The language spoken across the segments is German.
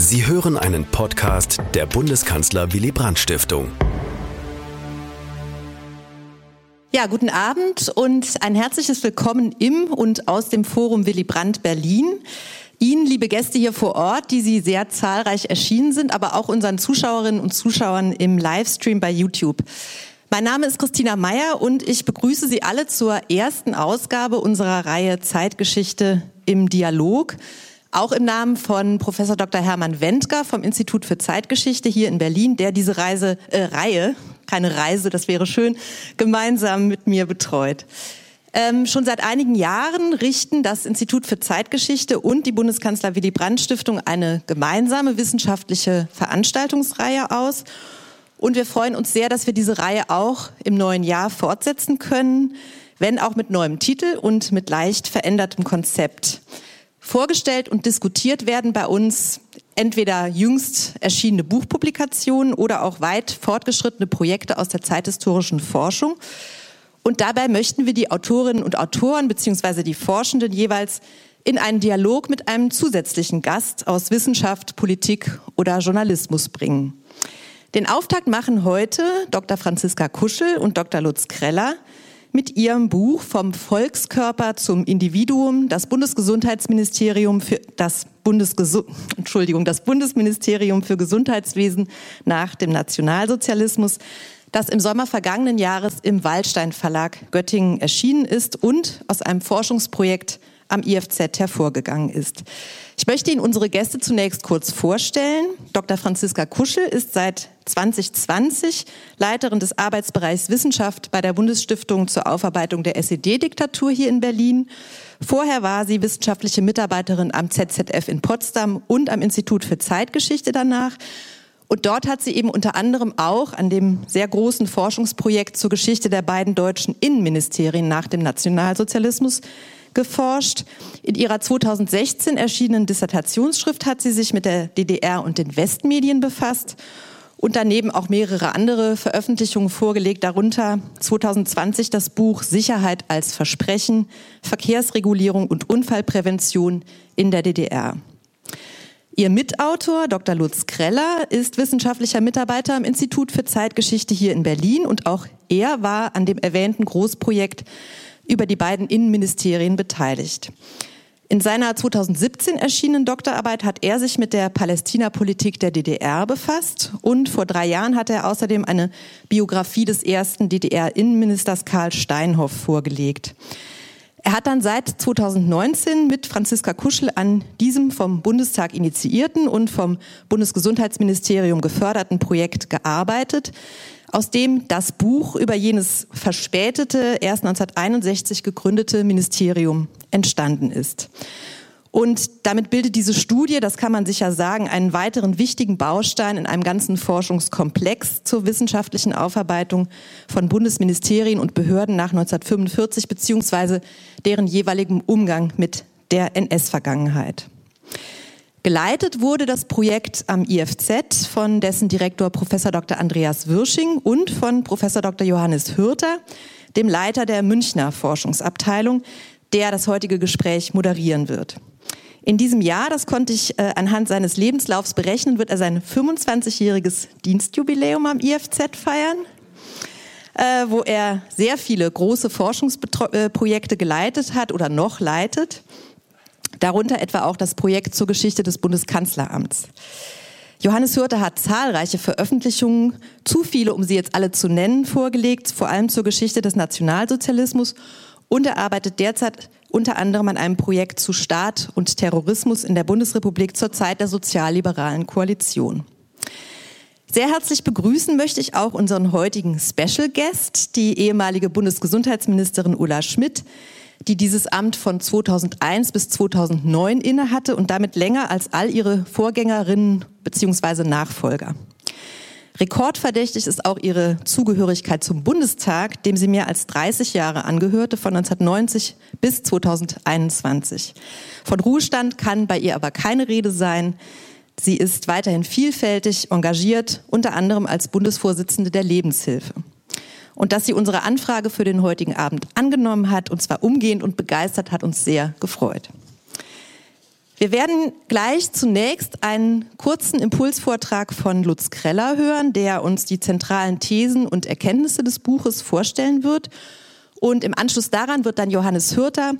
Sie hören einen Podcast der Bundeskanzler Willy Brandt Stiftung. Ja, guten Abend und ein herzliches Willkommen im und aus dem Forum Willy Brandt Berlin. Ihnen, liebe Gäste hier vor Ort, die Sie sehr zahlreich erschienen sind, aber auch unseren Zuschauerinnen und Zuschauern im Livestream bei YouTube. Mein Name ist Christina Meyer und ich begrüße Sie alle zur ersten Ausgabe unserer Reihe Zeitgeschichte im Dialog. Auch im Namen von Professor Dr. Hermann Wendker vom Institut für Zeitgeschichte hier in Berlin, der diese Reise, äh, Reihe, keine Reise, das wäre schön, gemeinsam mit mir betreut. Ähm, schon seit einigen Jahren richten das Institut für Zeitgeschichte und die Bundeskanzler Willy Brandt Stiftung eine gemeinsame wissenschaftliche Veranstaltungsreihe aus. Und wir freuen uns sehr, dass wir diese Reihe auch im neuen Jahr fortsetzen können, wenn auch mit neuem Titel und mit leicht verändertem Konzept. Vorgestellt und diskutiert werden bei uns entweder jüngst erschienene Buchpublikationen oder auch weit fortgeschrittene Projekte aus der zeithistorischen Forschung. Und dabei möchten wir die Autorinnen und Autoren beziehungsweise die Forschenden jeweils in einen Dialog mit einem zusätzlichen Gast aus Wissenschaft, Politik oder Journalismus bringen. Den Auftakt machen heute Dr. Franziska Kuschel und Dr. Lutz Kreller mit ihrem Buch Vom Volkskörper zum Individuum das Bundesgesundheitsministerium für das Bundesgesu Entschuldigung, das Bundesministerium für Gesundheitswesen nach dem Nationalsozialismus, das im Sommer vergangenen Jahres im Waldstein Verlag Göttingen erschienen ist und aus einem Forschungsprojekt am IFZ hervorgegangen ist. Ich möchte Ihnen unsere Gäste zunächst kurz vorstellen. Dr. Franziska Kuschel ist seit 2020 Leiterin des Arbeitsbereichs Wissenschaft bei der Bundesstiftung zur Aufarbeitung der SED-Diktatur hier in Berlin. Vorher war sie wissenschaftliche Mitarbeiterin am ZZF in Potsdam und am Institut für Zeitgeschichte danach. Und dort hat sie eben unter anderem auch an dem sehr großen Forschungsprojekt zur Geschichte der beiden deutschen Innenministerien nach dem Nationalsozialismus geforscht. In ihrer 2016 erschienenen Dissertationsschrift hat sie sich mit der DDR und den Westmedien befasst und daneben auch mehrere andere Veröffentlichungen vorgelegt, darunter 2020 das Buch Sicherheit als Versprechen, Verkehrsregulierung und Unfallprävention in der DDR. Ihr Mitautor, Dr. Lutz Kreller, ist wissenschaftlicher Mitarbeiter am Institut für Zeitgeschichte hier in Berlin und auch er war an dem erwähnten Großprojekt über die beiden Innenministerien beteiligt. In seiner 2017 erschienenen Doktorarbeit hat er sich mit der Palästina-Politik der DDR befasst und vor drei Jahren hat er außerdem eine Biografie des ersten DDR-Innenministers Karl Steinhoff vorgelegt. Er hat dann seit 2019 mit Franziska Kuschel an diesem vom Bundestag initiierten und vom Bundesgesundheitsministerium geförderten Projekt gearbeitet, aus dem das Buch über jenes verspätete, erst 1961 gegründete Ministerium entstanden ist. Und damit bildet diese Studie, das kann man sicher sagen, einen weiteren wichtigen Baustein in einem ganzen Forschungskomplex zur wissenschaftlichen Aufarbeitung von Bundesministerien und Behörden nach 1945 beziehungsweise deren jeweiligem Umgang mit der NS-Vergangenheit. Geleitet wurde das Projekt am IFZ von dessen Direktor Professor Dr. Andreas Wirsching und von Professor Dr. Johannes Hürter, dem Leiter der Münchner Forschungsabteilung, der das heutige Gespräch moderieren wird. In diesem Jahr, das konnte ich äh, anhand seines Lebenslaufs berechnen, wird er sein 25-jähriges Dienstjubiläum am IFZ feiern, äh, wo er sehr viele große Forschungsprojekte geleitet hat oder noch leitet darunter etwa auch das Projekt zur Geschichte des Bundeskanzleramts. Johannes Hürte hat zahlreiche Veröffentlichungen, zu viele, um sie jetzt alle zu nennen, vorgelegt, vor allem zur Geschichte des Nationalsozialismus und er arbeitet derzeit unter anderem an einem Projekt zu Staat und Terrorismus in der Bundesrepublik zur Zeit der sozialliberalen Koalition. Sehr herzlich begrüßen möchte ich auch unseren heutigen Special Guest, die ehemalige Bundesgesundheitsministerin Ulla Schmidt, die dieses Amt von 2001 bis 2009 innehatte und damit länger als all ihre Vorgängerinnen bzw. Nachfolger. Rekordverdächtig ist auch ihre Zugehörigkeit zum Bundestag, dem sie mehr als 30 Jahre angehörte, von 1990 bis 2021. Von Ruhestand kann bei ihr aber keine Rede sein. Sie ist weiterhin vielfältig engagiert, unter anderem als Bundesvorsitzende der Lebenshilfe und dass sie unsere Anfrage für den heutigen Abend angenommen hat, und zwar umgehend und begeistert, hat uns sehr gefreut. Wir werden gleich zunächst einen kurzen Impulsvortrag von Lutz Kreller hören, der uns die zentralen Thesen und Erkenntnisse des Buches vorstellen wird. Und im Anschluss daran wird dann Johannes Hürter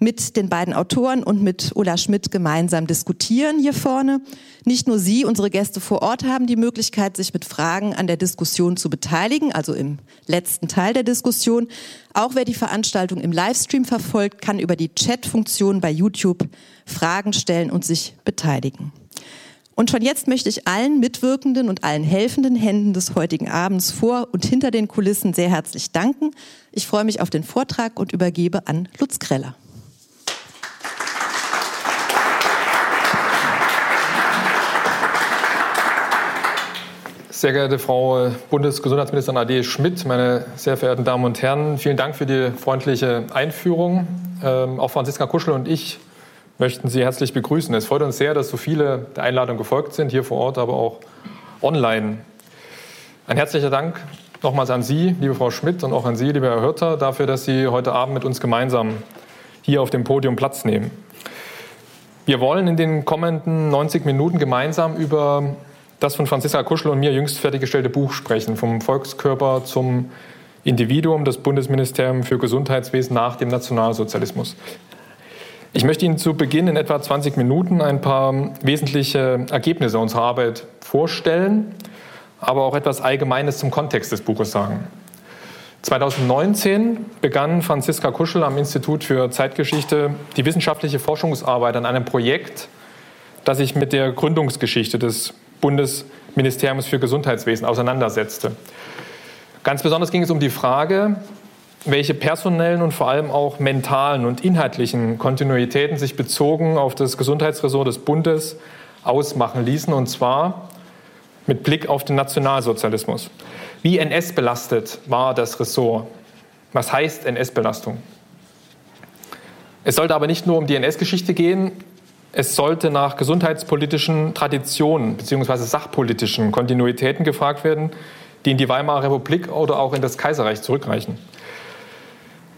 mit den beiden Autoren und mit Ulla Schmidt gemeinsam diskutieren hier vorne. Nicht nur Sie, unsere Gäste vor Ort, haben die Möglichkeit, sich mit Fragen an der Diskussion zu beteiligen, also im letzten Teil der Diskussion. Auch wer die Veranstaltung im Livestream verfolgt, kann über die Chat-Funktion bei YouTube Fragen stellen und sich beteiligen. Und schon jetzt möchte ich allen Mitwirkenden und allen helfenden Händen des heutigen Abends vor und hinter den Kulissen sehr herzlich danken. Ich freue mich auf den Vortrag und übergebe an Lutz Kreller. Sehr geehrte Frau Bundesgesundheitsministerin AD Schmidt, meine sehr verehrten Damen und Herren, vielen Dank für die freundliche Einführung. Ähm, auch Franziska Kuschel und ich möchten Sie herzlich begrüßen. Es freut uns sehr, dass so viele der Einladung gefolgt sind, hier vor Ort, aber auch online. Ein herzlicher Dank nochmals an Sie, liebe Frau Schmidt, und auch an Sie, lieber Herr Hörter, dafür, dass Sie heute Abend mit uns gemeinsam hier auf dem Podium Platz nehmen. Wir wollen in den kommenden 90 Minuten gemeinsam über das von Franziska Kuschel und mir jüngst fertiggestellte Buch sprechen, vom Volkskörper zum Individuum, das Bundesministerium für Gesundheitswesen nach dem Nationalsozialismus. Ich möchte Ihnen zu Beginn in etwa 20 Minuten ein paar wesentliche Ergebnisse unserer Arbeit vorstellen, aber auch etwas Allgemeines zum Kontext des Buches sagen. 2019 begann Franziska Kuschel am Institut für Zeitgeschichte die wissenschaftliche Forschungsarbeit an einem Projekt, das sich mit der Gründungsgeschichte des Bundesministeriums für Gesundheitswesen auseinandersetzte. Ganz besonders ging es um die Frage, welche personellen und vor allem auch mentalen und inhaltlichen Kontinuitäten sich bezogen auf das Gesundheitsressort des Bundes ausmachen ließen, und zwar mit Blick auf den Nationalsozialismus. Wie NS-belastet war das Ressort? Was heißt NS-Belastung? Es sollte aber nicht nur um die NS-Geschichte gehen, es sollte nach gesundheitspolitischen Traditionen bzw. sachpolitischen Kontinuitäten gefragt werden, die in die Weimarer Republik oder auch in das Kaiserreich zurückreichen.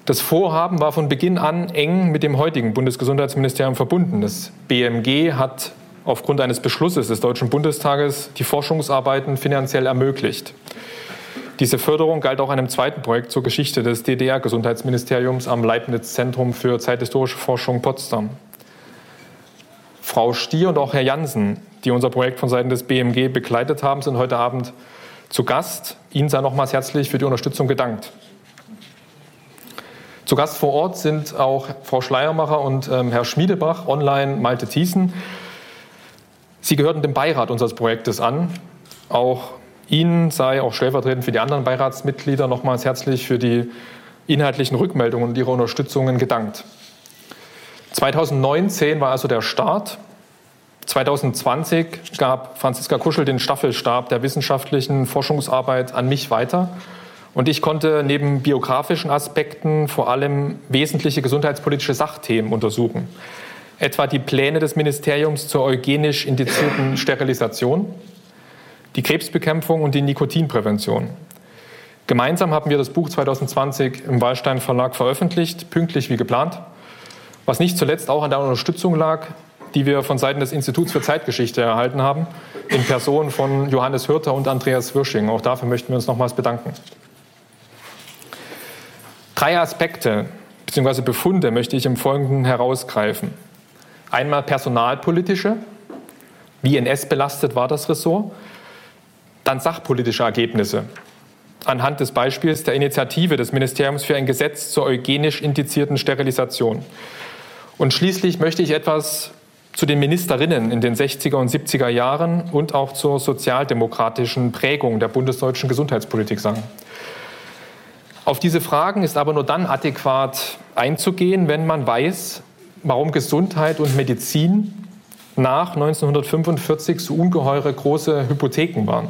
Das Vorhaben war von Beginn an eng mit dem heutigen Bundesgesundheitsministerium verbunden. Das BMG hat aufgrund eines Beschlusses des Deutschen Bundestages die Forschungsarbeiten finanziell ermöglicht. Diese Förderung galt auch einem zweiten Projekt zur Geschichte des DDR-Gesundheitsministeriums am Leibniz Zentrum für zeithistorische Forschung Potsdam. Frau Stier und auch Herr Jansen, die unser Projekt von Seiten des BMG begleitet haben, sind heute Abend zu Gast. Ihnen sei nochmals herzlich für die Unterstützung gedankt. Zu Gast vor Ort sind auch Frau Schleiermacher und ähm, Herr Schmiedebach, online Malte Thiessen. Sie gehörten dem Beirat unseres Projektes an. Auch Ihnen sei auch stellvertretend für die anderen Beiratsmitglieder nochmals herzlich für die inhaltlichen Rückmeldungen und Ihre Unterstützungen gedankt. 2019 war also der Start. 2020 gab Franziska Kuschel den Staffelstab der wissenschaftlichen Forschungsarbeit an mich weiter. Und ich konnte neben biografischen Aspekten vor allem wesentliche gesundheitspolitische Sachthemen untersuchen. Etwa die Pläne des Ministeriums zur eugenisch indizierten Sterilisation, die Krebsbekämpfung und die Nikotinprävention. Gemeinsam haben wir das Buch 2020 im Wallstein Verlag veröffentlicht, pünktlich wie geplant was nicht zuletzt auch an der Unterstützung lag, die wir von Seiten des Instituts für Zeitgeschichte erhalten haben, in Person von Johannes Hürter und Andreas Wirsching. Auch dafür möchten wir uns nochmals bedanken. Drei Aspekte bzw. Befunde möchte ich im Folgenden herausgreifen. Einmal personalpolitische, wie NS-belastet war das Ressort, dann sachpolitische Ergebnisse, anhand des Beispiels der Initiative des Ministeriums für ein Gesetz zur eugenisch indizierten Sterilisation. Und schließlich möchte ich etwas zu den Ministerinnen in den 60er und 70er Jahren und auch zur sozialdemokratischen Prägung der bundesdeutschen Gesundheitspolitik sagen. Auf diese Fragen ist aber nur dann adäquat einzugehen, wenn man weiß, warum Gesundheit und Medizin nach 1945 so ungeheure große Hypotheken waren.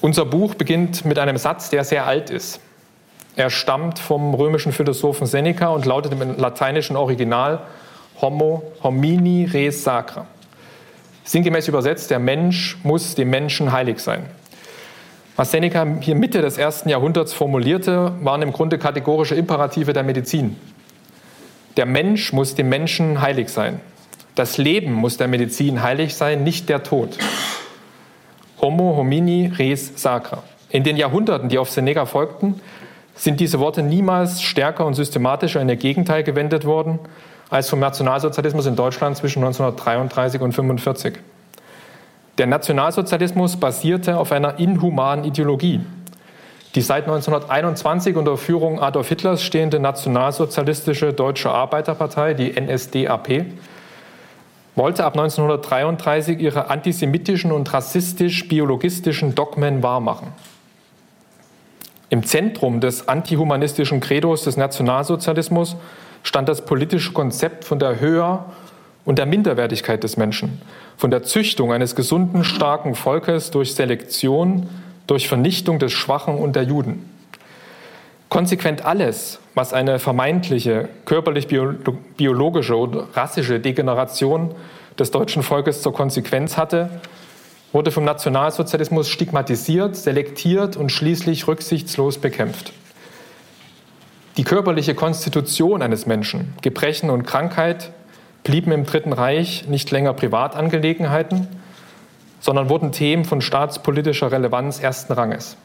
Unser Buch beginnt mit einem Satz, der sehr alt ist. Er stammt vom römischen Philosophen Seneca und lautet im lateinischen Original Homo homini res sacra. Sinngemäß übersetzt, der Mensch muss dem Menschen heilig sein. Was Seneca hier Mitte des ersten Jahrhunderts formulierte, waren im Grunde kategorische Imperative der Medizin. Der Mensch muss dem Menschen heilig sein. Das Leben muss der Medizin heilig sein, nicht der Tod. Homo homini res sacra. In den Jahrhunderten, die auf Seneca folgten, sind diese Worte niemals stärker und systematischer in ihr Gegenteil gewendet worden als vom Nationalsozialismus in Deutschland zwischen 1933 und 1945. Der Nationalsozialismus basierte auf einer inhumanen Ideologie. Die seit 1921 unter Führung Adolf Hitlers stehende nationalsozialistische Deutsche Arbeiterpartei, die NSDAP, wollte ab 1933 ihre antisemitischen und rassistisch-biologistischen Dogmen wahrmachen. Im Zentrum des antihumanistischen Credos des Nationalsozialismus stand das politische Konzept von der Höher und der Minderwertigkeit des Menschen, von der Züchtung eines gesunden, starken Volkes durch Selektion, durch Vernichtung des Schwachen und der Juden. Konsequent alles, was eine vermeintliche körperlich-biologische oder rassische Degeneration des deutschen Volkes zur Konsequenz hatte, wurde vom Nationalsozialismus stigmatisiert, selektiert und schließlich rücksichtslos bekämpft. Die körperliche Konstitution eines Menschen, Gebrechen und Krankheit blieben im Dritten Reich nicht länger Privatangelegenheiten, sondern wurden Themen von staatspolitischer Relevanz ersten Ranges.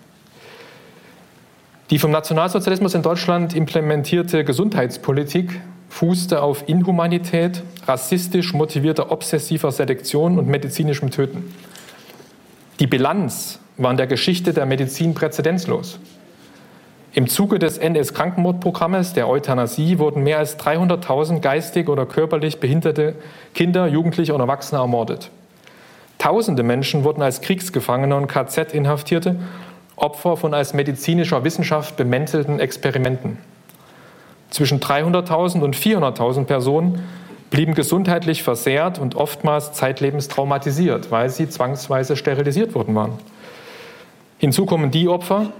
Die vom Nationalsozialismus in Deutschland implementierte Gesundheitspolitik fußte auf Inhumanität, rassistisch motivierter obsessiver Selektion und medizinischem Töten. Die Bilanz war in der Geschichte der Medizin präzedenzlos. Im Zuge des NS-Krankenmordprogrammes der Euthanasie wurden mehr als 300.000 geistig oder körperlich behinderte Kinder, Jugendliche und Erwachsene ermordet. Tausende Menschen wurden als Kriegsgefangene und KZ-Inhaftierte Opfer von als medizinischer Wissenschaft bemäntelten Experimenten. Zwischen 300.000 und 400.000 Personen blieben gesundheitlich versehrt und oftmals zeitlebens traumatisiert, weil sie zwangsweise sterilisiert worden waren. Hinzu kommen die Opfer,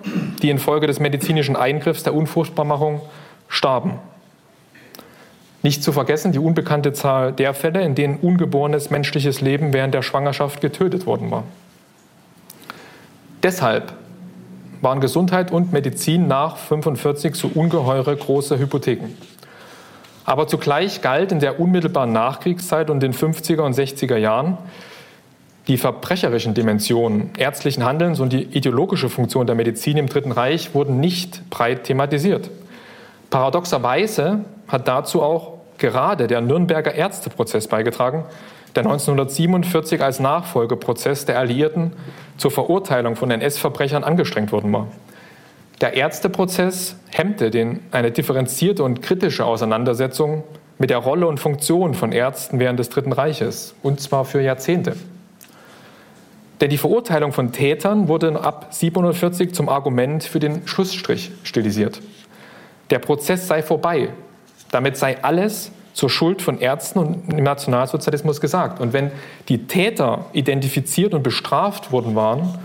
die infolge des medizinischen Eingriffs der Unfruchtbarmachung starben. Nicht zu vergessen die unbekannte Zahl der Fälle, in denen ungeborenes menschliches Leben während der Schwangerschaft getötet worden war. Deshalb waren Gesundheit und Medizin nach 45 so ungeheure große Hypotheken. Aber zugleich galt in der unmittelbaren Nachkriegszeit und den 50er und 60er Jahren die verbrecherischen Dimensionen ärztlichen Handelns und die ideologische Funktion der Medizin im Dritten Reich wurden nicht breit thematisiert. Paradoxerweise hat dazu auch gerade der Nürnberger Ärzteprozess beigetragen, der 1947 als Nachfolgeprozess der Alliierten zur Verurteilung von NS-Verbrechern angestrengt worden war. Der Ärzteprozess hemmte den, eine differenzierte und kritische Auseinandersetzung mit der Rolle und Funktion von Ärzten während des Dritten Reiches, und zwar für Jahrzehnte. Denn die Verurteilung von Tätern wurde ab 47 zum Argument für den Schlussstrich stilisiert. Der Prozess sei vorbei. Damit sei alles zur Schuld von Ärzten und im Nationalsozialismus gesagt. Und wenn die Täter identifiziert und bestraft worden waren,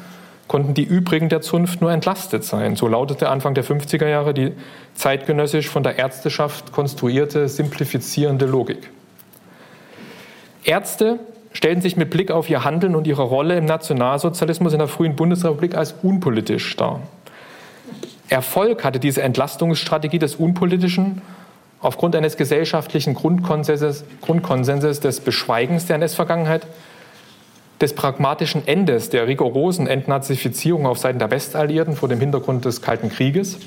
konnten die übrigen der Zunft nur entlastet sein. So lautete Anfang der 50er Jahre die zeitgenössisch von der Ärzteschaft konstruierte simplifizierende Logik. Ärzte stellten sich mit Blick auf ihr Handeln und ihre Rolle im Nationalsozialismus in der frühen Bundesrepublik als unpolitisch dar. Erfolg hatte diese Entlastungsstrategie des Unpolitischen aufgrund eines gesellschaftlichen Grundkonsenses, Grundkonsenses des Beschweigens der NS-Vergangenheit, des pragmatischen Endes der rigorosen Entnazifizierung auf Seiten der Westalliierten vor dem Hintergrund des Kalten Krieges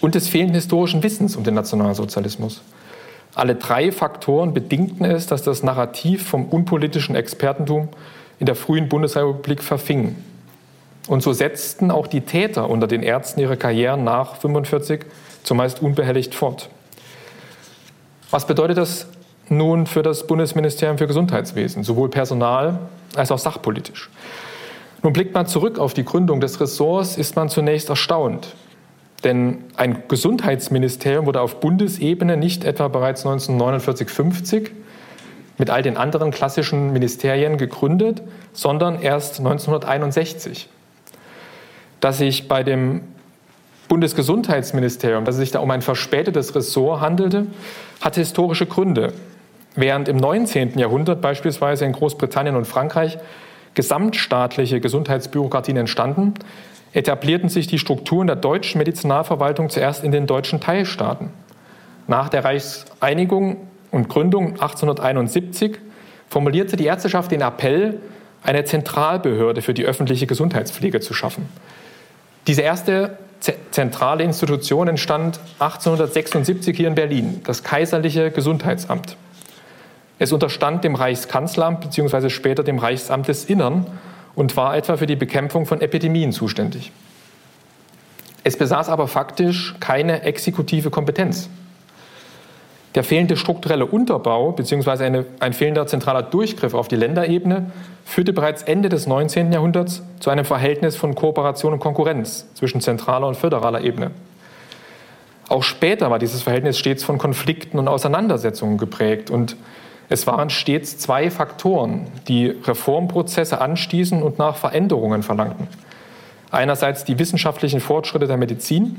und des fehlenden historischen Wissens um den Nationalsozialismus. Alle drei Faktoren bedingten es, dass das Narrativ vom unpolitischen Expertentum in der frühen Bundesrepublik verfing. Und so setzten auch die Täter unter den Ärzten ihre Karrieren nach 1945 zumeist unbehelligt fort. Was bedeutet das nun für das Bundesministerium für Gesundheitswesen, sowohl personal als auch sachpolitisch? Nun blickt man zurück auf die Gründung des Ressorts, ist man zunächst erstaunt. Denn ein Gesundheitsministerium wurde auf Bundesebene nicht etwa bereits 1949-50 mit all den anderen klassischen Ministerien gegründet, sondern erst 1961. Dass sich bei dem Bundesgesundheitsministerium, dass es sich da um ein verspätetes Ressort handelte, hatte historische Gründe. Während im 19. Jahrhundert beispielsweise in Großbritannien und Frankreich gesamtstaatliche Gesundheitsbürokratien entstanden, etablierten sich die Strukturen der deutschen Medizinalverwaltung zuerst in den deutschen Teilstaaten. Nach der Reichseinigung und Gründung 1871 formulierte die Ärzteschaft den Appell, eine Zentralbehörde für die öffentliche Gesundheitspflege zu schaffen. Diese erste zentrale Institution entstand 1876 hier in Berlin, das Kaiserliche Gesundheitsamt. Es unterstand dem Reichskanzleramt bzw. später dem Reichsamt des Innern und war etwa für die Bekämpfung von Epidemien zuständig. Es besaß aber faktisch keine exekutive Kompetenz. Der fehlende strukturelle Unterbau bzw. ein fehlender zentraler Durchgriff auf die Länderebene führte bereits Ende des 19. Jahrhunderts zu einem Verhältnis von Kooperation und Konkurrenz zwischen zentraler und föderaler Ebene. Auch später war dieses Verhältnis stets von Konflikten und Auseinandersetzungen geprägt und es waren stets zwei Faktoren, die Reformprozesse anstießen und nach Veränderungen verlangten. Einerseits die wissenschaftlichen Fortschritte der Medizin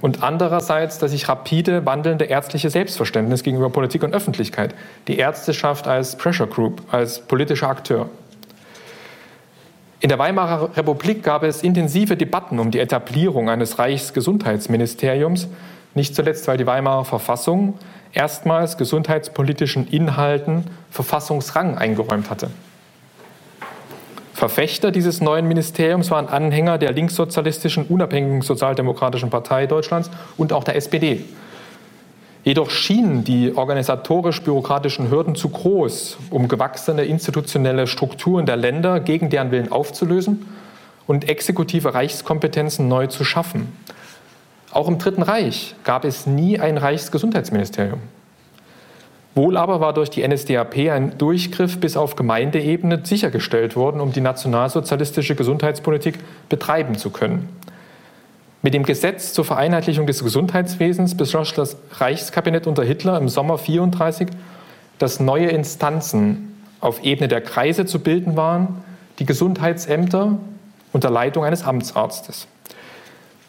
und andererseits das sich rapide wandelnde ärztliche Selbstverständnis gegenüber Politik und Öffentlichkeit, die Ärzteschaft als Pressure Group, als politischer Akteur. In der Weimarer Republik gab es intensive Debatten um die Etablierung eines Reichsgesundheitsministeriums, nicht zuletzt weil die Weimarer Verfassung erstmals gesundheitspolitischen Inhalten Verfassungsrang eingeräumt hatte. Verfechter dieses neuen Ministeriums waren Anhänger der linkssozialistischen unabhängigen sozialdemokratischen Partei Deutschlands und auch der SPD. Jedoch schienen die organisatorisch-bürokratischen Hürden zu groß, um gewachsene institutionelle Strukturen der Länder gegen deren Willen aufzulösen und exekutive Reichskompetenzen neu zu schaffen. Auch im Dritten Reich gab es nie ein Reichsgesundheitsministerium. Wohl aber war durch die NSDAP ein Durchgriff bis auf Gemeindeebene sichergestellt worden, um die nationalsozialistische Gesundheitspolitik betreiben zu können. Mit dem Gesetz zur Vereinheitlichung des Gesundheitswesens beschloss das Reichskabinett unter Hitler im Sommer 1934, dass neue Instanzen auf Ebene der Kreise zu bilden waren, die Gesundheitsämter unter Leitung eines Amtsarztes.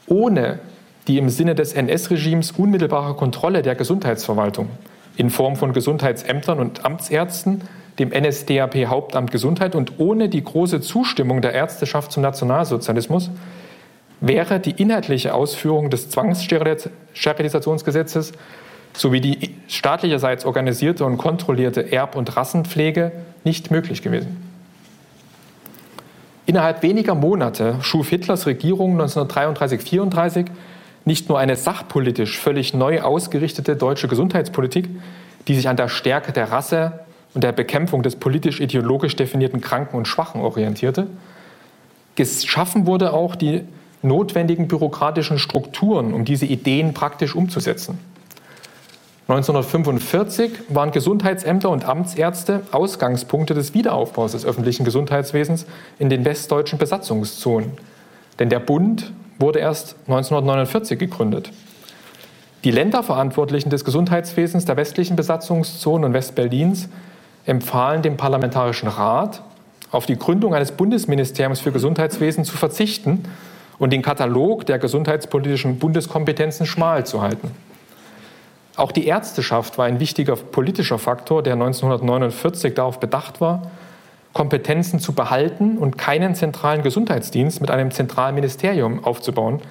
Ohne die im Sinne des NS-Regimes unmittelbare Kontrolle der Gesundheitsverwaltung in Form von Gesundheitsämtern und Amtsärzten, dem NSDAP Hauptamt Gesundheit und ohne die große Zustimmung der Ärzteschaft zum Nationalsozialismus wäre die inhaltliche Ausführung des Zwangssterilisationsgesetzes sowie die staatlicherseits organisierte und kontrollierte Erb- und Rassenpflege nicht möglich gewesen. Innerhalb weniger Monate schuf Hitlers Regierung 1933-34 nicht nur eine sachpolitisch völlig neu ausgerichtete deutsche Gesundheitspolitik, die sich an der Stärke der Rasse und der Bekämpfung des politisch-ideologisch definierten Kranken und Schwachen orientierte. Geschaffen wurde auch die notwendigen bürokratischen Strukturen, um diese Ideen praktisch umzusetzen. 1945 waren Gesundheitsämter und Amtsärzte Ausgangspunkte des Wiederaufbaus des öffentlichen Gesundheitswesens in den westdeutschen Besatzungszonen. Denn der Bund wurde erst 1949 gegründet. Die Länderverantwortlichen des Gesundheitswesens der westlichen Besatzungszonen und Westberlins empfahlen dem Parlamentarischen Rat, auf die Gründung eines Bundesministeriums für Gesundheitswesen zu verzichten und den Katalog der gesundheitspolitischen Bundeskompetenzen schmal zu halten. Auch die Ärzteschaft war ein wichtiger politischer Faktor, der 1949 darauf bedacht war, Kompetenzen zu behalten und keinen zentralen Gesundheitsdienst mit einem zentralen Ministerium aufzubauen,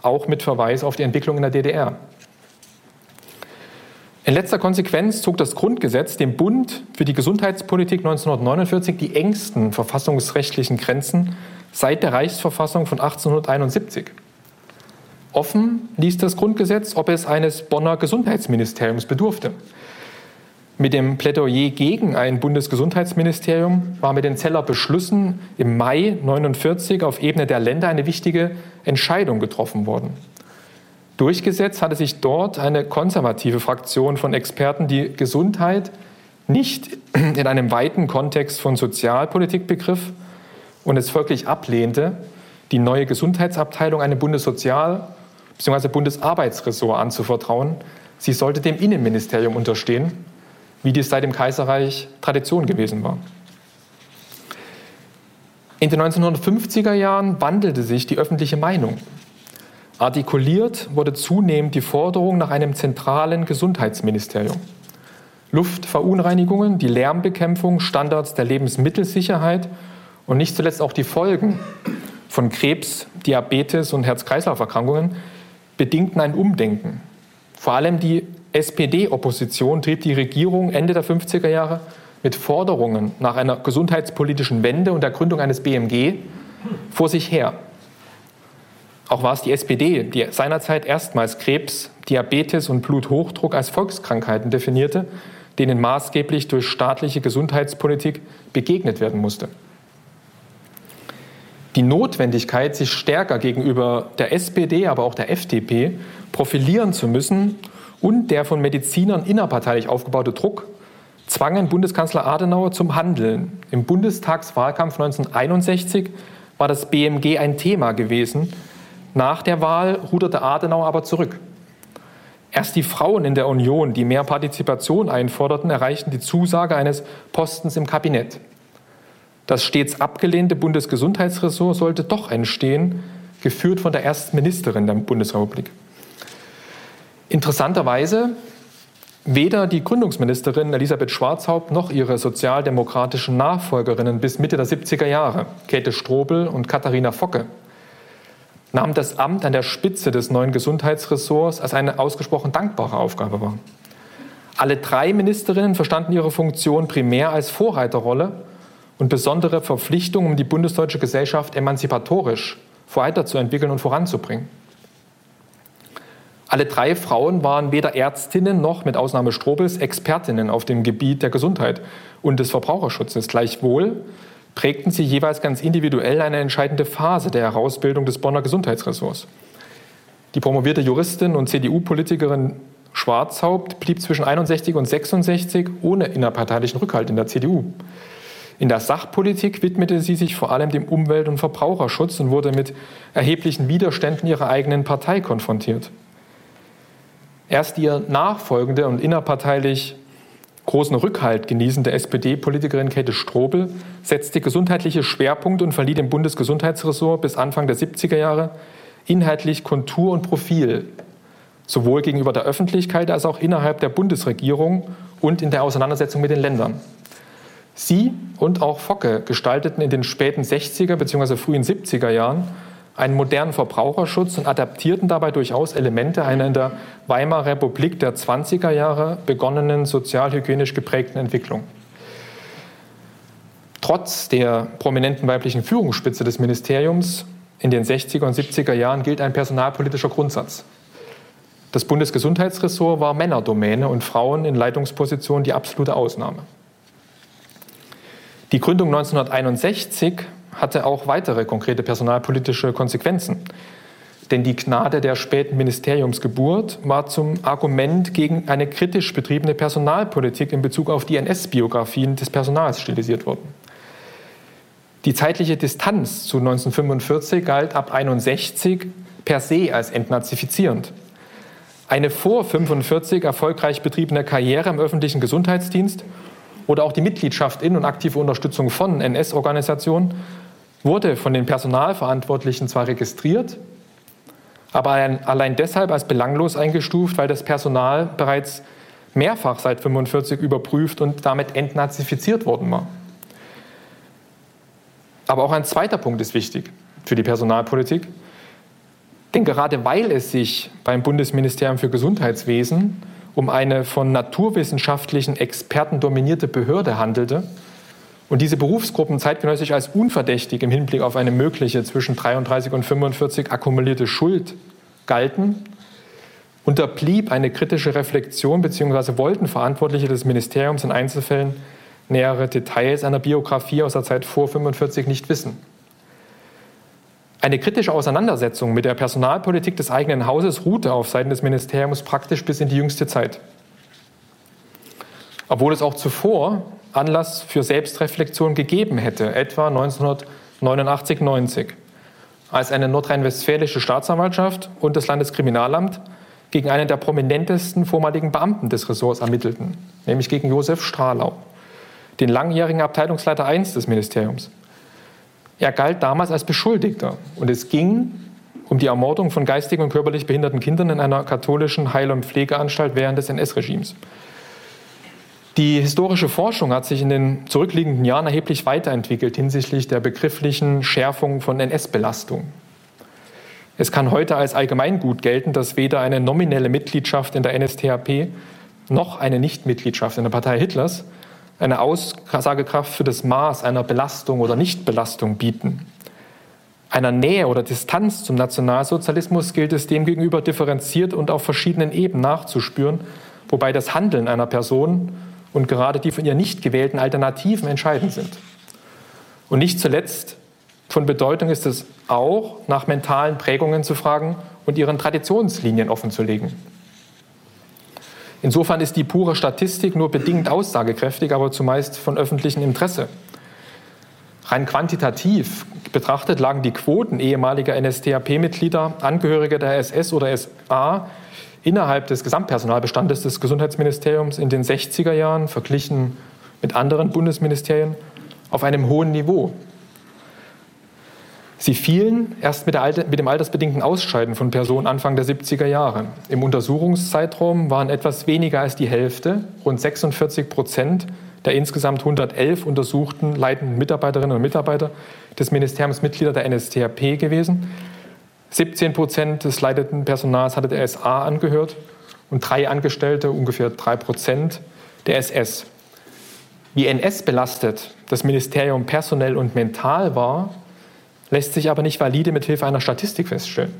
auch mit Verweis auf die Entwicklung in der DDR. In letzter Konsequenz zog das Grundgesetz dem Bund für die Gesundheitspolitik 1949 die engsten verfassungsrechtlichen Grenzen seit der Reichsverfassung von 1871. Offen ließ das Grundgesetz, ob es eines Bonner Gesundheitsministeriums bedurfte. Mit dem Plädoyer gegen ein Bundesgesundheitsministerium war mit den Zeller Beschlüssen im Mai 1949 auf Ebene der Länder eine wichtige Entscheidung getroffen worden. Durchgesetzt hatte sich dort eine konservative Fraktion von Experten, die Gesundheit nicht in einem weiten Kontext von Sozialpolitik begriff und es folglich ablehnte, die neue Gesundheitsabteilung einem Bundessozial- bzw. Bundesarbeitsressort anzuvertrauen. Sie sollte dem Innenministerium unterstehen wie dies seit dem Kaiserreich Tradition gewesen war. In den 1950er Jahren wandelte sich die öffentliche Meinung. Artikuliert wurde zunehmend die Forderung nach einem zentralen Gesundheitsministerium. Luftverunreinigungen, die Lärmbekämpfung, Standards der Lebensmittelsicherheit und nicht zuletzt auch die Folgen von Krebs, Diabetes und Herz-Kreislauf-Erkrankungen bedingten ein Umdenken. Vor allem die SPD-Opposition trieb die Regierung Ende der 50er Jahre mit Forderungen nach einer gesundheitspolitischen Wende und der Gründung eines BMG vor sich her. Auch war es die SPD, die seinerzeit erstmals Krebs, Diabetes und Bluthochdruck als Volkskrankheiten definierte, denen maßgeblich durch staatliche Gesundheitspolitik begegnet werden musste. Die Notwendigkeit, sich stärker gegenüber der SPD, aber auch der FDP profilieren zu müssen und der von Medizinern innerparteilich aufgebaute Druck zwangen Bundeskanzler Adenauer zum Handeln. Im Bundestagswahlkampf 1961 war das BMG ein Thema gewesen. Nach der Wahl ruderte Adenauer aber zurück. Erst die Frauen in der Union, die mehr Partizipation einforderten, erreichten die Zusage eines Postens im Kabinett. Das stets abgelehnte Bundesgesundheitsressort sollte doch entstehen, geführt von der ersten Ministerin der Bundesrepublik. Interessanterweise weder die Gründungsministerin Elisabeth Schwarzhaupt noch ihre sozialdemokratischen Nachfolgerinnen bis Mitte der 70er Jahre, Käthe Strobel und Katharina Focke, nahm das Amt an der Spitze des neuen Gesundheitsressorts als eine ausgesprochen dankbare Aufgabe wahr. Alle drei Ministerinnen verstanden ihre Funktion primär als Vorreiterrolle und besondere Verpflichtung, um die bundesdeutsche Gesellschaft emanzipatorisch weiterzuentwickeln und voranzubringen. Alle drei Frauen waren weder Ärztinnen noch, mit Ausnahme Strobels, Expertinnen auf dem Gebiet der Gesundheit und des Verbraucherschutzes. Gleichwohl prägten sie jeweils ganz individuell eine entscheidende Phase der Herausbildung des Bonner Gesundheitsressorts. Die promovierte Juristin und CDU-Politikerin Schwarzhaupt blieb zwischen 61 und 66 ohne innerparteilichen Rückhalt in der CDU. In der Sachpolitik widmete sie sich vor allem dem Umwelt- und Verbraucherschutz und wurde mit erheblichen Widerständen ihrer eigenen Partei konfrontiert. Erst ihr nachfolgende und innerparteilich großen Rückhalt genießende SPD-Politikerin Käthe Strobel setzte gesundheitliche Schwerpunkte und verlieh dem Bundesgesundheitsressort bis Anfang der 70er Jahre inhaltlich Kontur und Profil, sowohl gegenüber der Öffentlichkeit als auch innerhalb der Bundesregierung und in der Auseinandersetzung mit den Ländern. Sie und auch Focke gestalteten in den späten 60er bzw. frühen 70er Jahren einen modernen Verbraucherschutz und adaptierten dabei durchaus Elemente einer in der Weimarer Republik der 20er Jahre begonnenen sozialhygienisch geprägten Entwicklung. Trotz der prominenten weiblichen Führungsspitze des Ministeriums in den 60er und 70er Jahren gilt ein personalpolitischer Grundsatz. Das Bundesgesundheitsressort war Männerdomäne und Frauen in Leitungspositionen die absolute Ausnahme. Die Gründung 1961 hatte auch weitere konkrete personalpolitische Konsequenzen. Denn die Gnade der späten Ministeriumsgeburt war zum Argument gegen eine kritisch betriebene Personalpolitik in Bezug auf die NS-Biografien des Personals stilisiert worden. Die zeitliche Distanz zu 1945 galt ab 61 per se als entnazifizierend. Eine vor 1945 erfolgreich betriebene Karriere im öffentlichen Gesundheitsdienst oder auch die Mitgliedschaft in und aktive Unterstützung von NS-Organisationen wurde von den Personalverantwortlichen zwar registriert, aber allein deshalb als belanglos eingestuft, weil das Personal bereits mehrfach seit 1945 überprüft und damit entnazifiziert worden war. Aber auch ein zweiter Punkt ist wichtig für die Personalpolitik. Denn gerade weil es sich beim Bundesministerium für Gesundheitswesen um eine von naturwissenschaftlichen Experten dominierte Behörde handelte, und diese Berufsgruppen zeitgenössisch als unverdächtig im Hinblick auf eine mögliche zwischen 33 und 45 akkumulierte Schuld galten, unterblieb eine kritische Reflexion bzw. wollten Verantwortliche des Ministeriums in Einzelfällen nähere Details einer Biografie aus der Zeit vor 45 nicht wissen. Eine kritische Auseinandersetzung mit der Personalpolitik des eigenen Hauses ruhte auf Seiten des Ministeriums praktisch bis in die jüngste Zeit. Obwohl es auch zuvor Anlass für Selbstreflexion gegeben hätte, etwa 1989-90, als eine nordrhein-westfälische Staatsanwaltschaft und das Landeskriminalamt gegen einen der prominentesten vormaligen Beamten des Ressorts ermittelten, nämlich gegen Josef Strahlau, den langjährigen Abteilungsleiter 1 des Ministeriums. Er galt damals als Beschuldigter und es ging um die Ermordung von geistig und körperlich behinderten Kindern in einer katholischen Heil- und Pflegeanstalt während des NS-Regimes. Die historische Forschung hat sich in den zurückliegenden Jahren erheblich weiterentwickelt hinsichtlich der begrifflichen Schärfung von NS-Belastung. Es kann heute als Allgemeingut gelten, dass weder eine nominelle Mitgliedschaft in der NSDAP noch eine Nichtmitgliedschaft in der Partei Hitlers eine Aussagekraft für das Maß einer Belastung oder Nichtbelastung bieten. Einer Nähe oder Distanz zum Nationalsozialismus gilt es demgegenüber differenziert und auf verschiedenen Ebenen nachzuspüren, wobei das Handeln einer Person und gerade die von ihr nicht gewählten Alternativen entscheidend sind. Und nicht zuletzt von Bedeutung ist es auch, nach mentalen Prägungen zu fragen und ihren Traditionslinien offenzulegen. Insofern ist die pure Statistik nur bedingt aussagekräftig, aber zumeist von öffentlichem Interesse. Rein quantitativ betrachtet lagen die Quoten ehemaliger NSDAP-Mitglieder, Angehörige der SS oder SA innerhalb des Gesamtpersonalbestandes des Gesundheitsministeriums in den 60er Jahren verglichen mit anderen Bundesministerien auf einem hohen Niveau. Sie fielen erst mit, Alter, mit, dem altersbedingten Ausscheiden von Personen Anfang der 70er Jahre. Im Untersuchungszeitraum waren etwas weniger als die Hälfte, rund 46 Prozent der insgesamt 111 untersuchten leitenden Mitarbeiterinnen und Mitarbeiter des Ministeriums Mitglieder der NSTAP gewesen. 17 Prozent des leitenden Personals hatte der SA angehört und drei Angestellte, ungefähr drei Prozent, der SS. Wie NS belastet das Ministerium personell und mental war, lässt sich aber nicht valide mit Hilfe einer Statistik feststellen.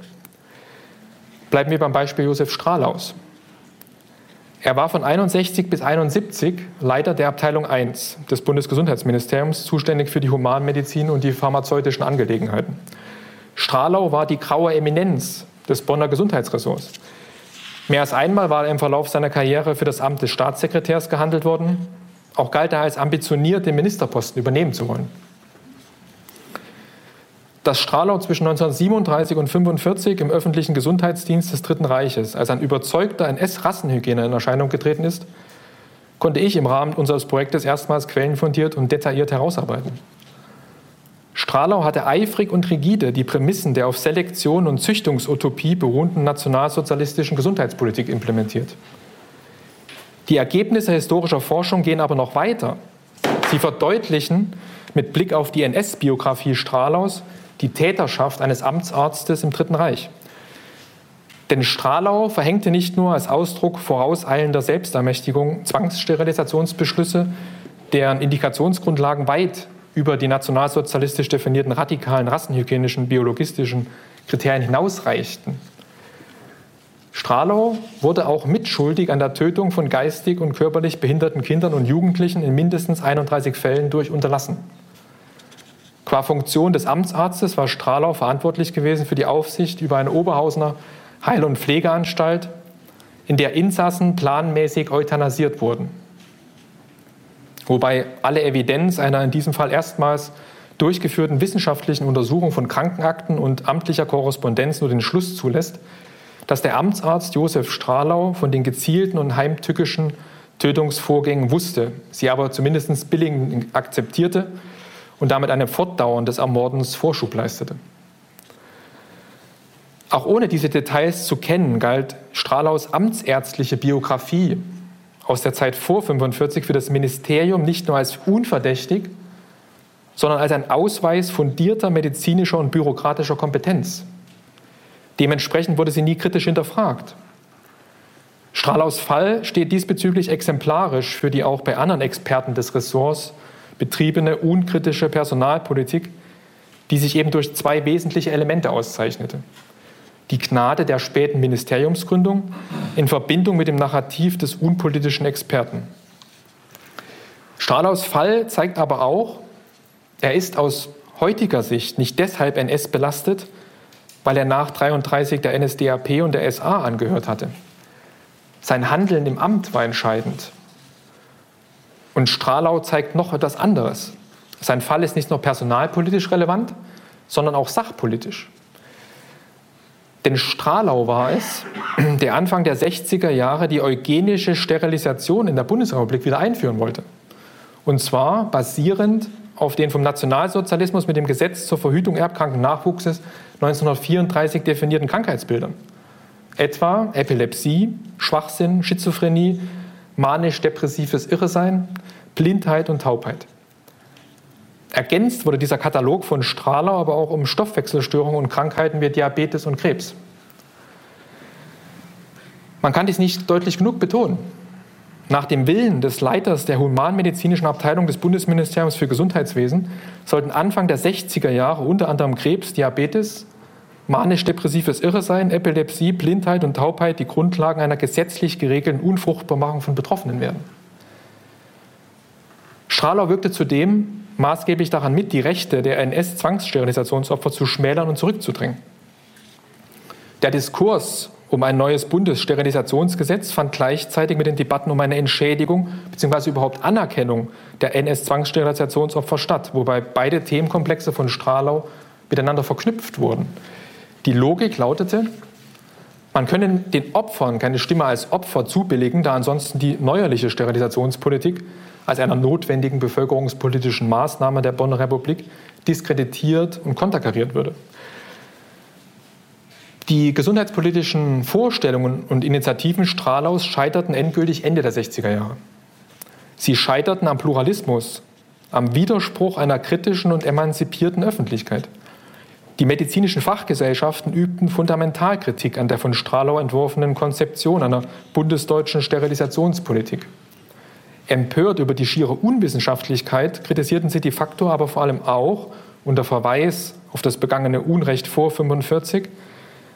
Bleiben wir beim Beispiel Josef Strahlaus. Er war von 61 bis 71 Leiter der Abteilung 1 des Bundesgesundheitsministeriums, zuständig für die Humanmedizin und die pharmazeutischen Angelegenheiten. Strahlau war die graue Eminenz des Bonner Gesundheitsressorts. Mehr als einmal war er im Verlauf seiner Karriere für das Amt des Staatssekretärs gehandelt worden. Auch galt er als ambitioniert, den Ministerposten übernehmen zu wollen dass Strahlau zwischen 1937 und 1945 im öffentlichen Gesundheitsdienst des Dritten Reiches als ein überzeugter NS-Rassenhygiene in Erscheinung getreten ist, konnte ich im Rahmen unseres Projektes erstmals quellenfundiert und detailliert herausarbeiten. Strahlau hatte eifrig und rigide die Prämissen der auf Selektion und Züchtungsutopie beruhenden nationalsozialistischen Gesundheitspolitik implementiert. Die Ergebnisse historischer Forschung gehen aber noch weiter. Sie verdeutlichen mit Blick auf die NS-Biografie Strahlaus die Täterschaft eines Amtsarztes im Dritten Reich. Denn Strahlau verhängte nicht nur als Ausdruck vorauseilender Selbstermächtigung Zwangssterilisationsbeschlüsse, deren Indikationsgrundlagen weit über die nationalsozialistisch definierten radikalen rassenhygienischen biologistischen Kriterien hinausreichten. Strahlau wurde auch mitschuldig an der Tötung von geistig und körperlich behinderten Kindern und Jugendlichen in mindestens 31 Fällen durch Unterlassen. Qua Funktion des Amtsarztes war Strahlau verantwortlich gewesen für die Aufsicht über eine Oberhausener Heil- und Pflegeanstalt, in der Insassen planmäßig euthanasiert wurden. Wobei alle Evidenz einer in diesem Fall erstmals durchgeführten wissenschaftlichen Untersuchung von Krankenakten und amtlicher Korrespondenz nur den Schluss zulässt, dass der Amtsarzt Josef Strahlau von den gezielten und heimtückischen Tötungsvorgängen wusste, sie aber zumindest billigend akzeptierte und damit einem Fortdauern des Ermordens Vorschub leistete. Auch ohne diese Details zu kennen, galt Strahlaus amtsärztliche Biografie aus der Zeit vor 45 für das Ministerium nicht nur als unverdächtig, sondern als ein Ausweis fundierter medizinischer und bürokratischer Kompetenz. Dementsprechend wurde sie nie kritisch hinterfragt. Strahlaus Fall steht diesbezüglich exemplarisch für die auch bei anderen Experten des Ressorts betriebene unkritische Personalpolitik, die sich eben durch zwei wesentliche Elemente auszeichnete. Die Gnade der späten Ministeriumsgründung in Verbindung mit dem Narrativ des unpolitischen Experten. Strahlaus Fall zeigt aber auch, er ist aus heutiger Sicht nicht deshalb NS belastet, weil er nach 33 der NSDAP und der SA angehört hatte. Sein Handeln im Amt war entscheidend. Und Strahlau zeigt noch etwas anderes. Sein Fall ist nicht nur personalpolitisch relevant, sondern auch sachpolitisch. Denn Strahlau war es, der Anfang der 60er Jahre die eugenische Sterilisation in der Bundesrepublik wieder einführen wollte. Und zwar basierend auf den vom Nationalsozialismus mit dem Gesetz zur Verhütung erbkranken Nachwuchses 1934 definierten Krankheitsbildern. Etwa Epilepsie, Schwachsinn, Schizophrenie, manisch-depressives Irresein, Blindheit und Taubheit. Ergänzt wurde dieser Katalog von Strahler aber auch um Stoffwechselstörungen und Krankheiten wie Diabetes und Krebs. Man kann dies nicht deutlich genug betonen. Nach dem Willen des Leiters der humanmedizinischen Abteilung des Bundesministeriums für Gesundheitswesen sollten Anfang der 60er Jahre unter anderem Krebs, Diabetes, manisch-depressives Irresein, Epilepsie, Blindheit und Taubheit die Grundlagen einer gesetzlich geregelten Unfruchtbarmachung von Betroffenen werden. Strahler wirkte zudem maßgeblich daran mit, die Rechte der NS-Zwangssterilisationsopfer zu schmälern und zurückzudrängen. Der Diskurs um ein neues Bundessterilisationsgesetz fand gleichzeitig mit den Debatten um eine Entschädigung bzw. überhaupt Anerkennung der NS-Zwangssterilisationsopfer statt, wobei beide Themenkomplexe von Strahlau miteinander verknüpft wurden. Die Logik lautete, man könne den Opfern keine Stimme als Opfer zubilligen, da ansonsten die neuerliche Sterilisationspolitik als einer notwendigen bevölkerungspolitischen Maßnahme der Bonner Republik diskreditiert und konterkariert würde. Die gesundheitspolitischen Vorstellungen und Initiativen Strahlaus scheiterten endgültig Ende der 60er Jahre. Sie scheiterten am Pluralismus, am Widerspruch einer kritischen und emanzipierten Öffentlichkeit. Die medizinischen Fachgesellschaften übten Fundamentalkritik an der von Strahlau entworfenen Konzeption einer bundesdeutschen Sterilisationspolitik. Empört über die schiere Unwissenschaftlichkeit kritisierten sie de facto aber vor allem auch unter Verweis auf das begangene Unrecht vor 1945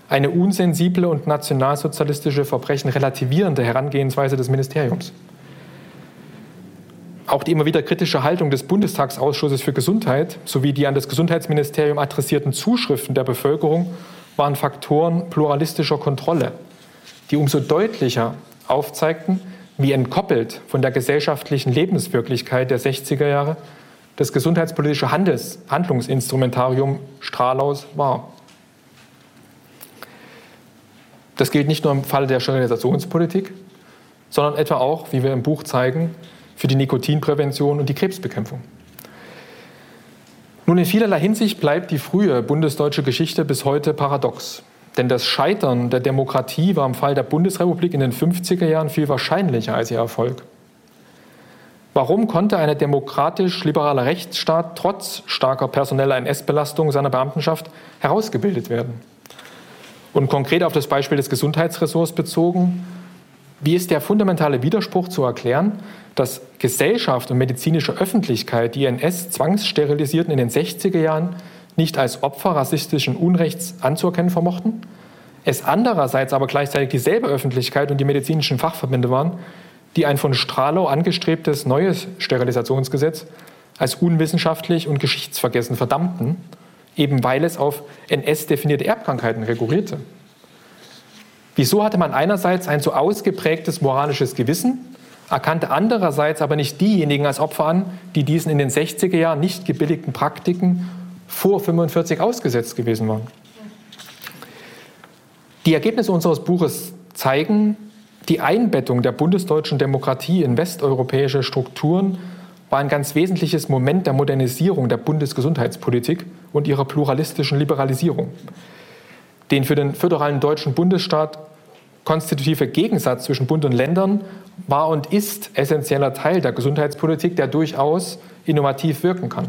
eine unsensible und nationalsozialistische Verbrechen relativierende Herangehensweise des Ministeriums. Auch die immer wieder kritische Haltung des Bundestagsausschusses für Gesundheit sowie die an das Gesundheitsministerium adressierten Zuschriften der Bevölkerung waren Faktoren pluralistischer Kontrolle, die umso deutlicher aufzeigten, wie entkoppelt von der gesellschaftlichen Lebenswirklichkeit der 60er Jahre das gesundheitspolitische Handels Handlungsinstrumentarium Strahlaus war. Das gilt nicht nur im Falle der Sterilisationspolitik, sondern etwa auch, wie wir im Buch zeigen, für die Nikotinprävention und die Krebsbekämpfung. Nun, in vielerlei Hinsicht bleibt die frühe bundesdeutsche Geschichte bis heute paradox. Denn das Scheitern der Demokratie war im Fall der Bundesrepublik in den 50er Jahren viel wahrscheinlicher als ihr Erfolg. Warum konnte ein demokratisch-liberaler Rechtsstaat trotz starker personeller NS-Belastung seiner Beamtenschaft herausgebildet werden? Und konkret auf das Beispiel des Gesundheitsressorts bezogen, wie ist der fundamentale Widerspruch zu erklären, dass Gesellschaft und medizinische Öffentlichkeit die NS-Zwangssterilisierten in den 60er Jahren nicht als Opfer rassistischen Unrechts anzuerkennen vermochten, es andererseits aber gleichzeitig dieselbe Öffentlichkeit und die medizinischen Fachverbände waren, die ein von Strahlau angestrebtes neues Sterilisationsgesetz als unwissenschaftlich und geschichtsvergessen verdammten, eben weil es auf NS-definierte Erbkrankheiten rekurrierte. Wieso hatte man einerseits ein so ausgeprägtes moralisches Gewissen, erkannte andererseits aber nicht diejenigen als Opfer an, die diesen in den 60er Jahren nicht gebilligten Praktiken vor 45 ausgesetzt gewesen waren. Die Ergebnisse unseres Buches zeigen, die Einbettung der bundesdeutschen Demokratie in westeuropäische Strukturen war ein ganz wesentliches Moment der Modernisierung der Bundesgesundheitspolitik und ihrer pluralistischen Liberalisierung. Den für den föderalen deutschen Bundesstaat konstitutive Gegensatz zwischen Bund und Ländern war und ist essentieller Teil der Gesundheitspolitik, der durchaus innovativ wirken kann.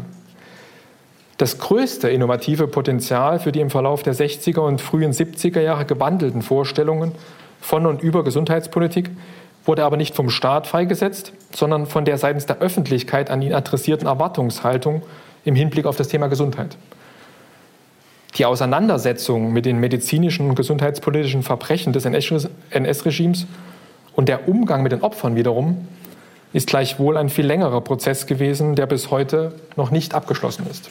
Das größte innovative Potenzial für die im Verlauf der 60er und frühen 70er Jahre gewandelten Vorstellungen von und über Gesundheitspolitik wurde aber nicht vom Staat freigesetzt, sondern von der seitens der Öffentlichkeit an ihn adressierten Erwartungshaltung im Hinblick auf das Thema Gesundheit. Die Auseinandersetzung mit den medizinischen und gesundheitspolitischen Verbrechen des NS-Regimes und der Umgang mit den Opfern wiederum ist gleichwohl ein viel längerer Prozess gewesen, der bis heute noch nicht abgeschlossen ist.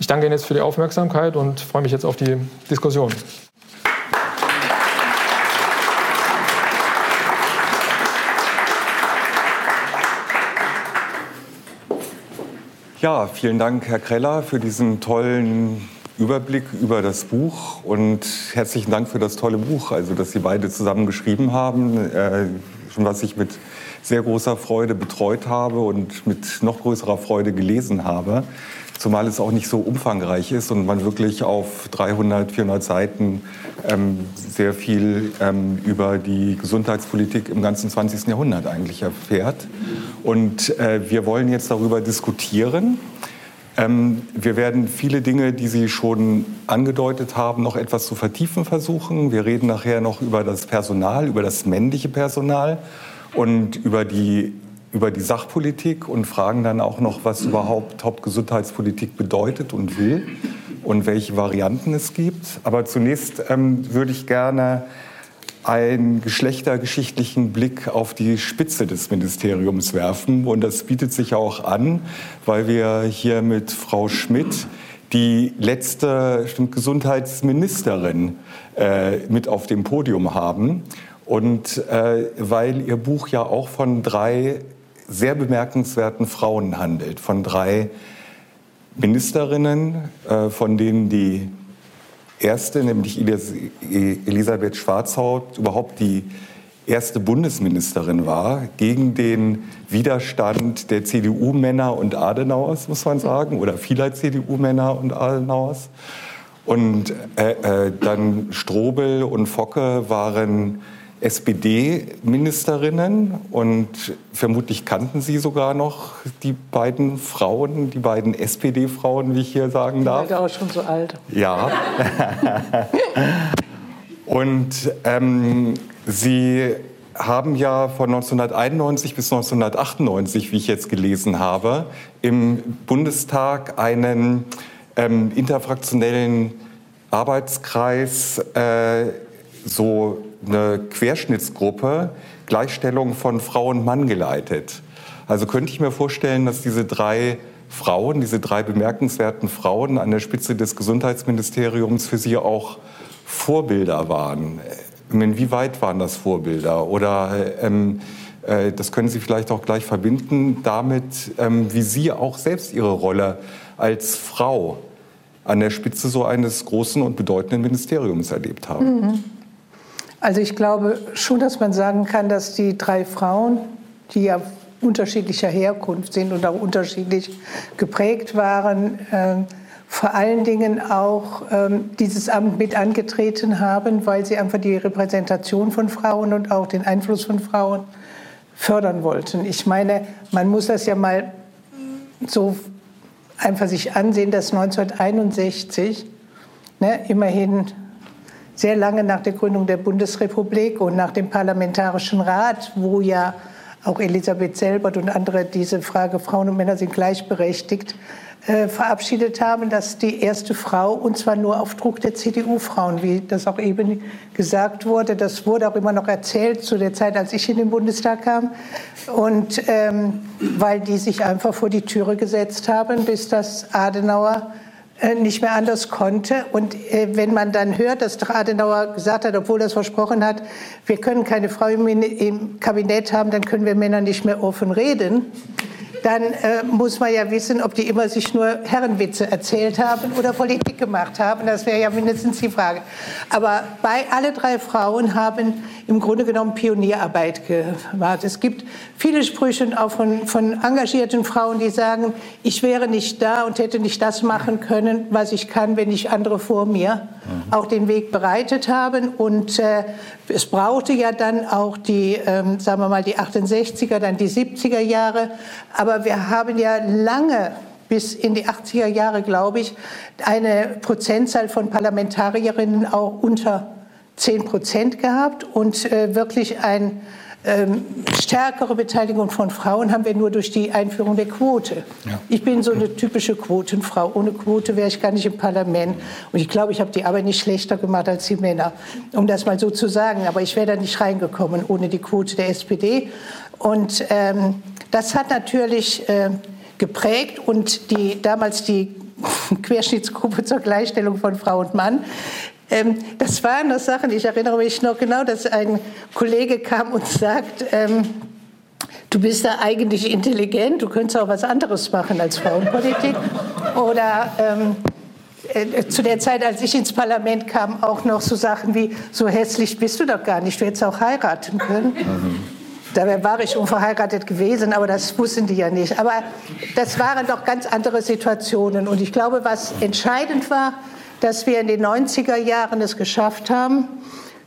Ich danke Ihnen jetzt für die Aufmerksamkeit und freue mich jetzt auf die Diskussion. Ja, vielen Dank, Herr Kreller, für diesen tollen Überblick über das Buch und herzlichen Dank für das tolle Buch, also das Sie beide zusammen geschrieben haben, äh, was ich mit sehr großer Freude betreut habe und mit noch größerer Freude gelesen habe. Zumal es auch nicht so umfangreich ist und man wirklich auf 300, 400 Seiten ähm, sehr viel ähm, über die Gesundheitspolitik im ganzen 20. Jahrhundert eigentlich erfährt. Und äh, wir wollen jetzt darüber diskutieren. Ähm, wir werden viele Dinge, die Sie schon angedeutet haben, noch etwas zu vertiefen versuchen. Wir reden nachher noch über das Personal, über das männliche Personal und über die über die Sachpolitik und fragen dann auch noch, was überhaupt Hauptgesundheitspolitik bedeutet und will und welche Varianten es gibt. Aber zunächst ähm, würde ich gerne einen geschlechtergeschichtlichen Blick auf die Spitze des Ministeriums werfen. Und das bietet sich auch an, weil wir hier mit Frau Schmidt die letzte Gesundheitsministerin äh, mit auf dem Podium haben. Und äh, weil Ihr Buch ja auch von drei sehr bemerkenswerten Frauen handelt, von drei Ministerinnen, äh, von denen die erste, nämlich Elisabeth Schwarzhaut, überhaupt die erste Bundesministerin war, gegen den Widerstand der CDU-Männer und Adenauers, muss man sagen, oder vieler CDU-Männer und Adenauers. Und äh, äh, dann Strobel und Focke waren SPD-Ministerinnen und vermutlich kannten Sie sogar noch die beiden Frauen, die beiden SPD-Frauen, wie ich hier sagen darf. Ich bin auch schon so alt. Ja. und ähm, Sie haben ja von 1991 bis 1998, wie ich jetzt gelesen habe, im Bundestag einen ähm, interfraktionellen Arbeitskreis äh, so eine Querschnittsgruppe Gleichstellung von Frau und Mann geleitet. Also könnte ich mir vorstellen, dass diese drei Frauen, diese drei bemerkenswerten Frauen an der Spitze des Gesundheitsministeriums für Sie auch Vorbilder waren. Inwieweit waren das Vorbilder? Oder ähm, äh, das können Sie vielleicht auch gleich verbinden damit, ähm, wie Sie auch selbst Ihre Rolle als Frau an der Spitze so eines großen und bedeutenden Ministeriums erlebt haben. Mhm. Also ich glaube schon, dass man sagen kann, dass die drei Frauen, die ja unterschiedlicher Herkunft sind und auch unterschiedlich geprägt waren, äh, vor allen Dingen auch ähm, dieses Amt mit angetreten haben, weil sie einfach die Repräsentation von Frauen und auch den Einfluss von Frauen fördern wollten. Ich meine, man muss das ja mal so einfach sich ansehen, dass 1961 ne, immerhin sehr lange nach der Gründung der Bundesrepublik und nach dem Parlamentarischen Rat, wo ja auch Elisabeth Selbert und andere diese Frage Frauen und Männer sind gleichberechtigt äh, verabschiedet haben, dass die erste Frau, und zwar nur auf Druck der CDU-Frauen, wie das auch eben gesagt wurde, das wurde auch immer noch erzählt zu der Zeit, als ich in den Bundestag kam, und ähm, weil die sich einfach vor die Türe gesetzt haben, bis das Adenauer nicht mehr anders konnte. Und äh, wenn man dann hört, dass Adenauer gesagt hat, obwohl er es versprochen hat, wir können keine Frau im Kabinett haben, dann können wir Männer nicht mehr offen reden dann äh, muss man ja wissen, ob die immer sich nur Herrenwitze erzählt haben oder Politik gemacht haben. Das wäre ja mindestens die Frage. Aber bei alle drei Frauen haben im Grunde genommen Pionierarbeit gemacht. Es gibt viele Sprüche auch von, von engagierten Frauen, die sagen, ich wäre nicht da und hätte nicht das machen können, was ich kann, wenn nicht andere vor mir mhm. auch den Weg bereitet haben. Und äh, es brauchte ja dann auch die, ähm, sagen wir mal, die 68er, dann die 70er Jahre. Aber wir haben ja lange bis in die 80er Jahre, glaube ich, eine Prozentzahl von Parlamentarierinnen auch unter 10 Prozent gehabt und äh, wirklich eine ähm, stärkere Beteiligung von Frauen haben wir nur durch die Einführung der Quote. Ja. Ich bin so eine typische Quotenfrau. Ohne Quote wäre ich gar nicht im Parlament. Und ich glaube, ich habe die Arbeit nicht schlechter gemacht als die Männer, um das mal so zu sagen. Aber ich wäre da nicht reingekommen ohne die Quote der SPD. Und ähm, das hat natürlich äh, geprägt und die, damals die Querschnittsgruppe zur Gleichstellung von Frau und Mann. Ähm, das waren noch Sachen, ich erinnere mich noch genau, dass ein Kollege kam und sagt, ähm, du bist da eigentlich intelligent, du könntest auch was anderes machen als Frauenpolitik. Oder ähm, äh, zu der Zeit, als ich ins Parlament kam, auch noch so Sachen wie, so hässlich bist du doch gar nicht, du hättest auch heiraten können. Mhm. Da war ich unverheiratet gewesen, aber das wussten die ja nicht. Aber das waren doch ganz andere Situationen. Und ich glaube, was entscheidend war, dass wir in den 90er Jahren es geschafft haben,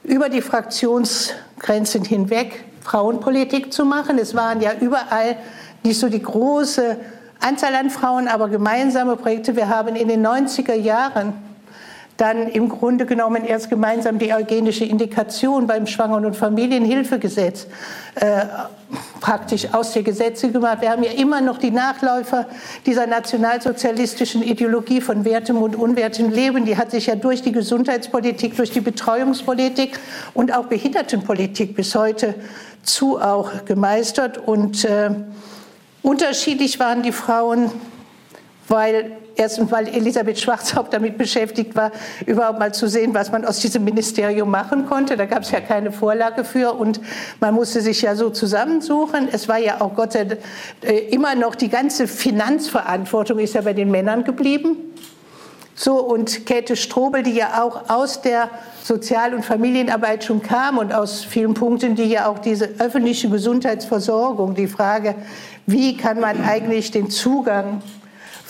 über die Fraktionsgrenzen hinweg Frauenpolitik zu machen. Es waren ja überall nicht so die große Anzahl an Frauen, aber gemeinsame Projekte. Wir haben in den 90er Jahren dann im Grunde genommen erst gemeinsam die eugenische Indikation beim Schwangeren- und Familienhilfegesetz äh, praktisch aus der Gesetze gemacht. Wir haben ja immer noch die Nachläufer dieser nationalsozialistischen Ideologie von wertem und unwertem Leben. Die hat sich ja durch die Gesundheitspolitik, durch die Betreuungspolitik und auch Behindertenpolitik bis heute zu auch gemeistert. Und äh, unterschiedlich waren die Frauen, weil Erstens, weil Elisabeth Schwarzhaupt damit beschäftigt war, überhaupt mal zu sehen, was man aus diesem Ministerium machen konnte. Da gab es ja keine Vorlage für und man musste sich ja so zusammensuchen. Es war ja auch Gott sei Dank äh, immer noch die ganze Finanzverantwortung ist ja bei den Männern geblieben. So, und Käthe Strobel, die ja auch aus der Sozial- und Familienarbeit schon kam und aus vielen Punkten, die ja auch diese öffentliche Gesundheitsversorgung, die Frage, wie kann man eigentlich den Zugang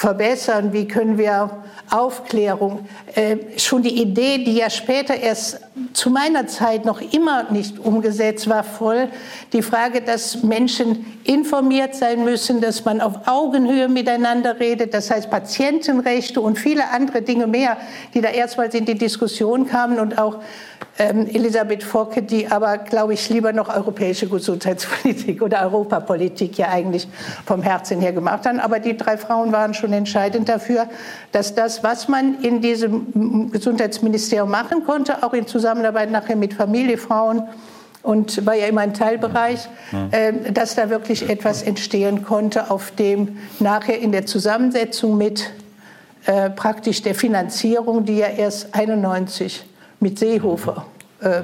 verbessern, wie können wir Aufklärung, äh, schon die Idee, die ja später erst zu meiner Zeit noch immer nicht umgesetzt war, voll, die Frage, dass Menschen informiert sein müssen, dass man auf Augenhöhe miteinander redet, das heißt Patientenrechte und viele andere Dinge mehr, die da erstmals in die Diskussion kamen und auch ähm, Elisabeth Focke, die aber, glaube ich, lieber noch europäische Gesundheitspolitik oder Europapolitik ja eigentlich vom Herzen her gemacht hat. Aber die drei Frauen waren schon entscheidend dafür, dass das, was man in diesem Gesundheitsministerium machen konnte, auch in Zusammenarbeit nachher mit Familie, Frauen, und war ja immer ein Teilbereich, äh, dass da wirklich etwas entstehen konnte, auf dem nachher in der Zusammensetzung mit äh, praktisch der Finanzierung, die ja erst 91 mit Seehofer äh,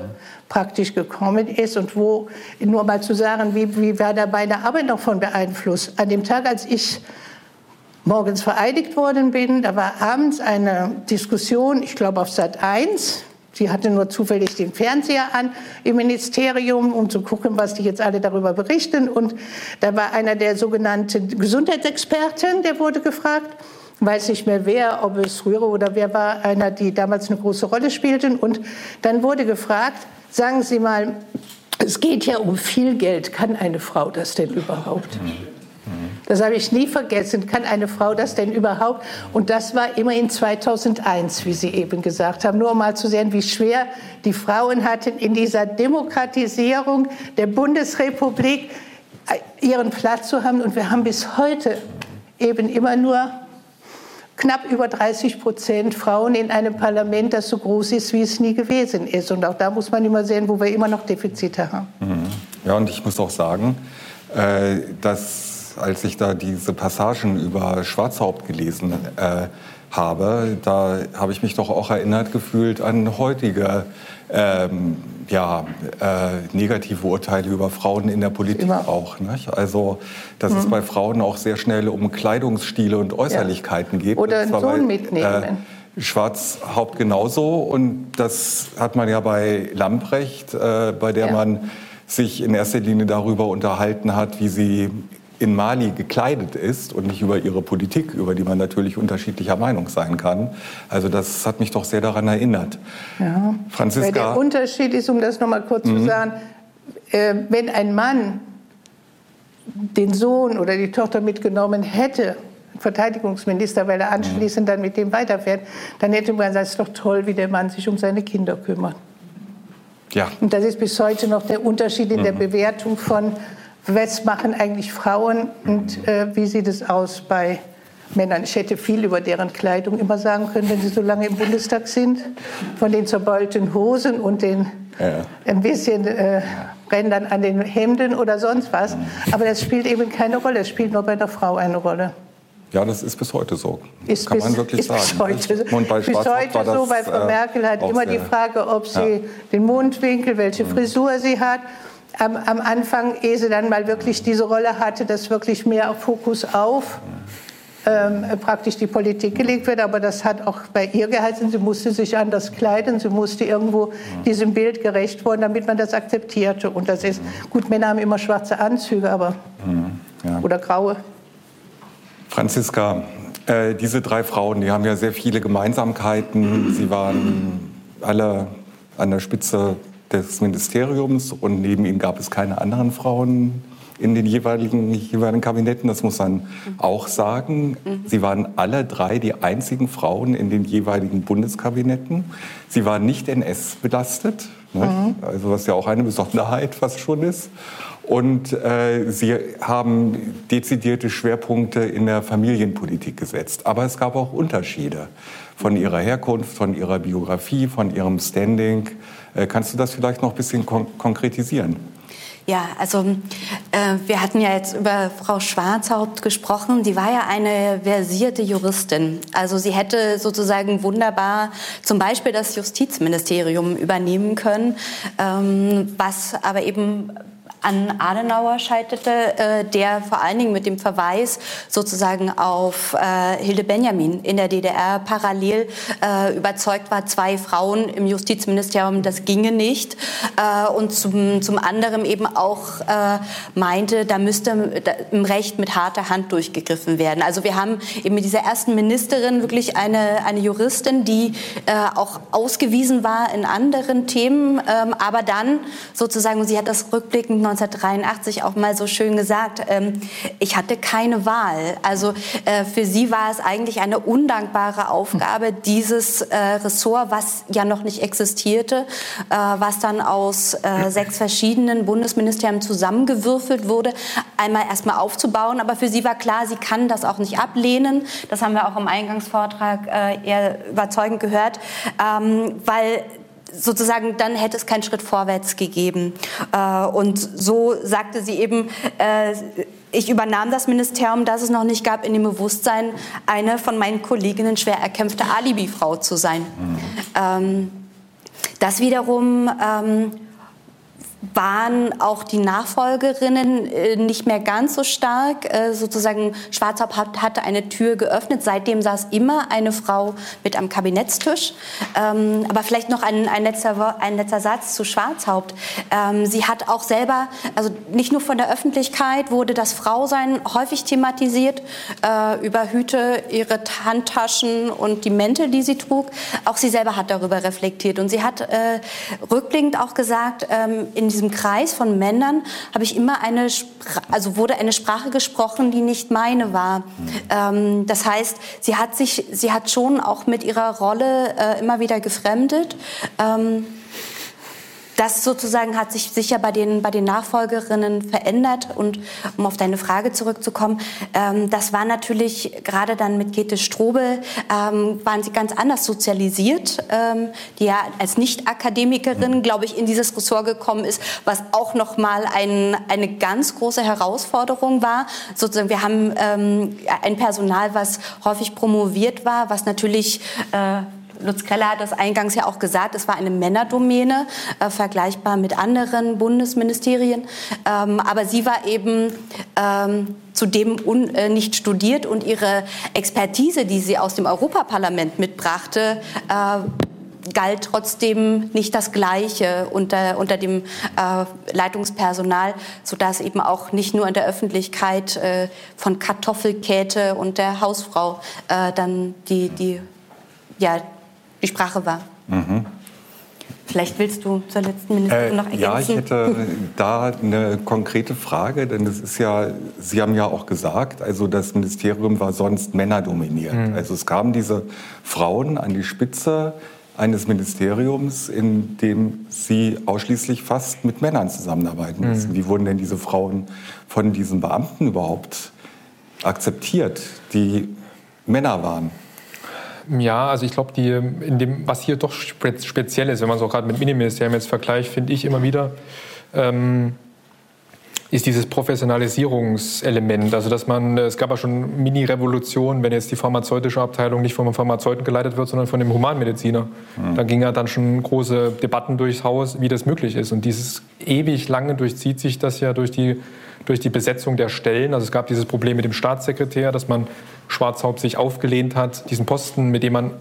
praktisch gekommen ist und wo, nur mal zu sagen, wie, wie war da meine Arbeit noch von beeinflusst. An dem Tag, als ich morgens vereidigt worden bin, da war abends eine Diskussion, ich glaube auf Sat 1, Sie hatte nur zufällig den Fernseher an im Ministerium, um zu gucken, was die jetzt alle darüber berichten. Und da war einer der sogenannten Gesundheitsexperten, der wurde gefragt weiß nicht mehr wer, ob es Rühre oder wer war, einer, die damals eine große Rolle spielten. Und dann wurde gefragt, sagen Sie mal, es geht ja um viel Geld, kann eine Frau das denn überhaupt? Das habe ich nie vergessen. Kann eine Frau das denn überhaupt? Und das war immerhin 2001, wie Sie eben gesagt haben. Nur um mal zu sehen, wie schwer die Frauen hatten, in dieser Demokratisierung der Bundesrepublik ihren Platz zu haben. Und wir haben bis heute eben immer nur knapp über 30 Prozent Frauen in einem Parlament, das so groß ist, wie es nie gewesen ist. Und auch da muss man immer sehen, wo wir immer noch Defizite haben. Mhm. Ja, und ich muss auch sagen, äh, dass als ich da diese Passagen über Schwarzhaupt gelesen äh, habe, da habe ich mich doch auch erinnert gefühlt an heutige ähm, ja, äh, negative Urteile über Frauen in der Politik Immer. auch. Nicht? Also, dass mhm. es bei Frauen auch sehr schnell um Kleidungsstile und Äußerlichkeiten ja. geht. Oder einen Sohn bei, mitnehmen. Äh, Schwarzhaupt genauso. Und das hat man ja bei Lamprecht, äh, bei der ja. man sich in erster Linie darüber unterhalten hat, wie sie in Mali gekleidet ist und nicht über ihre Politik, über die man natürlich unterschiedlicher Meinung sein kann. Also das hat mich doch sehr daran erinnert. Ja. Franziska. Weil der Unterschied ist, um das noch mal kurz mhm. zu sagen, äh, wenn ein Mann den Sohn oder die Tochter mitgenommen hätte, Verteidigungsminister, weil er anschließend mhm. dann mit dem weiterfährt, dann hätte man gesagt, es ist doch toll, wie der Mann sich um seine Kinder kümmert. Ja. Und das ist bis heute noch der Unterschied in mhm. der Bewertung von was machen eigentlich Frauen und äh, wie sieht es aus bei Männern? Ich hätte viel über deren Kleidung immer sagen können, wenn sie so lange im Bundestag sind, von den zerbeulten Hosen und den ja. ein bisschen äh, Rändern an den Hemden oder sonst was. Aber das spielt eben keine Rolle, es spielt nur bei der Frau eine Rolle. Ja, das ist bis heute so. Ist Kann bis, man wirklich sagen. Bis heute, und bei bis heute das, so, weil Frau äh, Merkel hat immer die Frage, ob sie ja. den Mundwinkel, welche mhm. Frisur sie hat am, am Anfang, ehe sie dann mal wirklich diese Rolle hatte, das wirklich mehr Fokus auf ähm, praktisch die Politik gelegt wird. Aber das hat auch bei ihr geheißen, sie musste sich anders kleiden, sie musste irgendwo diesem Bild gerecht werden, damit man das akzeptierte. Und das ist, gut, Männer haben immer schwarze Anzüge, aber, ja. oder graue. Franziska, äh, diese drei Frauen, die haben ja sehr viele Gemeinsamkeiten. Sie waren alle an der Spitze des Ministeriums und neben ihnen gab es keine anderen Frauen in den jeweiligen, jeweiligen Kabinetten, das muss man auch sagen. Sie waren alle drei die einzigen Frauen in den jeweiligen Bundeskabinetten. Sie waren nicht NS-belastet, ne? also was ja auch eine Besonderheit fast schon ist. Und äh, sie haben dezidierte Schwerpunkte in der Familienpolitik gesetzt. Aber es gab auch Unterschiede von ihrer Herkunft, von ihrer Biografie, von ihrem Standing. Äh, kannst du das vielleicht noch ein bisschen kon konkretisieren? Ja, also äh, wir hatten ja jetzt über Frau Schwarzhaupt gesprochen. Die war ja eine versierte Juristin. Also sie hätte sozusagen wunderbar zum Beispiel das Justizministerium übernehmen können, ähm, was aber eben an Adenauer scheiterte, äh, der vor allen Dingen mit dem Verweis sozusagen auf äh, Hilde Benjamin in der DDR parallel äh, überzeugt war, zwei Frauen im Justizministerium, das ginge nicht. Äh, und zum, zum anderen eben auch äh, meinte, da müsste im Recht mit harter Hand durchgegriffen werden. Also wir haben eben mit dieser ersten Ministerin wirklich eine, eine Juristin, die äh, auch ausgewiesen war in anderen Themen, ähm, aber dann sozusagen, und sie hat das rückblickend 1983 auch mal so schön gesagt, ähm, ich hatte keine Wahl. Also äh, für sie war es eigentlich eine undankbare Aufgabe, dieses äh, Ressort, was ja noch nicht existierte, äh, was dann aus äh, sechs verschiedenen Bundesministerien zusammengewürfelt wurde, einmal erstmal aufzubauen. Aber für sie war klar, sie kann das auch nicht ablehnen. Das haben wir auch im Eingangsvortrag äh, eher überzeugend gehört, ähm, weil sozusagen dann hätte es keinen Schritt vorwärts gegeben. Äh, und so sagte sie eben, äh, ich übernahm das Ministerium, das es noch nicht gab, in dem Bewusstsein, eine von meinen Kolleginnen schwer erkämpfte Alibi-Frau zu sein. Mhm. das wiederum ähm, waren auch die Nachfolgerinnen äh, nicht mehr ganz so stark. Äh, sozusagen Schwarzhaupt hatte eine Tür geöffnet. Seitdem saß immer eine Frau mit am Kabinettstisch. Ähm, aber vielleicht noch ein, ein, letzter, ein letzter Satz zu Schwarzhaupt. Ähm, sie hat auch selber, also nicht nur von der Öffentlichkeit wurde das Frausein häufig thematisiert, äh, über Hüte, ihre Handtaschen und die Mäntel, die sie trug. Auch sie selber hat darüber reflektiert. Und sie hat rückblickend auch gesagt, ähm, in diesem Kreis von Männern habe ich immer eine, also wurde eine Sprache gesprochen, die nicht meine war. Ähm, das heißt, sie hat sich, sie hat schon auch mit ihrer Rolle äh, immer wieder gefremdet. Ähm, das sozusagen hat sich sicher bei den, bei den Nachfolgerinnen verändert. Und um auf deine Frage zurückzukommen, ähm, das war natürlich gerade dann mit Käthe Strobel, ähm, waren sie ganz anders sozialisiert, ähm, die ja als Nicht-Akademikerin, glaube ich, in dieses Ressort gekommen ist, was auch noch mal ein, eine ganz große Herausforderung war. Sozusagen, wir haben ähm, ein Personal, was häufig promoviert war, was natürlich äh, Lutz Keller hat das eingangs ja auch gesagt, es war eine Männerdomäne, äh, vergleichbar mit anderen Bundesministerien. Ähm, aber sie war eben ähm, zudem un, äh, nicht studiert und ihre Expertise, die sie aus dem Europaparlament mitbrachte, äh, galt trotzdem nicht das Gleiche unter, unter dem äh, Leitungspersonal, sodass eben auch nicht nur in der Öffentlichkeit äh, von Kartoffelkäthe und der Hausfrau äh, dann die, die, ja, die Sprache war. Mhm. Vielleicht willst du zur letzten Ministerin äh, noch ergänzen? Ja, ich hätte da eine konkrete Frage, denn es ist ja, Sie haben ja auch gesagt, also das Ministerium war sonst männerdominiert. Mhm. Also es kamen diese Frauen an die Spitze eines Ministeriums, in dem sie ausschließlich fast mit Männern zusammenarbeiten müssen. Mhm. Wie wurden denn diese Frauen von diesen Beamten überhaupt akzeptiert, die Männer waren? Ja, also ich glaube, die in dem, was hier doch speziell ist, wenn man es auch gerade mit Miniministerium jetzt vergleicht, finde ich immer wieder, ähm, ist dieses Professionalisierungselement. Also dass man, es gab ja schon Mini-Revolutionen, wenn jetzt die pharmazeutische Abteilung nicht vom Pharmazeuten geleitet wird, sondern von dem Humanmediziner. Mhm. Da ging ja dann schon große Debatten durchs Haus, wie das möglich ist. Und dieses ewig lange durchzieht sich das ja durch die durch die Besetzung der Stellen. Also es gab dieses Problem mit dem Staatssekretär, dass man Schwarzhaupt sich aufgelehnt hat, diesen Posten, mit dem man,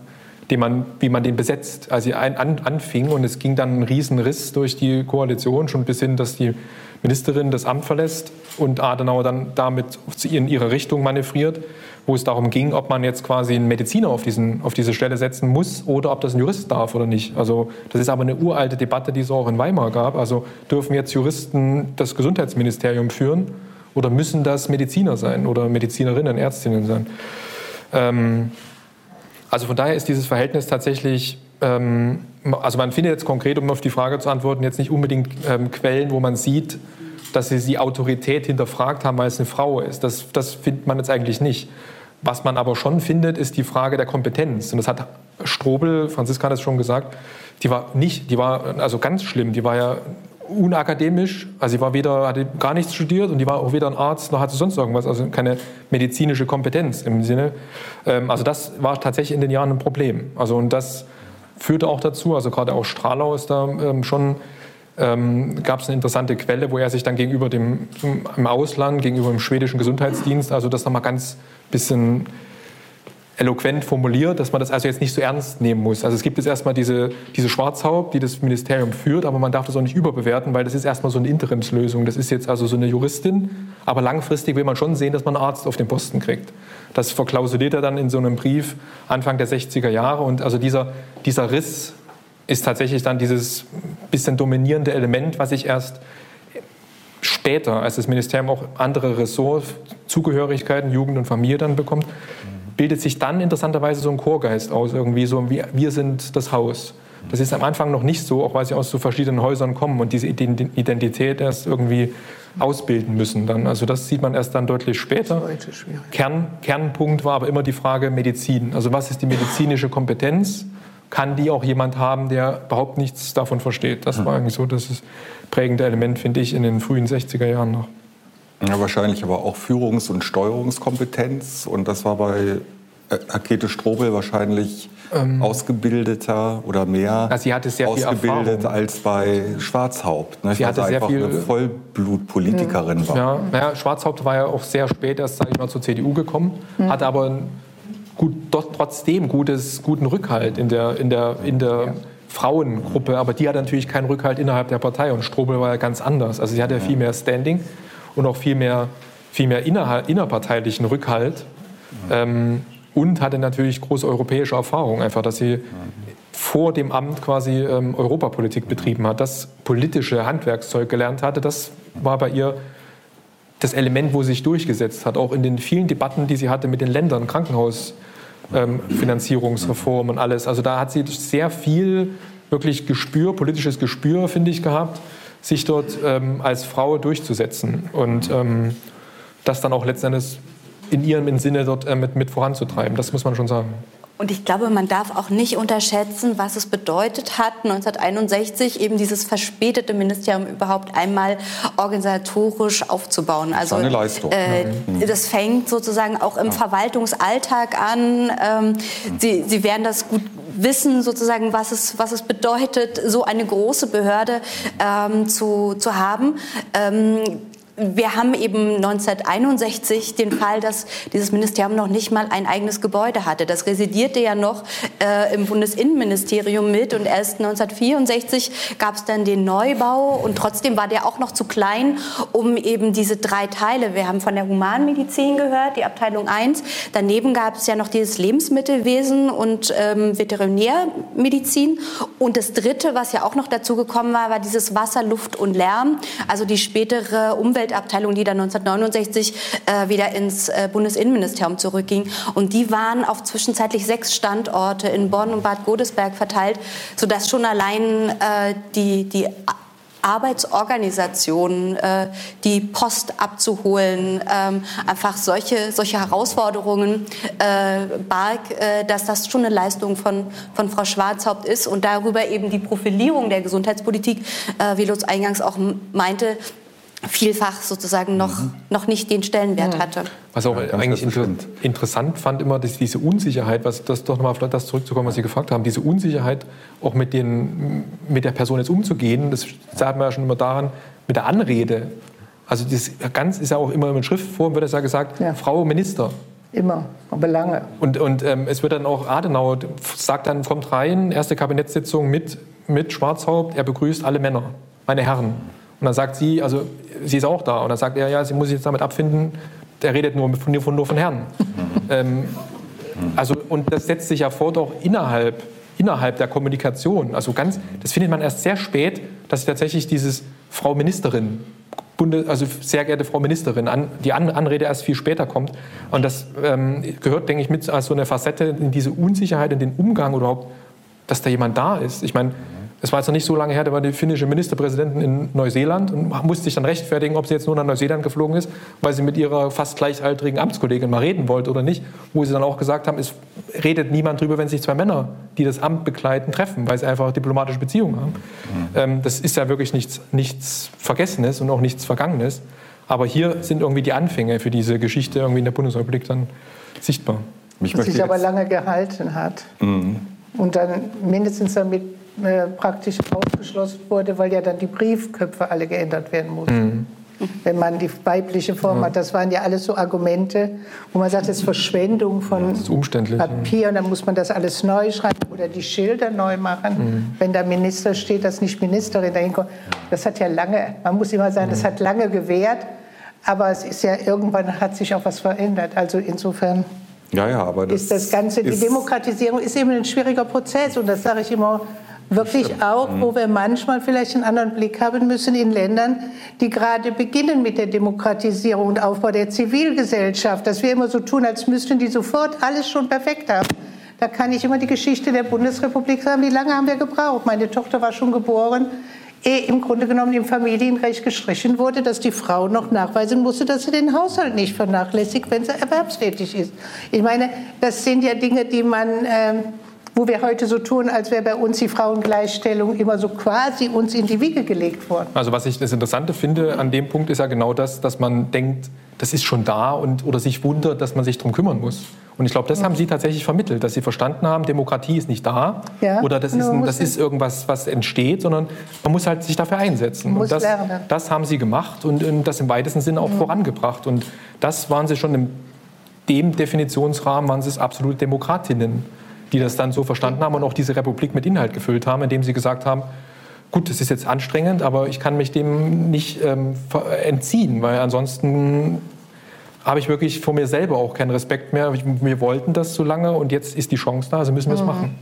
dem man wie man den besetzt, als sie ein, an, anfing. Und es ging dann ein Riesenriss durch die Koalition, schon bis hin, dass die Ministerin das Amt verlässt und Adenauer dann damit in ihre Richtung manövriert, wo es darum ging, ob man jetzt quasi einen Mediziner auf, diesen, auf diese Stelle setzen muss oder ob das ein Jurist darf oder nicht. Also das ist aber eine uralte Debatte, die es auch in Weimar gab. Also dürfen jetzt Juristen das Gesundheitsministerium führen oder müssen das Mediziner sein oder Medizinerinnen, Ärztinnen sein? Ähm, also von daher ist dieses Verhältnis tatsächlich ähm, also man findet jetzt konkret, um auf die Frage zu antworten, jetzt nicht unbedingt ähm, Quellen, wo man sieht, dass sie die Autorität hinterfragt haben, weil es eine Frau ist. Das, das findet man jetzt eigentlich nicht. Was man aber schon findet, ist die Frage der Kompetenz. Und das hat Strobel, Franziska hat es schon gesagt, die war nicht, die war also ganz schlimm. Die war ja unakademisch, also sie war weder, hatte gar nichts studiert und die war auch weder ein Arzt noch hatte sonst irgendwas, also keine medizinische Kompetenz im Sinne. Ähm, also das war tatsächlich in den Jahren ein Problem. Also und das führte auch dazu, also gerade auch Stralau ist da ähm, schon, ähm, gab es eine interessante Quelle, wo er sich dann gegenüber dem im Ausland, gegenüber dem schwedischen Gesundheitsdienst, also das nochmal ganz bisschen eloquent formuliert, dass man das also jetzt nicht so ernst nehmen muss. Also es gibt jetzt erstmal diese, diese Schwarzhaupt, die das Ministerium führt, aber man darf das auch nicht überbewerten, weil das ist erstmal so eine Interimslösung. Das ist jetzt also so eine Juristin, aber langfristig will man schon sehen, dass man einen Arzt auf den Posten kriegt. Das verklausuliert er dann in so einem Brief Anfang der 60er Jahre und also dieser, dieser Riss ist tatsächlich dann dieses bisschen dominierende Element, was sich erst später, als das Ministerium auch andere Ressorts, Zugehörigkeiten, Jugend und Familie dann bekommt, bildet sich dann interessanterweise so ein Chorgeist aus, irgendwie so, wir, wir sind das Haus. Das ist am Anfang noch nicht so, auch weil sie aus so verschiedenen Häusern kommen und diese Identität erst irgendwie ausbilden müssen. Dann. Also das sieht man erst dann deutlich später. Kern, Kernpunkt war aber immer die Frage Medizin. Also was ist die medizinische Kompetenz? Kann die auch jemand haben, der überhaupt nichts davon versteht? Das war eigentlich so das prägende Element, finde ich, in den frühen 60er Jahren noch. Ja, wahrscheinlich aber auch Führungs- und Steuerungskompetenz. Und das war bei äh, Akete Strobel wahrscheinlich ähm, ausgebildeter oder mehr also sie hatte sehr ausgebildet viel als bei Schwarzhaupt. Ne? Sie hatte sehr einfach viel, eine Vollblutpolitikerin mhm. war. Ja, ja, Schwarzhaupt war ja auch sehr spät erst, sage ich mal, zur CDU gekommen, mhm. hatte aber gut, trotzdem gutes, guten Rückhalt in der, in der, in der ja. Frauengruppe. Aber die hatte natürlich keinen Rückhalt innerhalb der Partei und Strobel war ja ganz anders. Also sie hatte ja viel mehr Standing und auch viel mehr, viel mehr innerparteilichen Rückhalt. Ähm, und hatte natürlich große europäische Erfahrung, einfach, dass sie vor dem Amt quasi ähm, Europapolitik betrieben hat, das politische Handwerkszeug gelernt hatte. Das war bei ihr das Element, wo sie sich durchgesetzt hat, auch in den vielen Debatten, die sie hatte mit den Ländern, Krankenhausfinanzierungsreform ähm, und alles. Also da hat sie sehr viel wirklich Gespür, politisches Gespür, finde ich, gehabt sich dort ähm, als Frau durchzusetzen und ähm, das dann auch letztendlich in ihrem Sinne dort äh, mit, mit voranzutreiben. Das muss man schon sagen. Und ich glaube, man darf auch nicht unterschätzen, was es bedeutet hat, 1961 eben dieses verspätete Ministerium überhaupt einmal organisatorisch aufzubauen. Also eine Leistung. Äh, mhm. Das fängt sozusagen auch im Verwaltungsalltag an. Ähm, Sie, Sie werden das gut wissen, sozusagen, was es, was es bedeutet, so eine große Behörde ähm, zu, zu haben. Ähm, wir haben eben 1961 den Fall, dass dieses Ministerium noch nicht mal ein eigenes Gebäude hatte. Das residierte ja noch äh, im Bundesinnenministerium mit und erst 1964 gab es dann den Neubau und trotzdem war der auch noch zu klein, um eben diese drei Teile, wir haben von der Humanmedizin gehört, die Abteilung 1, daneben gab es ja noch dieses Lebensmittelwesen und ähm, Veterinärmedizin. Und das dritte, was ja auch noch dazu gekommen war, war dieses Wasser, Luft und Lärm, also die spätere Umwelt Umweltabteilung, die dann 1969 äh, wieder ins äh, Bundesinnenministerium zurückging. Und die waren auf zwischenzeitlich sechs Standorte in Bonn und Bad Godesberg verteilt, sodass schon allein äh, die, die Arbeitsorganisationen, äh, die Post abzuholen, ähm, einfach solche, solche Herausforderungen äh, barg, äh, dass das schon eine Leistung von, von Frau Schwarzhaupt ist und darüber eben die Profilierung der Gesundheitspolitik, äh, wie Lutz eingangs auch meinte, vielfach sozusagen noch, mhm. noch nicht den Stellenwert hatte. Was auch ja, eigentlich inter interessant fand immer, dass diese Unsicherheit, was das doch nochmal auf das zurückzukommen, was Sie gefragt haben, diese Unsicherheit auch mit, den, mit der Person jetzt umzugehen, das sagt man ja schon immer daran, mit der Anrede Also das ganz ist ja auch immer in Schriftform, wird es ja gesagt, ja. Frau Minister. Immer, aber lange. Und, und ähm, es wird dann auch Adenauer sagt dann, kommt rein, erste Kabinettssitzung mit, mit Schwarzhaupt, er begrüßt alle Männer, meine Herren. Und dann sagt sie, also sie ist auch da. Und dann sagt er, ja, sie muss sich jetzt damit abfinden, der redet nur von, nur von Herren. ähm, also, und das setzt sich ja fort auch innerhalb, innerhalb der Kommunikation. Also ganz, das findet man erst sehr spät, dass tatsächlich dieses Frau Ministerin Bundes, also sehr geehrte Frau Ministerin, an, die an, Anrede erst viel später kommt. Und das ähm, gehört, denke ich, mit als so eine Facette in diese Unsicherheit, in den Umgang überhaupt, dass da jemand da ist. Ich meine, es war jetzt noch nicht so lange her, da war die finnische Ministerpräsidentin in Neuseeland und musste sich dann rechtfertigen, ob sie jetzt nur nach Neuseeland geflogen ist, weil sie mit ihrer fast gleichaltrigen Amtskollegin mal reden wollte oder nicht. Wo sie dann auch gesagt haben, es redet niemand drüber, wenn sich zwei Männer, die das Amt begleiten, treffen, weil sie einfach diplomatische Beziehungen haben. Mhm. Ähm, das ist ja wirklich nichts, nichts Vergessenes und auch nichts Vergangenes. Aber hier sind irgendwie die Anfänge für diese Geschichte irgendwie in der Bundesrepublik dann sichtbar. Mich Was sich aber lange gehalten hat. Mhm. Und dann mindestens damit äh, praktisch ausgeschlossen wurde, weil ja dann die Briefköpfe alle geändert werden mussten. Mhm. Wenn man die weibliche Form hat, das waren ja alles so Argumente, wo man sagt, das ist Verschwendung von ist Papier und dann muss man das alles neu schreiben oder die Schilder neu machen. Mhm. Wenn da Minister steht, dass nicht Ministerin dahin kommt. Das hat ja lange, man muss immer sagen, das mhm. hat lange gewährt, aber es ist ja irgendwann hat sich auch was verändert. Also insofern. Ja, ja, aber das ist das Ganze, die Demokratisierung ist eben ein schwieriger Prozess und das sage ich immer Wirklich auch, wo wir manchmal vielleicht einen anderen Blick haben müssen in Ländern, die gerade beginnen mit der Demokratisierung und Aufbau der Zivilgesellschaft, dass wir immer so tun, als müssten die sofort alles schon perfekt haben. Da kann ich immer die Geschichte der Bundesrepublik sagen, wie lange haben wir gebraucht? Meine Tochter war schon geboren, ehe im Grunde genommen im Familienrecht gestrichen wurde, dass die Frau noch nachweisen musste, dass sie den Haushalt nicht vernachlässigt, wenn sie erwerbstätig ist. Ich meine, das sind ja Dinge, die man... Äh, wo wir heute so tun, als wäre bei uns die Frauengleichstellung immer so quasi uns in die Wiege gelegt worden. Also was ich das Interessante finde an dem Punkt ist ja genau das, dass man denkt, das ist schon da und oder sich wundert, dass man sich darum kümmern muss. Und ich glaube, das haben Sie tatsächlich vermittelt, dass Sie verstanden haben, Demokratie ist nicht da ja, oder das, ist, ein, das ist irgendwas, was entsteht, sondern man muss halt sich dafür einsetzen. Muss und das, lernen. das haben Sie gemacht und, und das im weitesten Sinne auch mhm. vorangebracht. Und das waren Sie schon in dem Definitionsrahmen, waren Sie es absolut Demokratinnen die das dann so verstanden haben und auch diese Republik mit Inhalt gefüllt haben, indem sie gesagt haben, gut, das ist jetzt anstrengend, aber ich kann mich dem nicht ähm, entziehen, weil ansonsten habe ich wirklich vor mir selber auch keinen Respekt mehr. Wir wollten das so lange und jetzt ist die Chance da, also müssen wir es mhm. machen.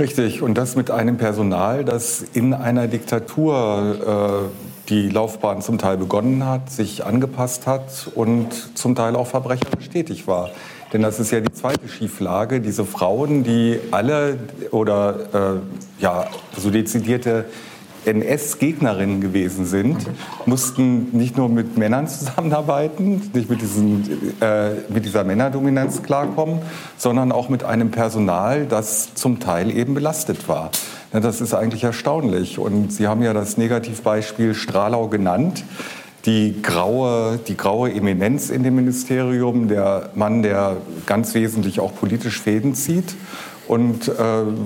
Richtig, und das mit einem Personal, das in einer Diktatur äh, die Laufbahn zum Teil begonnen hat, sich angepasst hat und zum Teil auch verbrecherisch tätig war. Denn das ist ja die zweite Schieflage. Diese Frauen, die alle oder äh, ja, so dezidierte NS-Gegnerinnen gewesen sind, mussten nicht nur mit Männern zusammenarbeiten, nicht mit, diesen, äh, mit dieser Männerdominanz klarkommen, sondern auch mit einem Personal, das zum Teil eben belastet war. Ja, das ist eigentlich erstaunlich. Und Sie haben ja das Negativbeispiel Stralau genannt die graue, die graue Eminenz in dem Ministerium, der Mann, der ganz wesentlich auch politisch Fäden zieht und äh,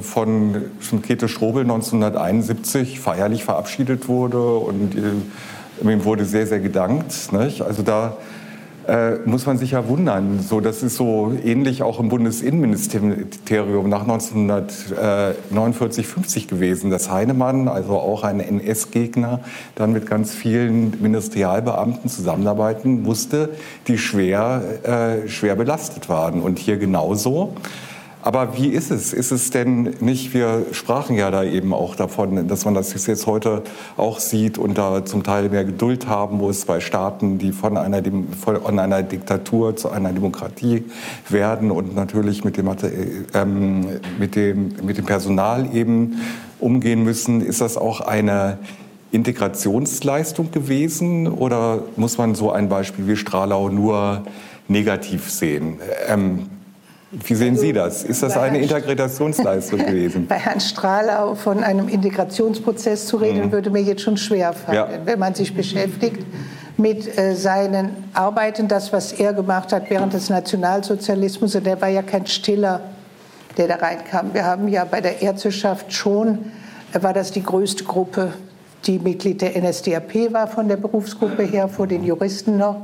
von, Käthe Strobel 1971 feierlich verabschiedet wurde und äh, ihm wurde sehr, sehr gedankt. Nicht? Also da äh, muss man sich ja wundern. So, das ist so ähnlich auch im Bundesinnenministerium nach 1949, 50 gewesen, dass Heinemann, also auch ein NS-Gegner, dann mit ganz vielen Ministerialbeamten zusammenarbeiten musste, die schwer, äh, schwer belastet waren. Und hier genauso. Aber wie ist es? Ist es denn nicht, wir sprachen ja da eben auch davon, dass man das jetzt heute auch sieht und da zum Teil mehr Geduld haben muss bei Staaten, die von einer, von einer Diktatur zu einer Demokratie werden und natürlich mit dem, ähm, mit dem, mit dem Personal eben umgehen müssen. Ist das auch eine Integrationsleistung gewesen oder muss man so ein Beispiel wie Stralau nur negativ sehen? Ähm, wie sehen Sie das? Ist das eine Integrationsleistung gewesen? Bei Herrn Strahlau von einem Integrationsprozess zu reden, mhm. würde mir jetzt schon schwer fallen, ja. wenn man sich beschäftigt mit äh, seinen Arbeiten, das, was er gemacht hat während des Nationalsozialismus. Und er war ja kein Stiller, der da reinkam. Wir haben ja bei der Ärzteschaft schon, war das die größte Gruppe die Mitglied der NSDAP war von der Berufsgruppe her, vor den Juristen noch.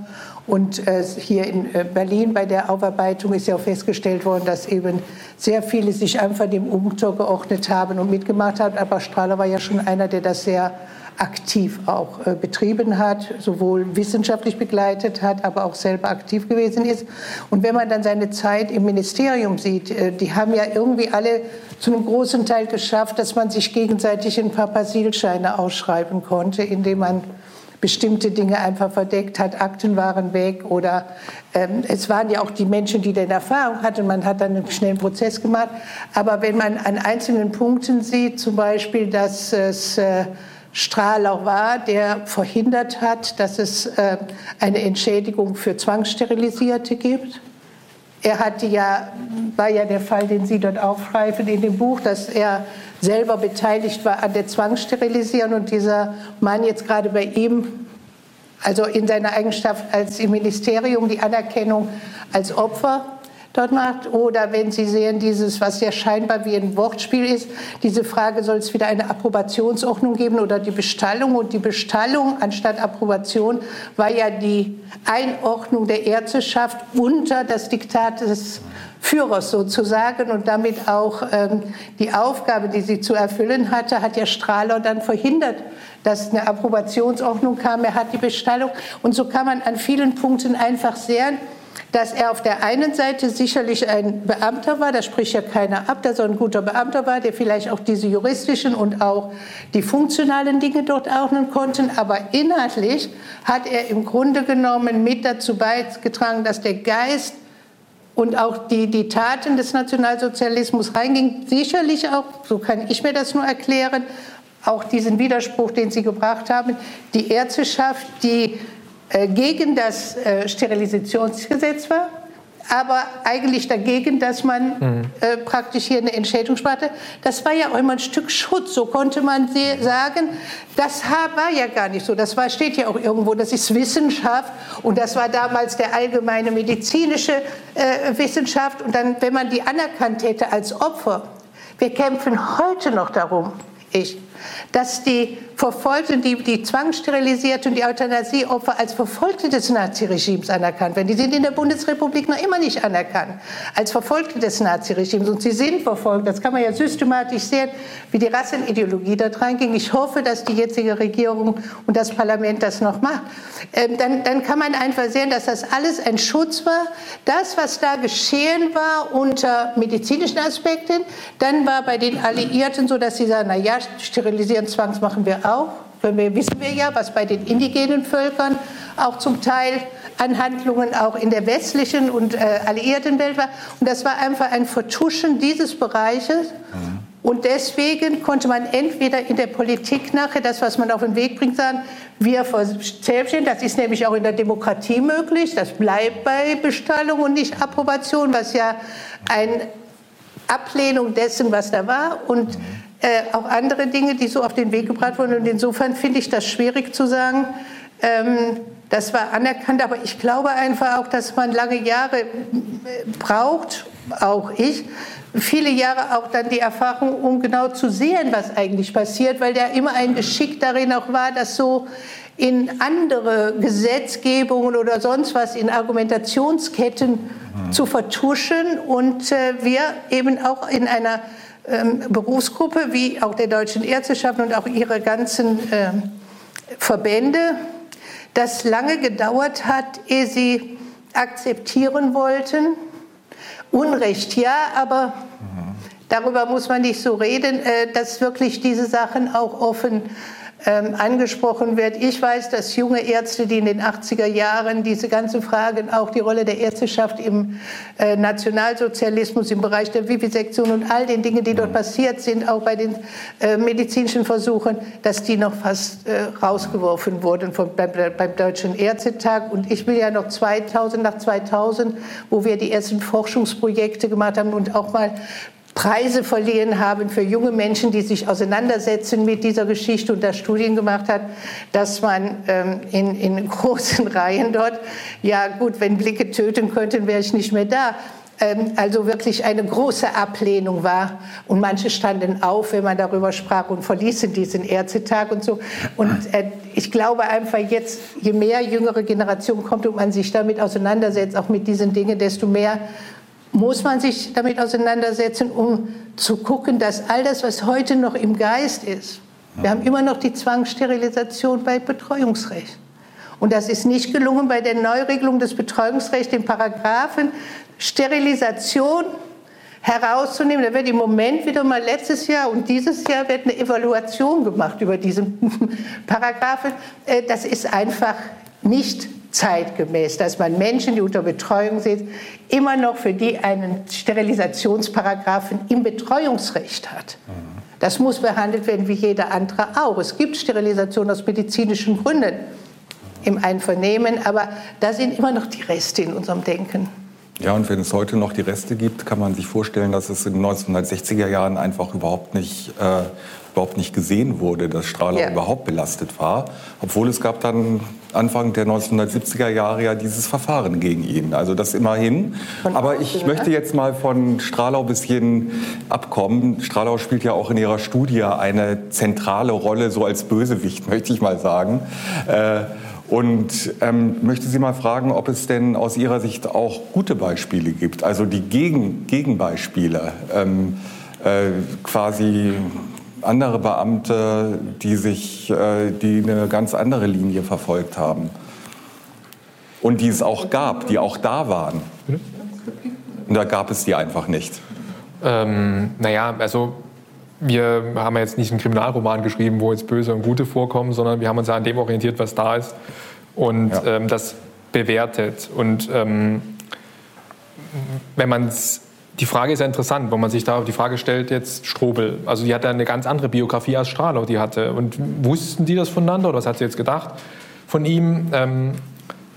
Und äh, hier in äh, Berlin bei der Aufarbeitung ist ja auch festgestellt worden, dass eben sehr viele sich einfach dem untergeordnet haben und mitgemacht haben. Aber Strahler war ja schon einer, der das sehr aktiv auch äh, betrieben hat, sowohl wissenschaftlich begleitet hat, aber auch selber aktiv gewesen ist. Und wenn man dann seine Zeit im Ministerium sieht, äh, die haben ja irgendwie alle zu einem großen Teil geschafft, dass man sich gegenseitig ein paar Persilscheine ausschreiben konnte, indem man bestimmte Dinge einfach verdeckt hat, Akten waren weg oder ähm, es waren ja auch die Menschen, die denn Erfahrung hatten, man hat dann einen schnellen Prozess gemacht. Aber wenn man an einzelnen Punkten sieht, zum Beispiel, dass es äh, Strahler war, der verhindert hat, dass es äh, eine Entschädigung für Zwangssterilisierte gibt. Er hatte ja, war ja der Fall, den Sie dort aufgreifen in dem Buch, dass er selber beteiligt war an der Zwangssterilisieren und dieser Mann jetzt gerade bei ihm, also in seiner Eigenschaft als im Ministerium, die Anerkennung als Opfer dort macht. Oder wenn Sie sehen, dieses, was ja scheinbar wie ein Wortspiel ist, diese Frage, soll es wieder eine Approbationsordnung geben oder die Bestallung? Und die Bestallung anstatt Approbation war ja die Einordnung der Ärzteschaft unter das Diktat des Führers sozusagen und damit auch ähm, die Aufgabe, die sie zu erfüllen hatte, hat ja Strahler dann verhindert, dass eine Approbationsordnung kam. Er hat die Bestallung und so kann man an vielen Punkten einfach sehen, dass er auf der einen Seite sicherlich ein Beamter war, das spricht ja keiner ab, dass er ein guter Beamter war, der vielleicht auch diese juristischen und auch die funktionalen Dinge dort ordnen konnte, aber inhaltlich hat er im Grunde genommen mit dazu beigetragen, dass der Geist und auch die, die Taten des Nationalsozialismus reinging. Sicherlich auch, so kann ich mir das nur erklären, auch diesen Widerspruch, den Sie gebracht haben, die Ärzteschaft, die gegen das äh, Sterilisationsgesetz war, aber eigentlich dagegen, dass man mhm. äh, praktisch hier eine Entschädigung sparte. Das war ja auch immer ein Stück Schutz, so konnte man sagen. Das war ja gar nicht so. Das war, steht ja auch irgendwo, das ist Wissenschaft und das war damals der allgemeine medizinische äh, Wissenschaft. Und dann, wenn man die anerkannt hätte als Opfer, wir kämpfen heute noch darum, ich, dass die Verfolgten, die, die Zwangssterilisierte und die Euthanasieopfer als Verfolgte des Naziregimes anerkannt werden. Die sind in der Bundesrepublik noch immer nicht anerkannt als Verfolgte des Naziregimes. Und sie sind verfolgt. Das kann man ja systematisch sehen, wie die Rassenideologie da reinging. Ich hoffe, dass die jetzige Regierung und das Parlament das noch macht. Ähm, dann, dann kann man einfach sehen, dass das alles ein Schutz war. Das, was da geschehen war unter medizinischen Aspekten, dann war bei den Alliierten so, dass sie sagen, na ja, sterilisieren Zwangs machen wir auch. Wir wissen wir ja, was bei den indigenen Völkern auch zum Teil an Handlungen auch in der westlichen und äh, alliierten Welt war. Und das war einfach ein Vertuschen dieses Bereiches. Mhm. Und deswegen konnte man entweder in der Politik nachher das, was man auf den Weg bringt, sagen, wir selbstständig, das ist nämlich auch in der Demokratie möglich, das bleibt bei Bestallung und nicht Approbation, was ja eine Ablehnung dessen, was da war. Und mhm äh, auch andere Dinge, die so auf den Weg gebracht wurden. Und insofern finde ich das schwierig zu sagen. Ähm, das war anerkannt, aber ich glaube einfach auch, dass man lange Jahre äh, braucht, auch ich, viele Jahre auch dann die Erfahrung, um genau zu sehen, was eigentlich passiert, weil da immer ein Geschick darin auch war, das so in andere Gesetzgebungen oder sonst was, in Argumentationsketten mhm. zu vertuschen und äh, wir eben auch in einer ähm, Berufsgruppe wie auch der Deutschen Ärzteschaft und auch ihre ganzen ähm, Verbände, das lange gedauert hat, ehe sie akzeptieren wollten. Unrecht ja, aber darüber muss man nicht so reden, äh, dass wirklich diese Sachen auch offen ähm, angesprochen wird. Ich weiß, dass junge Ärzte, die in den 80er Jahren diese ganzen Fragen, auch die Rolle der Ärzteschaft im äh, Nationalsozialismus, im Bereich der Vivisektion und all den Dingen, die dort passiert sind, auch bei den äh, medizinischen Versuchen, dass die noch fast äh, rausgeworfen wurden vom, beim, beim Deutschen Ärztetag. Und ich will ja noch 2000, nach 2000, wo wir die ersten Forschungsprojekte gemacht haben und auch mal Preise verliehen haben für junge Menschen, die sich auseinandersetzen mit dieser Geschichte und da Studien gemacht hat, dass man ähm, in, in großen Reihen dort, ja gut, wenn Blicke töten könnten, wäre ich nicht mehr da. ähm, also wirklich eine große Ablehnung war. Und manche standen auf, wenn man darüber sprach und verließen diesen Ärztetag und so. Und äh, ich glaube einfach jetzt, je mehr jüngere Generation kommt und man sich damit auseinandersetzt, auch mit diesen Dingen, desto mehr muss man sich damit auseinandersetzen, um zu gucken, dass all das, was heute noch im Geist ist, wir haben immer noch die Zwangssterilisation bei Betreuungsrecht. Und das ist nicht gelungen bei der Neuregelung des Betreuungsrechts, den Paragraphen Sterilisation herauszunehmen. Da wird im Moment wieder mal letztes Jahr und dieses Jahr wird eine Evaluation gemacht über diesen Paragraphen. Äh, das ist einfach nicht zeitgemäß, dass man Menschen, die unter Betreuung sind, immer noch für die einen Sterilisationsparagraphen im Betreuungsrecht hat. Das muss behandelt werden wie jeder andere auch. Es gibt Sterilisation aus medizinischen Gründen im Einvernehmen, aber da sind immer noch die Reste in unserem Denken. Ja, und wenn es heute noch die Reste gibt, kann man sich vorstellen, dass es in den 1960er Jahren einfach überhaupt nicht, äh, überhaupt nicht gesehen wurde, dass Strahler ja. überhaupt belastet war. Obwohl es gab dann Anfang der 1970er Jahre ja dieses Verfahren gegen ihn. Also das immerhin. Aber ich möchte jetzt mal von Strahlau ein bisschen abkommen. Strahlau spielt ja auch in ihrer Studie eine zentrale Rolle, so als Bösewicht, möchte ich mal sagen. Äh, und ähm, möchte Sie mal fragen, ob es denn aus Ihrer Sicht auch gute Beispiele gibt, also die Gegen Gegenbeispiele, ähm, äh, quasi andere Beamte, die sich, äh, die eine ganz andere Linie verfolgt haben und die es auch gab, die auch da waren. Und da gab es die einfach nicht. Ähm, naja, also wir haben jetzt nicht einen Kriminalroman geschrieben, wo jetzt Böse und Gute vorkommen, sondern wir haben uns ja an dem orientiert, was da ist und ja. ähm, das bewertet. Und ähm, wenn man es die Frage ist ja interessant, wenn man sich da die Frage stellt, jetzt Strobel. Also die hatte eine ganz andere Biografie als Strahler, die hatte. Und wussten die das voneinander oder was hat sie jetzt gedacht von ihm? Ähm,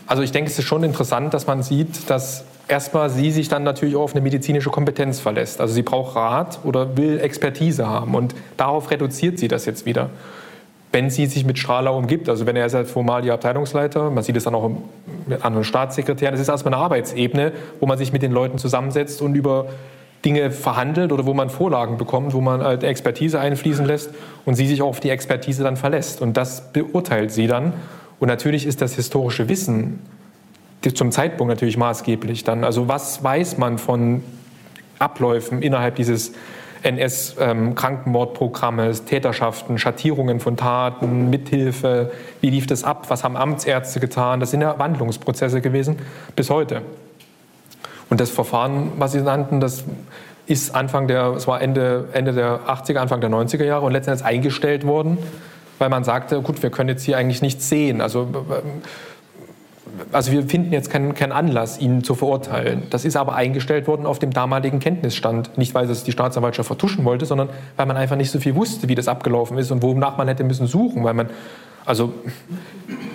also ich denke, es ist schon interessant, dass man sieht, dass erstmal sie sich dann natürlich auch auf eine medizinische Kompetenz verlässt. Also sie braucht Rat oder will Expertise haben und darauf reduziert sie das jetzt wieder. Wenn sie sich mit Strahler umgibt, also wenn er ist ja formal ihr Abteilungsleiter, man sieht es dann auch mit anderen Staatssekretären, das ist erstmal eine Arbeitsebene, wo man sich mit den Leuten zusammensetzt und über Dinge verhandelt oder wo man Vorlagen bekommt, wo man halt Expertise einfließen lässt und sie sich auch auf die Expertise dann verlässt. Und das beurteilt sie dann. Und natürlich ist das historische Wissen zum Zeitpunkt natürlich maßgeblich dann. Also was weiß man von Abläufen innerhalb dieses NS-Krankenmordprogrammes, ähm, Täterschaften, Schattierungen von Taten, Mithilfe, wie lief das ab, was haben Amtsärzte getan, das sind ja Wandlungsprozesse gewesen bis heute. Und das Verfahren, was Sie nannten, das ist Anfang der, es war Ende, Ende der 80er, Anfang der 90er Jahre und letztendlich eingestellt worden, weil man sagte, gut, wir können jetzt hier eigentlich nichts sehen. Also also wir finden jetzt keinen, keinen, Anlass, ihn zu verurteilen. Das ist aber eingestellt worden auf dem damaligen Kenntnisstand. Nicht, weil es die Staatsanwaltschaft vertuschen wollte, sondern weil man einfach nicht so viel wusste, wie das abgelaufen ist und wonach man hätte müssen suchen. Weil man, also,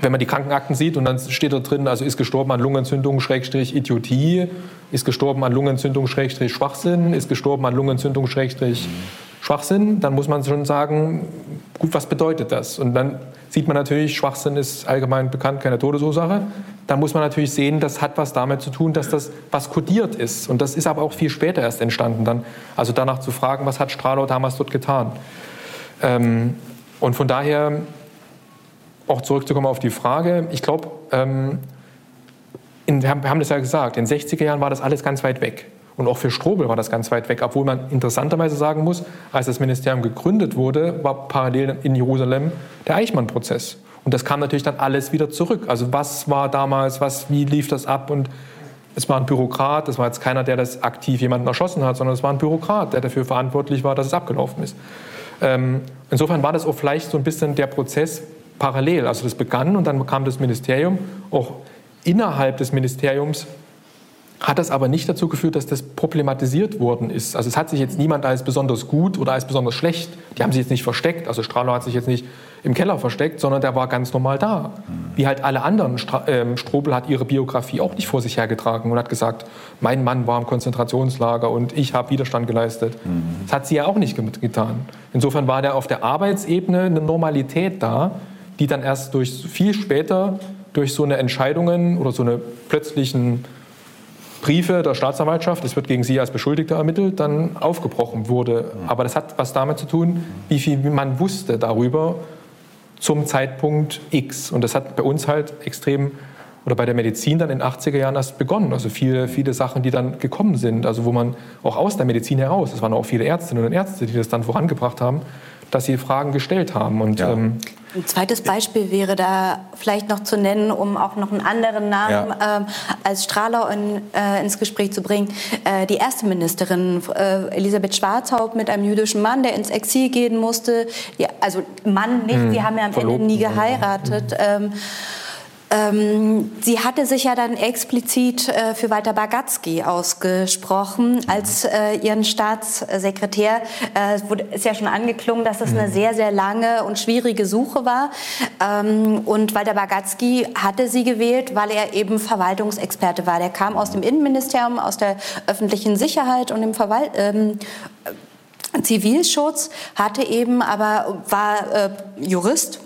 wenn man die Krankenakten sieht und dann steht da drin, also ist gestorben an Lungenentzündung, Schrägstrich Idiotie, ist gestorben an Lungenentzündung, Schrägstrich Schwachsinn, ist gestorben an Lungenentzündung, Schrägstrich Schwachsinn, dann muss man schon sagen, gut, was bedeutet das? Und dann sieht man natürlich, Schwachsinn ist allgemein bekannt, keine Todesursache. Dann muss man natürlich sehen, das hat was damit zu tun, dass das was kodiert ist. Und das ist aber auch viel später erst entstanden. Dann, also danach zu fragen, was hat Strahlau damals dort getan? Ähm, und von daher, auch zurückzukommen auf die Frage, ich glaube, ähm, wir haben das ja gesagt, in den 60er Jahren war das alles ganz weit weg. Und auch für Strobel war das ganz weit weg, obwohl man interessanterweise sagen muss, als das Ministerium gegründet wurde, war parallel in Jerusalem der Eichmann-Prozess. Und das kam natürlich dann alles wieder zurück. Also was war damals, was, wie lief das ab? Und es war ein Bürokrat, das war jetzt keiner, der das aktiv jemanden erschossen hat, sondern es war ein Bürokrat, der dafür verantwortlich war, dass es abgelaufen ist. Ähm, insofern war das auch vielleicht so ein bisschen der Prozess parallel. Also das begann und dann kam das Ministerium auch innerhalb des Ministeriums hat das aber nicht dazu geführt, dass das problematisiert worden ist. Also es hat sich jetzt niemand als besonders gut oder als besonders schlecht, die haben sich jetzt nicht versteckt, also Strahler hat sich jetzt nicht im Keller versteckt, sondern der war ganz normal da. Wie halt alle anderen. Ähm, Strobel hat ihre Biografie auch nicht vor sich hergetragen und hat gesagt, mein Mann war im Konzentrationslager und ich habe Widerstand geleistet. Das hat sie ja auch nicht getan. Insofern war der auf der Arbeitsebene eine Normalität da, die dann erst durch viel später durch so eine Entscheidungen oder so eine plötzlichen Briefe der Staatsanwaltschaft, es wird gegen Sie als Beschuldigter ermittelt, dann aufgebrochen wurde. Aber das hat was damit zu tun, wie viel man wusste darüber zum Zeitpunkt X. Und das hat bei uns halt extrem oder bei der Medizin dann in den 80er Jahren erst begonnen. Also viele, viele Sachen, die dann gekommen sind, also wo man auch aus der Medizin heraus, es waren auch viele Ärztinnen und Ärzte, die das dann vorangebracht haben, dass sie Fragen gestellt haben. Und, ja. ähm, ein zweites Beispiel wäre da vielleicht noch zu nennen, um auch noch einen anderen Namen ja. ähm, als Strahler in, äh, ins Gespräch zu bringen. Äh, die erste Ministerin äh, Elisabeth Schwarzhaupt mit einem jüdischen Mann, der ins Exil gehen musste. Ja, also Mann nicht, hm. sie haben ja am Verlobt. Ende nie geheiratet. Ähm, ähm, sie hatte sich ja dann explizit äh, für Walter Bagatzky ausgesprochen als äh, ihren Staatssekretär. Äh, es wurde, ist ja schon angeklungen, dass es eine mhm. sehr, sehr lange und schwierige Suche war. Ähm, und Walter Bagatzky hatte sie gewählt, weil er eben Verwaltungsexperte war. Der kam aus dem Innenministerium, aus der öffentlichen Sicherheit und dem Verwalt ähm, Zivilschutz, hatte eben aber, war äh, Jurist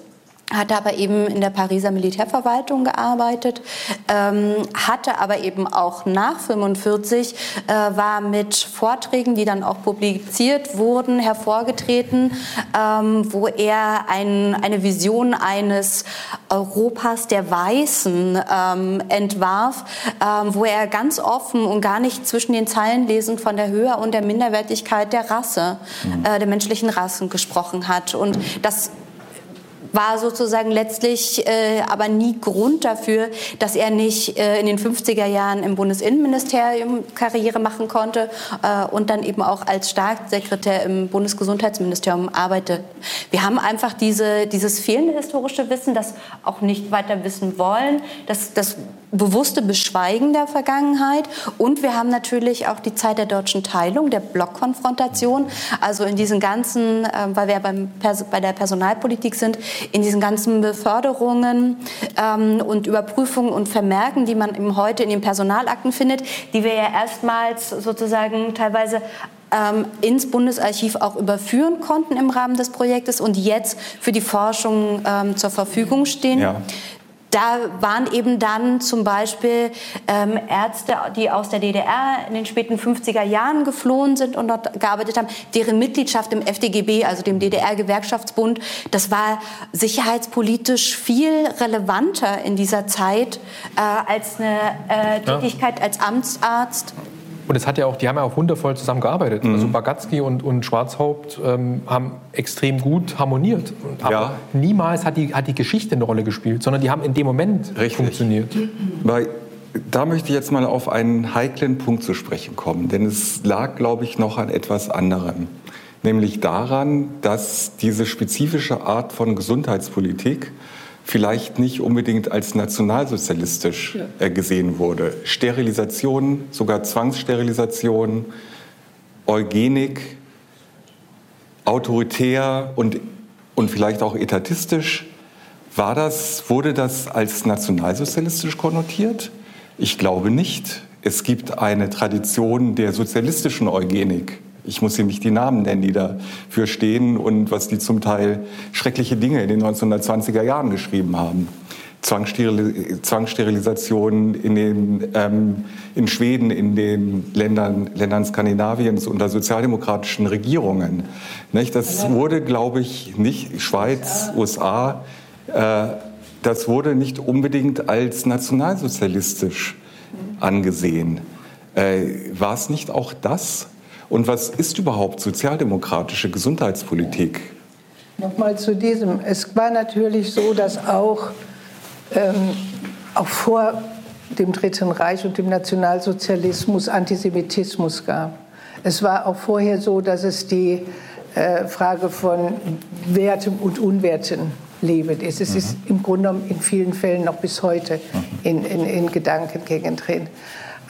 hatte aber eben in der Pariser Militärverwaltung gearbeitet, ähm, hatte aber eben auch nach 45 äh, war mit Vorträgen, die dann auch publiziert wurden, hervorgetreten, ähm, wo er ein, eine Vision eines Europas der Weißen ähm, entwarf, ähm, wo er ganz offen und gar nicht zwischen den Zeilen lesend von der Höhe und der Minderwertigkeit der Rasse, mhm. äh, der menschlichen Rassen gesprochen hat. Und das war sozusagen letztlich äh, aber nie Grund dafür, dass er nicht äh, in den 50er Jahren im Bundesinnenministerium Karriere machen konnte äh, und dann eben auch als Staatssekretär im Bundesgesundheitsministerium arbeitet. Wir haben einfach diese, dieses fehlende historische Wissen, das auch nicht weiter wissen wollen, das, das bewusste Beschweigen der Vergangenheit. Und wir haben natürlich auch die Zeit der deutschen Teilung, der Blockkonfrontation, also in diesen ganzen, äh, weil wir beim bei der Personalpolitik sind, in diesen ganzen Beförderungen ähm, und Überprüfungen und Vermerken, die man eben heute in den Personalakten findet, die wir ja erstmals sozusagen teilweise ähm, ins Bundesarchiv auch überführen konnten im Rahmen des Projektes und jetzt für die Forschung ähm, zur Verfügung stehen. Ja da waren eben dann zum Beispiel ähm, Ärzte, die aus der DDR in den späten 50er Jahren geflohen sind und dort gearbeitet haben, deren Mitgliedschaft im FDGB, also dem DDR-Gewerkschaftsbund, das war sicherheitspolitisch viel relevanter in dieser Zeit äh, als eine äh, Tätigkeit als Amtsarzt. Und es hat ja auch, die haben ja auch wundervoll zusammengearbeitet. Mhm. Also Bagatzky und, und Schwarzhaupt ähm, haben extrem gut harmoniert. Aber ja. niemals hat die, hat die Geschichte eine Rolle gespielt, sondern die haben in dem Moment Richtig. funktioniert. Weil da möchte ich jetzt mal auf einen heiklen Punkt zu sprechen kommen, denn es lag, glaube ich, noch an etwas anderem. Nämlich daran, dass diese spezifische Art von Gesundheitspolitik vielleicht nicht unbedingt als nationalsozialistisch ja. Äh, gesehen wurde. Sterilisation, sogar Zwangssterilisation, Eugenik, autoritär und, und vielleicht auch etatistisch. War das, wurde das als nationalsozialistisch konnotiert? Ich glaube nicht. Es gibt eine Tradition der sozialistischen Eugenik ich muss hier nicht die Namen nennen, die dafür stehen und was die zum Teil schreckliche Dinge in den 1920er Jahren geschrieben haben. Zwangssterilisation in, den, ähm, in Schweden, in den Ländern, Ländern Skandinaviens unter sozialdemokratischen Regierungen. Nicht? Das wurde, glaube ich, nicht, Schweiz, USA, äh, das wurde nicht unbedingt als nationalsozialistisch angesehen. Äh, war es nicht auch das? Und was ist überhaupt sozialdemokratische Gesundheitspolitik? Nochmal zu diesem. Es war natürlich so, dass auch, ähm, auch vor dem Dritten Reich und dem Nationalsozialismus Antisemitismus gab. Es war auch vorher so, dass es die äh, Frage von Werten und Unwerten lebend ist. Es mhm. ist im Grunde genommen in vielen Fällen noch bis heute mhm. in, in, in Gedankengängen drin.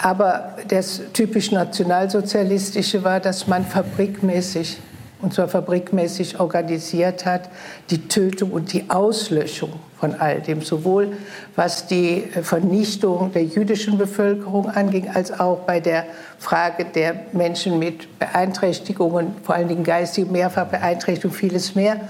Aber das typisch nationalsozialistische war, dass man fabrikmäßig, und zwar fabrikmäßig organisiert hat, die Tötung und die Auslöschung von all dem, sowohl was die Vernichtung der jüdischen Bevölkerung anging, als auch bei der Frage der Menschen mit Beeinträchtigungen, vor allen Dingen geistige Mehrfachbeeinträchtigung, vieles mehr.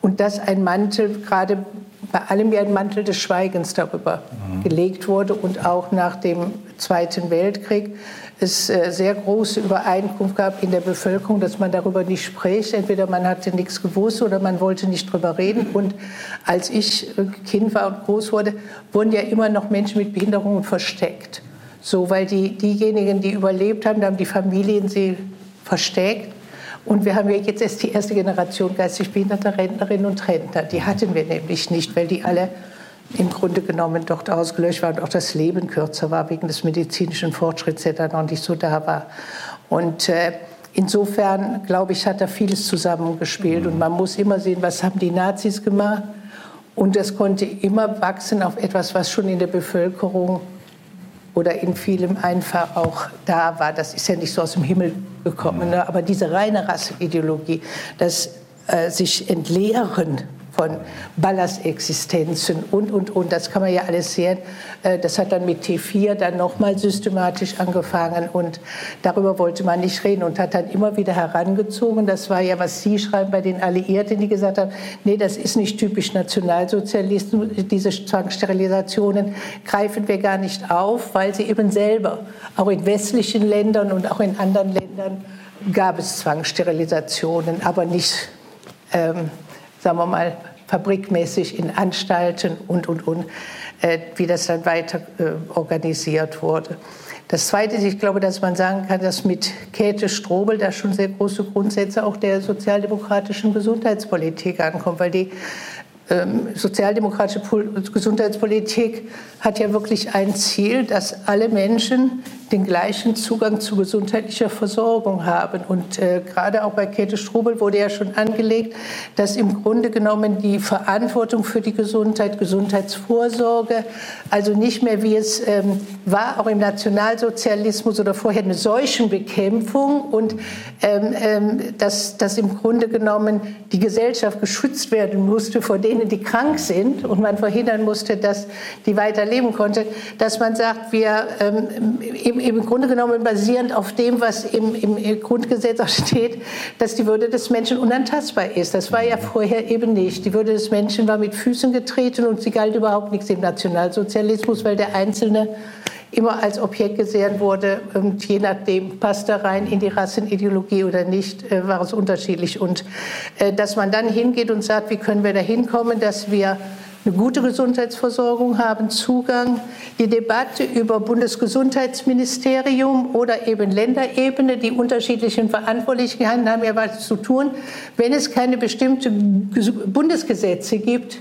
Und dass ein Mantel gerade bei allem ja ein Mantel des Schweigens darüber mhm. gelegt wurde und auch nach dem Zweiten Weltkrieg es äh, sehr große Übereinkunft gab in der Bevölkerung, dass man darüber nicht spricht. Entweder man hatte nichts gewusst oder man wollte nicht drüber reden. Und als ich äh, Kind war und groß wurde, wurden ja immer noch Menschen mit Behinderungen versteckt. So, weil die, diejenigen, die überlebt haben, da haben die Familien sie versteckt. Und wir haben ja jetzt erst die erste Generation geistig behinderter Rentnerinnen und Rentner. Die hatten wir nämlich nicht, weil die alle im Grunde genommen dort ausgelöscht war und auch das Leben kürzer war wegen des medizinischen Fortschritts, der da noch nicht so da war. Und äh, insofern, glaube ich, hat da vieles zusammengespielt. Und man muss immer sehen, was haben die Nazis gemacht. Und das konnte immer wachsen auf etwas, was schon in der Bevölkerung oder in vielem einfach auch da war. Das ist ja nicht so aus dem Himmel gekommen. Ne? Aber diese reine Rassenideologie, das äh, sich entleeren von Ballastexistenzen und, und, und. Das kann man ja alles sehen. Äh, das hat dann mit T4 dann nochmal systematisch angefangen und darüber wollte man nicht reden und hat dann immer wieder herangezogen. Das war ja, was Sie schreiben bei den Alliierten, die gesagt haben, nee, das ist nicht typisch Nationalsozialismus. Diese Zwangssterilisationen greifen wir gar nicht auf, weil sie eben selber, auch in westlichen Ländern und auch in anderen Ländern, gab es Zwangssterilisationen, aber nicht ähm, sagen wir mal, fabrikmäßig in Anstalten und, und, und, äh, wie das dann weiter äh, organisiert wurde. Das Zweite ist, ich glaube, dass man sagen kann, dass mit Käthe Strobel da schon sehr große Grundsätze auch der sozialdemokratischen Gesundheitspolitik ankommen, weil die ähm, sozialdemokratische Gesundheitspolitik hat ja wirklich ein Ziel, dass alle Menschen den gleichen Zugang zu gesundheitlicher Versorgung haben. Und äh, gerade auch bei Käthe Strobel wurde ja schon angelegt, dass im Grunde genommen die Verantwortung für die Gesundheit, Gesundheitsvorsorge, also nicht mehr wie es ähm, war, auch im Nationalsozialismus oder vorher eine Seuchenbekämpfung und ähm, ähm, dass, dass im Grunde genommen die Gesellschaft geschützt werden musste vor denen, die krank sind und man verhindern musste, dass die weiter leben konnten, dass man sagt, wir ähm, im im Grunde genommen basierend auf dem, was im, im Grundgesetz auch steht, dass die Würde des Menschen unantastbar ist. Das war ja vorher eben nicht. Die Würde des Menschen war mit Füßen getreten und sie galt überhaupt nichts im Nationalsozialismus, weil der Einzelne immer als Objekt gesehen wurde und je nachdem passt er rein in die Rassenideologie oder nicht, äh, war es unterschiedlich. Und äh, dass man dann hingeht und sagt, wie können wir da hinkommen, dass wir eine gute Gesundheitsversorgung haben, Zugang. Die Debatte über Bundesgesundheitsministerium oder eben Länderebene, die unterschiedlichen Verantwortlichkeiten haben ja was zu tun. Wenn es keine bestimmten Bundesgesetze gibt,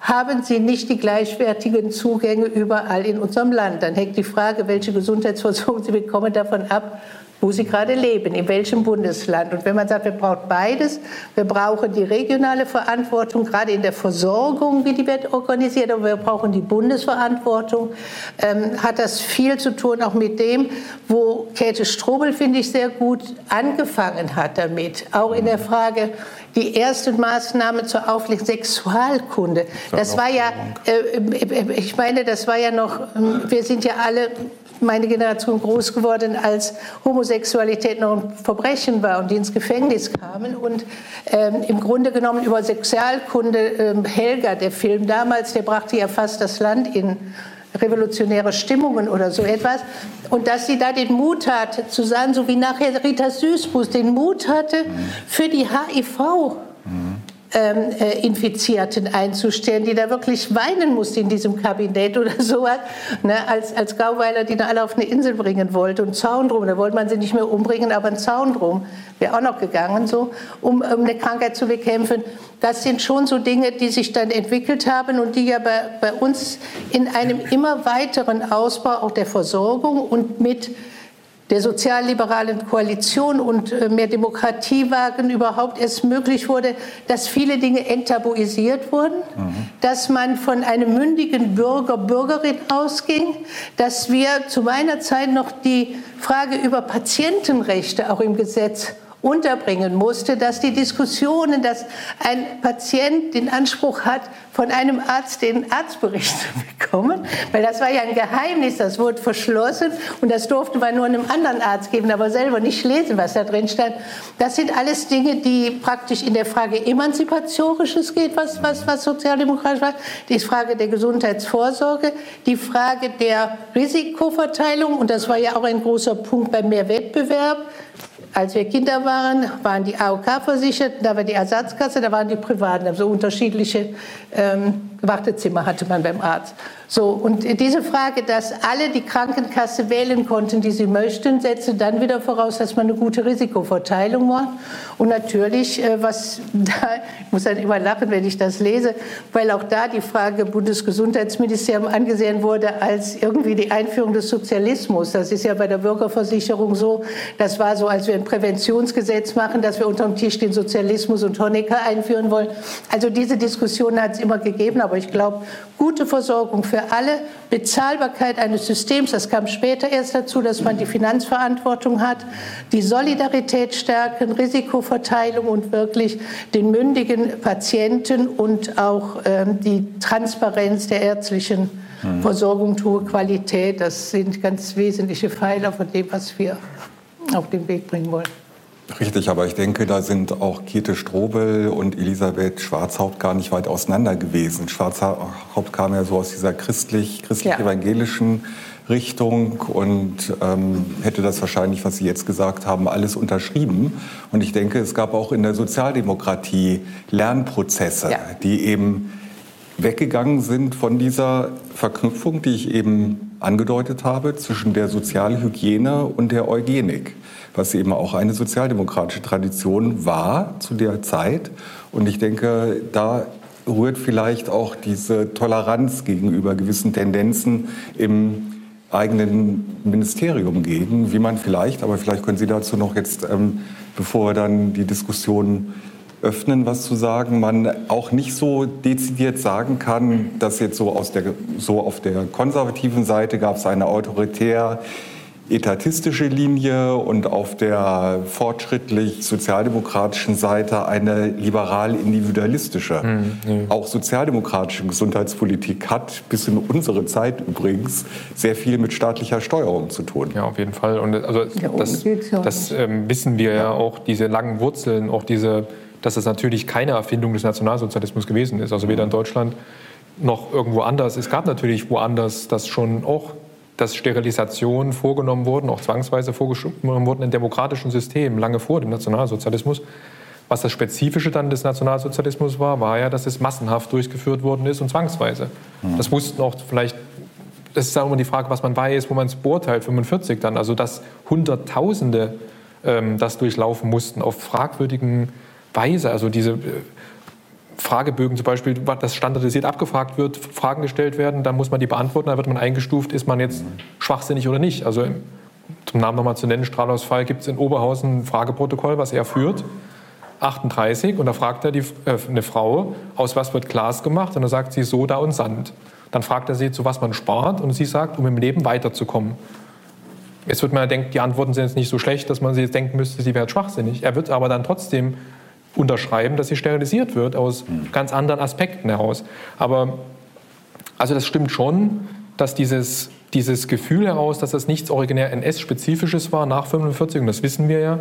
haben sie nicht die gleichwertigen Zugänge überall in unserem Land. Dann hängt die Frage, welche Gesundheitsversorgung sie bekommen, davon ab, wo sie gerade leben, in welchem Bundesland. Und wenn man sagt, wir brauchen beides, wir brauchen die regionale Verantwortung, gerade in der Versorgung, wie die wird organisiert, aber wir brauchen die Bundesverantwortung, ähm, hat das viel zu tun auch mit dem, wo Käthe Strobel, finde ich, sehr gut angefangen hat damit. Auch in der Frage, die erste Maßnahme zur Aufklärung Sexualkunde. Das war ja, äh, äh, ich meine, das war ja noch, ähm, wir sind ja alle meine Generation groß geworden, als Homosexualität noch ein Verbrechen war und die ins Gefängnis kamen. Und ähm, im Grunde genommen über Sexualkunde, ähm, Helga, der Film damals, der brachte ja fast das Land in revolutionäre Stimmungen oder so etwas. Und dass sie da den Mut hatte, zu sagen, so wie nachher Rita Süßbus den Mut hatte, für die HIV ähm, äh, Infizierten einzustellen, die da wirklich weinen musste in diesem Kabinett oder sowas, ne, als, als Gauweiler, die da alle auf eine Insel bringen wollte und Zaun drum, da wollte man sie nicht mehr umbringen, aber ein Zaun drum wäre auch noch gegangen, so, um, um eine Krankheit zu bekämpfen. Das sind schon so Dinge, die sich dann entwickelt haben und die ja bei, bei uns in einem immer weiteren Ausbau auch der Versorgung und mit der sozialliberalen Koalition und äh, mehr Demokratiewagen überhaupt erst möglich wurde, dass viele Dinge enttabuisiert wurden, mhm. dass man von einem mündigen Bürger, Bürgerin ausging, dass wir zu meiner Zeit noch die Frage über Patientenrechte auch im Gesetz unterbringen musste, dass die Diskussionen, dass ein Patient den Anspruch hat, von einem Arzt den Arztbericht zu bekommen, weil das war ja ein Geheimnis, das wurde verschlossen und das durfte man nur einem anderen Arzt geben, aber selber nicht lesen, was da drin stand. Das sind alles Dinge, die praktisch in der Frage Emanzipatorisches geht, was, was, was sozialdemokratisch war, die Frage der Gesundheitsvorsorge, die Frage der Risikoverteilung und das war ja auch ein großer Punkt beim Mehrwettbewerb. Als wir Kinder waren, waren die AOK versichert, da war die Ersatzkasse, da waren die Privaten, also unterschiedliche ähm, Wartezimmer hatte man beim Arzt. So, und diese Frage, dass alle die Krankenkasse wählen konnten, die sie möchten, setzte dann wieder voraus, dass man eine gute Risikoverteilung macht. Und natürlich, äh, was da, ich muss dann immer lachen, wenn ich das lese, weil auch da die Frage Bundesgesundheitsministerium angesehen wurde als irgendwie die Einführung des Sozialismus. Das ist ja bei der Bürgerversicherung so. Das war so, als wir ein Präventionsgesetz machen, dass wir unterm Tisch den Sozialismus und Honecker einführen wollen. Also diese Diskussion hat es immer gegeben, aber ich glaube, gute Versorgung für alle, Bezahlbarkeit eines Systems, das kam später erst dazu, dass man die Finanzverantwortung hat, die Solidarität stärken, Risikoverteilung und wirklich den mündigen Patienten und auch ähm, die Transparenz der ärztlichen mhm. Versorgung, hohe Qualität, das sind ganz wesentliche Pfeiler von dem, was wir auf den Weg bringen wollen. Richtig, aber ich denke, da sind auch Käthe Strobel und Elisabeth Schwarzhaupt gar nicht weit auseinander gewesen. Schwarzhaupt kam ja so aus dieser christlich, christlich-evangelischen ja. Richtung und ähm, hätte das wahrscheinlich, was Sie jetzt gesagt haben, alles unterschrieben. Und ich denke, es gab auch in der Sozialdemokratie Lernprozesse, ja. die eben weggegangen sind von dieser Verknüpfung, die ich eben angedeutet habe, zwischen der Sozialhygiene und der Eugenik was eben auch eine sozialdemokratische Tradition war zu der Zeit. Und ich denke, da rührt vielleicht auch diese Toleranz gegenüber gewissen Tendenzen im eigenen Ministerium gegen, wie man vielleicht, aber vielleicht können Sie dazu noch jetzt, ähm, bevor wir dann die Diskussion öffnen, was zu sagen, man auch nicht so dezidiert sagen kann, dass jetzt so, aus der, so auf der konservativen Seite gab es eine autoritär etatistische Linie und auf der fortschrittlich sozialdemokratischen Seite eine liberal-individualistische. Mhm. Auch sozialdemokratische Gesundheitspolitik hat bis in unsere Zeit übrigens sehr viel mit staatlicher Steuerung zu tun. Ja, auf jeden Fall. Und also ja, das, das ähm, wissen wir ja auch, diese langen Wurzeln, auch diese, dass das natürlich keine Erfindung des Nationalsozialismus gewesen ist. Also weder in Deutschland noch irgendwo anders. Es gab natürlich woanders das schon auch dass Sterilisationen vorgenommen wurden, auch zwangsweise vorgenommen wurden in demokratischen Systemen, lange vor dem Nationalsozialismus. Was das Spezifische dann des Nationalsozialismus war, war ja, dass es massenhaft durchgeführt worden ist und zwangsweise. Mhm. Das wussten auch vielleicht, das ist auch immer die Frage, was man weiß, wo man es beurteilt, 45 dann, also dass Hunderttausende ähm, das durchlaufen mussten auf fragwürdigen Weise. Also diese äh, Fragebögen zum Beispiel, das standardisiert abgefragt wird, Fragen gestellt werden, dann muss man die beantworten, dann wird man eingestuft, ist man jetzt schwachsinnig oder nicht. Also zum Namen nochmal zu nennen, Strahlausfall gibt es in Oberhausen ein Frageprotokoll, was er führt, 38, und da fragt er die, äh, eine Frau, aus was wird Glas gemacht, und dann sagt sie Soda und Sand. Dann fragt er sie, zu was man spart, und sie sagt, um im Leben weiterzukommen. Jetzt wird man ja denken, die Antworten sind jetzt nicht so schlecht, dass man sie jetzt denken müsste, sie wäre schwachsinnig. Er wird aber dann trotzdem unterschreiben, dass sie sterilisiert wird, aus ganz anderen Aspekten heraus. Aber also das stimmt schon, dass dieses, dieses Gefühl heraus, dass das nichts originär NS-spezifisches war nach 45, und das wissen wir ja,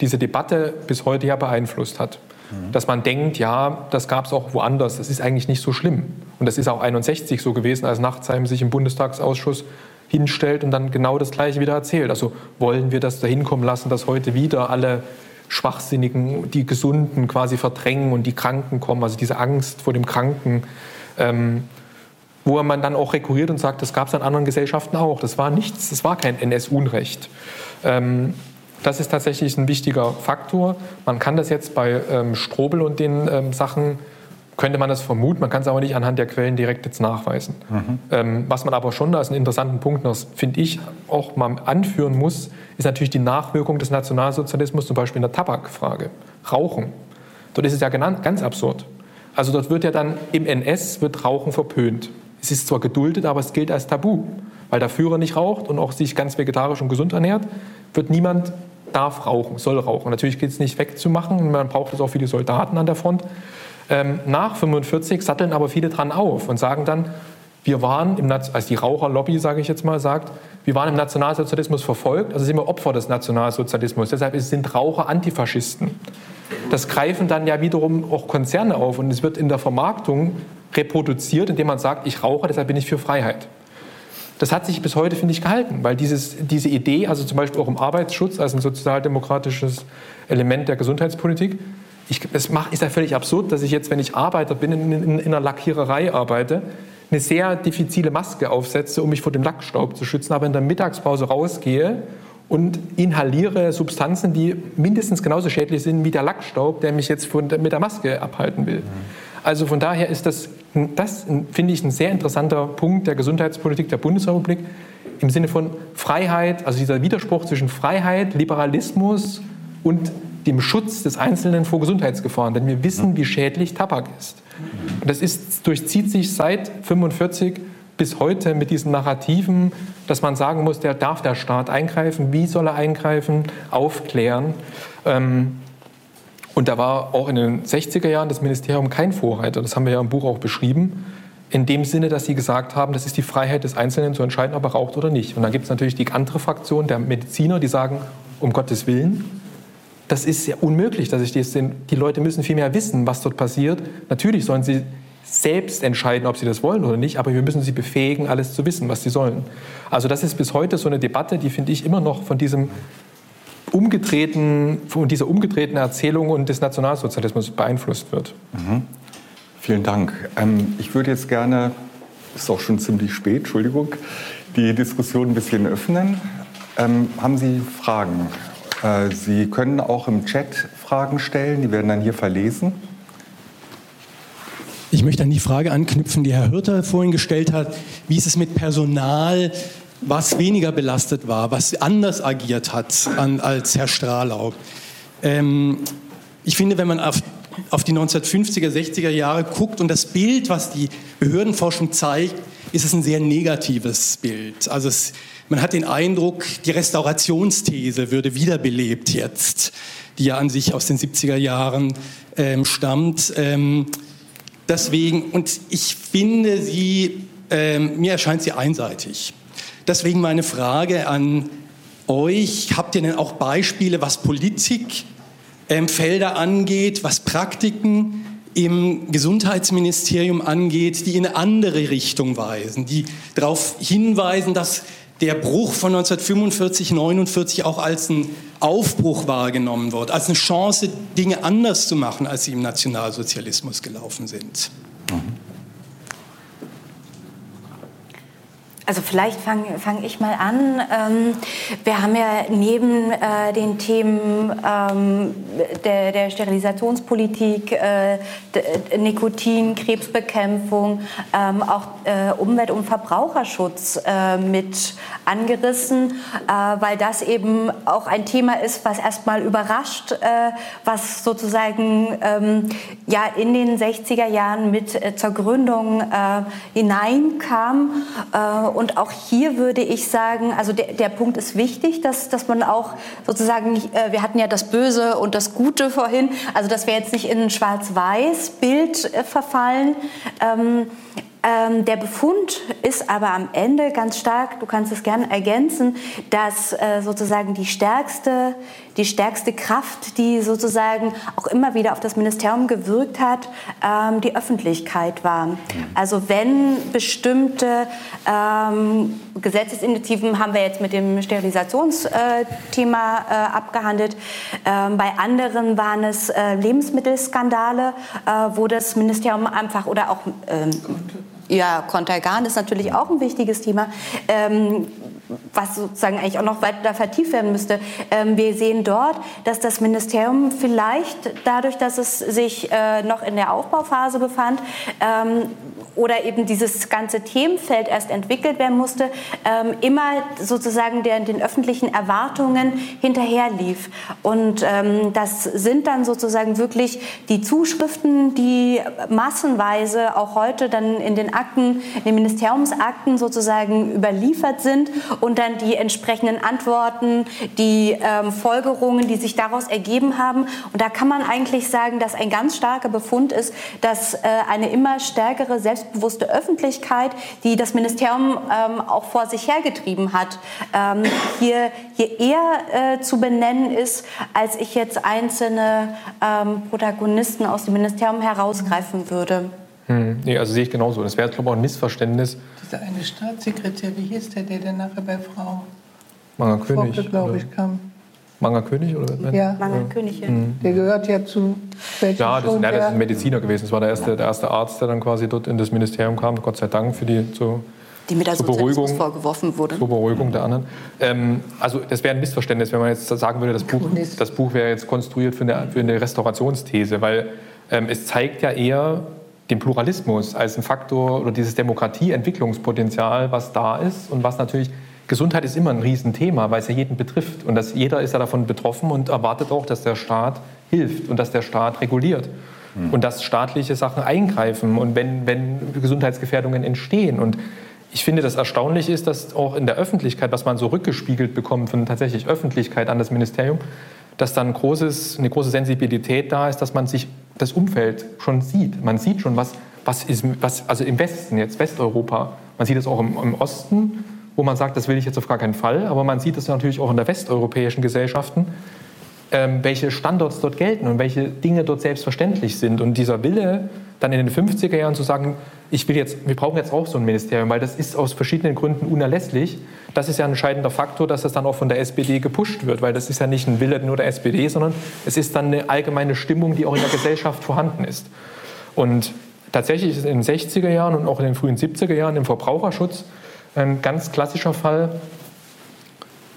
diese Debatte bis heute ja beeinflusst hat. Mhm. Dass man denkt, ja, das gab es auch woanders, das ist eigentlich nicht so schlimm. Und das ist auch 61 so gewesen, als Nachtsheim sich im Bundestagsausschuss hinstellt und dann genau das Gleiche wieder erzählt. Also wollen wir das dahin kommen lassen, dass heute wieder alle Schwachsinnigen, die Gesunden quasi verdrängen und die Kranken kommen, also diese Angst vor dem Kranken, ähm, wo man dann auch rekurriert und sagt, das gab es in anderen Gesellschaften auch. Das war nichts, das war kein NS-Unrecht. Ähm, das ist tatsächlich ein wichtiger Faktor. Man kann das jetzt bei ähm, Strobel und den ähm, Sachen könnte man das vermuten, man kann es aber nicht anhand der Quellen direkt jetzt nachweisen. Mhm. Ähm, was man aber schon als einen interessanten Punkt noch, finde ich, auch mal anführen muss, ist natürlich die Nachwirkung des Nationalsozialismus, zum Beispiel in der Tabakfrage. Rauchen. Dort ist es ja ganz absurd. Also dort wird ja dann im NS wird Rauchen verpönt. Es ist zwar geduldet, aber es gilt als Tabu. Weil der Führer nicht raucht und auch sich ganz vegetarisch und gesund ernährt, wird niemand darf rauchen, soll rauchen. Natürlich geht es nicht wegzumachen, man braucht es auch für die Soldaten an der Front. Ähm, nach 45 satteln aber viele dran auf und sagen dann, wir waren, im, als die Raucherlobby, sage ich jetzt mal, sagt, wir waren im Nationalsozialismus verfolgt, also sind wir Opfer des Nationalsozialismus. Deshalb sind Raucher Antifaschisten. Das greifen dann ja wiederum auch Konzerne auf und es wird in der Vermarktung reproduziert, indem man sagt, ich rauche, deshalb bin ich für Freiheit. Das hat sich bis heute, finde ich, gehalten, weil dieses, diese Idee, also zum Beispiel auch im Arbeitsschutz als ein sozialdemokratisches Element der Gesundheitspolitik, ich, es macht, ist ja völlig absurd, dass ich jetzt, wenn ich Arbeiter bin, in, in, in einer Lackiererei arbeite, eine sehr diffizile Maske aufsetze, um mich vor dem Lackstaub zu schützen, aber in der Mittagspause rausgehe und inhaliere Substanzen, die mindestens genauso schädlich sind wie der Lackstaub, der mich jetzt von, mit der Maske abhalten will. Also von daher ist das, das finde ich, ein sehr interessanter Punkt der Gesundheitspolitik der Bundesrepublik im Sinne von Freiheit, also dieser Widerspruch zwischen Freiheit, Liberalismus und dem Schutz des Einzelnen vor Gesundheitsgefahren. Denn wir wissen, wie schädlich Tabak ist. Und das ist, durchzieht sich seit 1945 bis heute mit diesen Narrativen, dass man sagen muss, der darf der Staat eingreifen, wie soll er eingreifen, aufklären. Ähm, und da war auch in den 60er Jahren das Ministerium kein Vorreiter, das haben wir ja im Buch auch beschrieben, in dem Sinne, dass sie gesagt haben, das ist die Freiheit des Einzelnen zu entscheiden, ob er raucht oder nicht. Und dann gibt es natürlich die andere Fraktion der Mediziner, die sagen, um Gottes Willen, das ist ja unmöglich, dass ich das denn, die Leute müssen viel mehr wissen, was dort passiert. Natürlich sollen sie selbst entscheiden, ob sie das wollen oder nicht, aber wir müssen sie befähigen, alles zu wissen, was sie sollen. Also das ist bis heute so eine Debatte, die finde ich immer noch von diesem umgedrehten, von dieser umgedrehten Erzählung und des Nationalsozialismus beeinflusst wird. Mhm. Vielen Dank. Ähm, ich würde jetzt gerne, ist auch schon ziemlich spät, Entschuldigung, die Diskussion ein bisschen öffnen. Ähm, haben Sie Fragen Sie können auch im Chat Fragen stellen, die werden dann hier verlesen. Ich möchte an die Frage anknüpfen, die Herr Hürter vorhin gestellt hat. Wie ist es mit Personal, was weniger belastet war, was anders agiert hat an, als Herr Strahlau? Ähm, ich finde, wenn man auf, auf die 1950er, 60er Jahre guckt und das Bild, was die Behördenforschung zeigt, ist es ein sehr negatives Bild. Also es man hat den Eindruck, die Restaurationsthese würde wiederbelebt jetzt, die ja an sich aus den 70er Jahren ähm, stammt. Ähm, deswegen, und ich finde sie, ähm, mir erscheint sie einseitig. Deswegen meine Frage an euch, habt ihr denn auch Beispiele, was Politikfelder ähm, angeht, was Praktiken im Gesundheitsministerium angeht, die in eine andere Richtung weisen, die darauf hinweisen, dass der Bruch von 1945, 49 auch als ein Aufbruch wahrgenommen wird, als eine Chance, Dinge anders zu machen, als sie im Nationalsozialismus gelaufen sind. Mhm. Also vielleicht fange fang ich mal an. Ähm, wir haben ja neben äh, den Themen ähm, der, der, Sterilisationspolitik, äh, Nikotin, Krebsbekämpfung, ähm, auch äh, Umwelt- und Verbraucherschutz äh, mit angerissen, äh, weil das eben auch ein Thema ist, was erstmal überrascht, äh, was sozusagen ähm, ja in den 60er Jahren mit zur Gründung hineinkam und auch hier würde ich sagen, also der, der Punkt ist wichtig, dass, dass man auch sozusagen, äh, wir hatten ja das Böse und das Gute vorhin, also dass wir jetzt nicht in ein Schwarz-Weiß-Bild äh, verfallen. Ähm, ähm, der Befund ist aber am Ende ganz stark, du kannst es gerne ergänzen, dass äh, sozusagen die stärkste, die stärkste Kraft, die sozusagen auch immer wieder auf das Ministerium gewirkt hat, ähm, die Öffentlichkeit war. Also wenn bestimmte ähm, Gesetzesinitiativen haben wir jetzt mit dem Sterilisationsthema äh, abgehandelt, ähm, bei anderen waren es äh, Lebensmittelskandale, äh, wo das Ministerium einfach oder auch ähm, ja, Kontergan ist natürlich auch ein wichtiges Thema, ähm, was sozusagen eigentlich auch noch weiter vertieft werden müsste. Ähm, wir sehen dort, dass das Ministerium vielleicht dadurch, dass es sich äh, noch in der Aufbauphase befand, ähm, oder eben dieses ganze Themenfeld erst entwickelt werden musste, ähm, immer sozusagen der, den öffentlichen Erwartungen hinterherlief. Und ähm, das sind dann sozusagen wirklich die Zuschriften, die massenweise auch heute dann in den Akten, in den Ministeriumsakten sozusagen überliefert sind und dann die entsprechenden Antworten, die ähm, Folgerungen, die sich daraus ergeben haben. Und da kann man eigentlich sagen, dass ein ganz starker Befund ist, dass äh, eine immer stärkere selbstbewusste Öffentlichkeit, die das Ministerium ähm, auch vor sich hergetrieben hat, ähm, hier, hier eher äh, zu benennen ist, als ich jetzt einzelne ähm, Protagonisten aus dem Ministerium herausgreifen würde. Hm, nee, also sehe ich genauso. Das wäre, glaube ich, auch ein Missverständnis. Dieser eine Staatssekretär, wie hieß der, der dann nachher bei Frau Manger König, glaube ich, kam? Manger König oder Ja. Manger König, ja. Der gehört ja zu welchem Ja, das, ja, das ist ein Mediziner gewesen. Das war der erste, der erste Arzt, der dann quasi dort in das Ministerium kam. Gott sei Dank für die zur, Die mit der zur Beruhigung, vorgeworfen wurde. zur Beruhigung der anderen. Ähm, also das wäre ein Missverständnis, wenn man jetzt sagen würde, das Buch, das Buch wäre jetzt konstruiert für eine, für eine Restaurationsthese, weil ähm, es zeigt ja eher den Pluralismus als ein Faktor oder dieses Demokratieentwicklungspotenzial, was da ist und was natürlich Gesundheit ist immer ein Riesenthema, weil es ja jeden betrifft und dass jeder ist ja davon betroffen und erwartet auch, dass der Staat hilft und dass der Staat reguliert und dass staatliche Sachen eingreifen und wenn, wenn Gesundheitsgefährdungen entstehen. Und ich finde, das erstaunlich ist, dass auch in der Öffentlichkeit, was man so rückgespiegelt bekommt von tatsächlich Öffentlichkeit an das Ministerium, dass dann großes, eine große Sensibilität da ist, dass man sich das Umfeld schon sieht. Man sieht schon, was, was ist, was, also im Westen jetzt, Westeuropa, man sieht es auch im, im Osten, wo man sagt, das will ich jetzt auf gar keinen Fall, aber man sieht es natürlich auch in der westeuropäischen Gesellschaften, ähm, welche Standards dort gelten und welche Dinge dort selbstverständlich sind. Und dieser Wille, dann in den 50er Jahren zu sagen, ich will jetzt, wir brauchen jetzt auch so ein Ministerium, weil das ist aus verschiedenen Gründen unerlässlich. Das ist ja ein entscheidender Faktor, dass das dann auch von der SPD gepusht wird, weil das ist ja nicht ein Wille nur der SPD, sondern es ist dann eine allgemeine Stimmung, die auch in der Gesellschaft vorhanden ist. Und tatsächlich ist in den 60er Jahren und auch in den frühen 70er Jahren im Verbraucherschutz ein ganz klassischer Fall,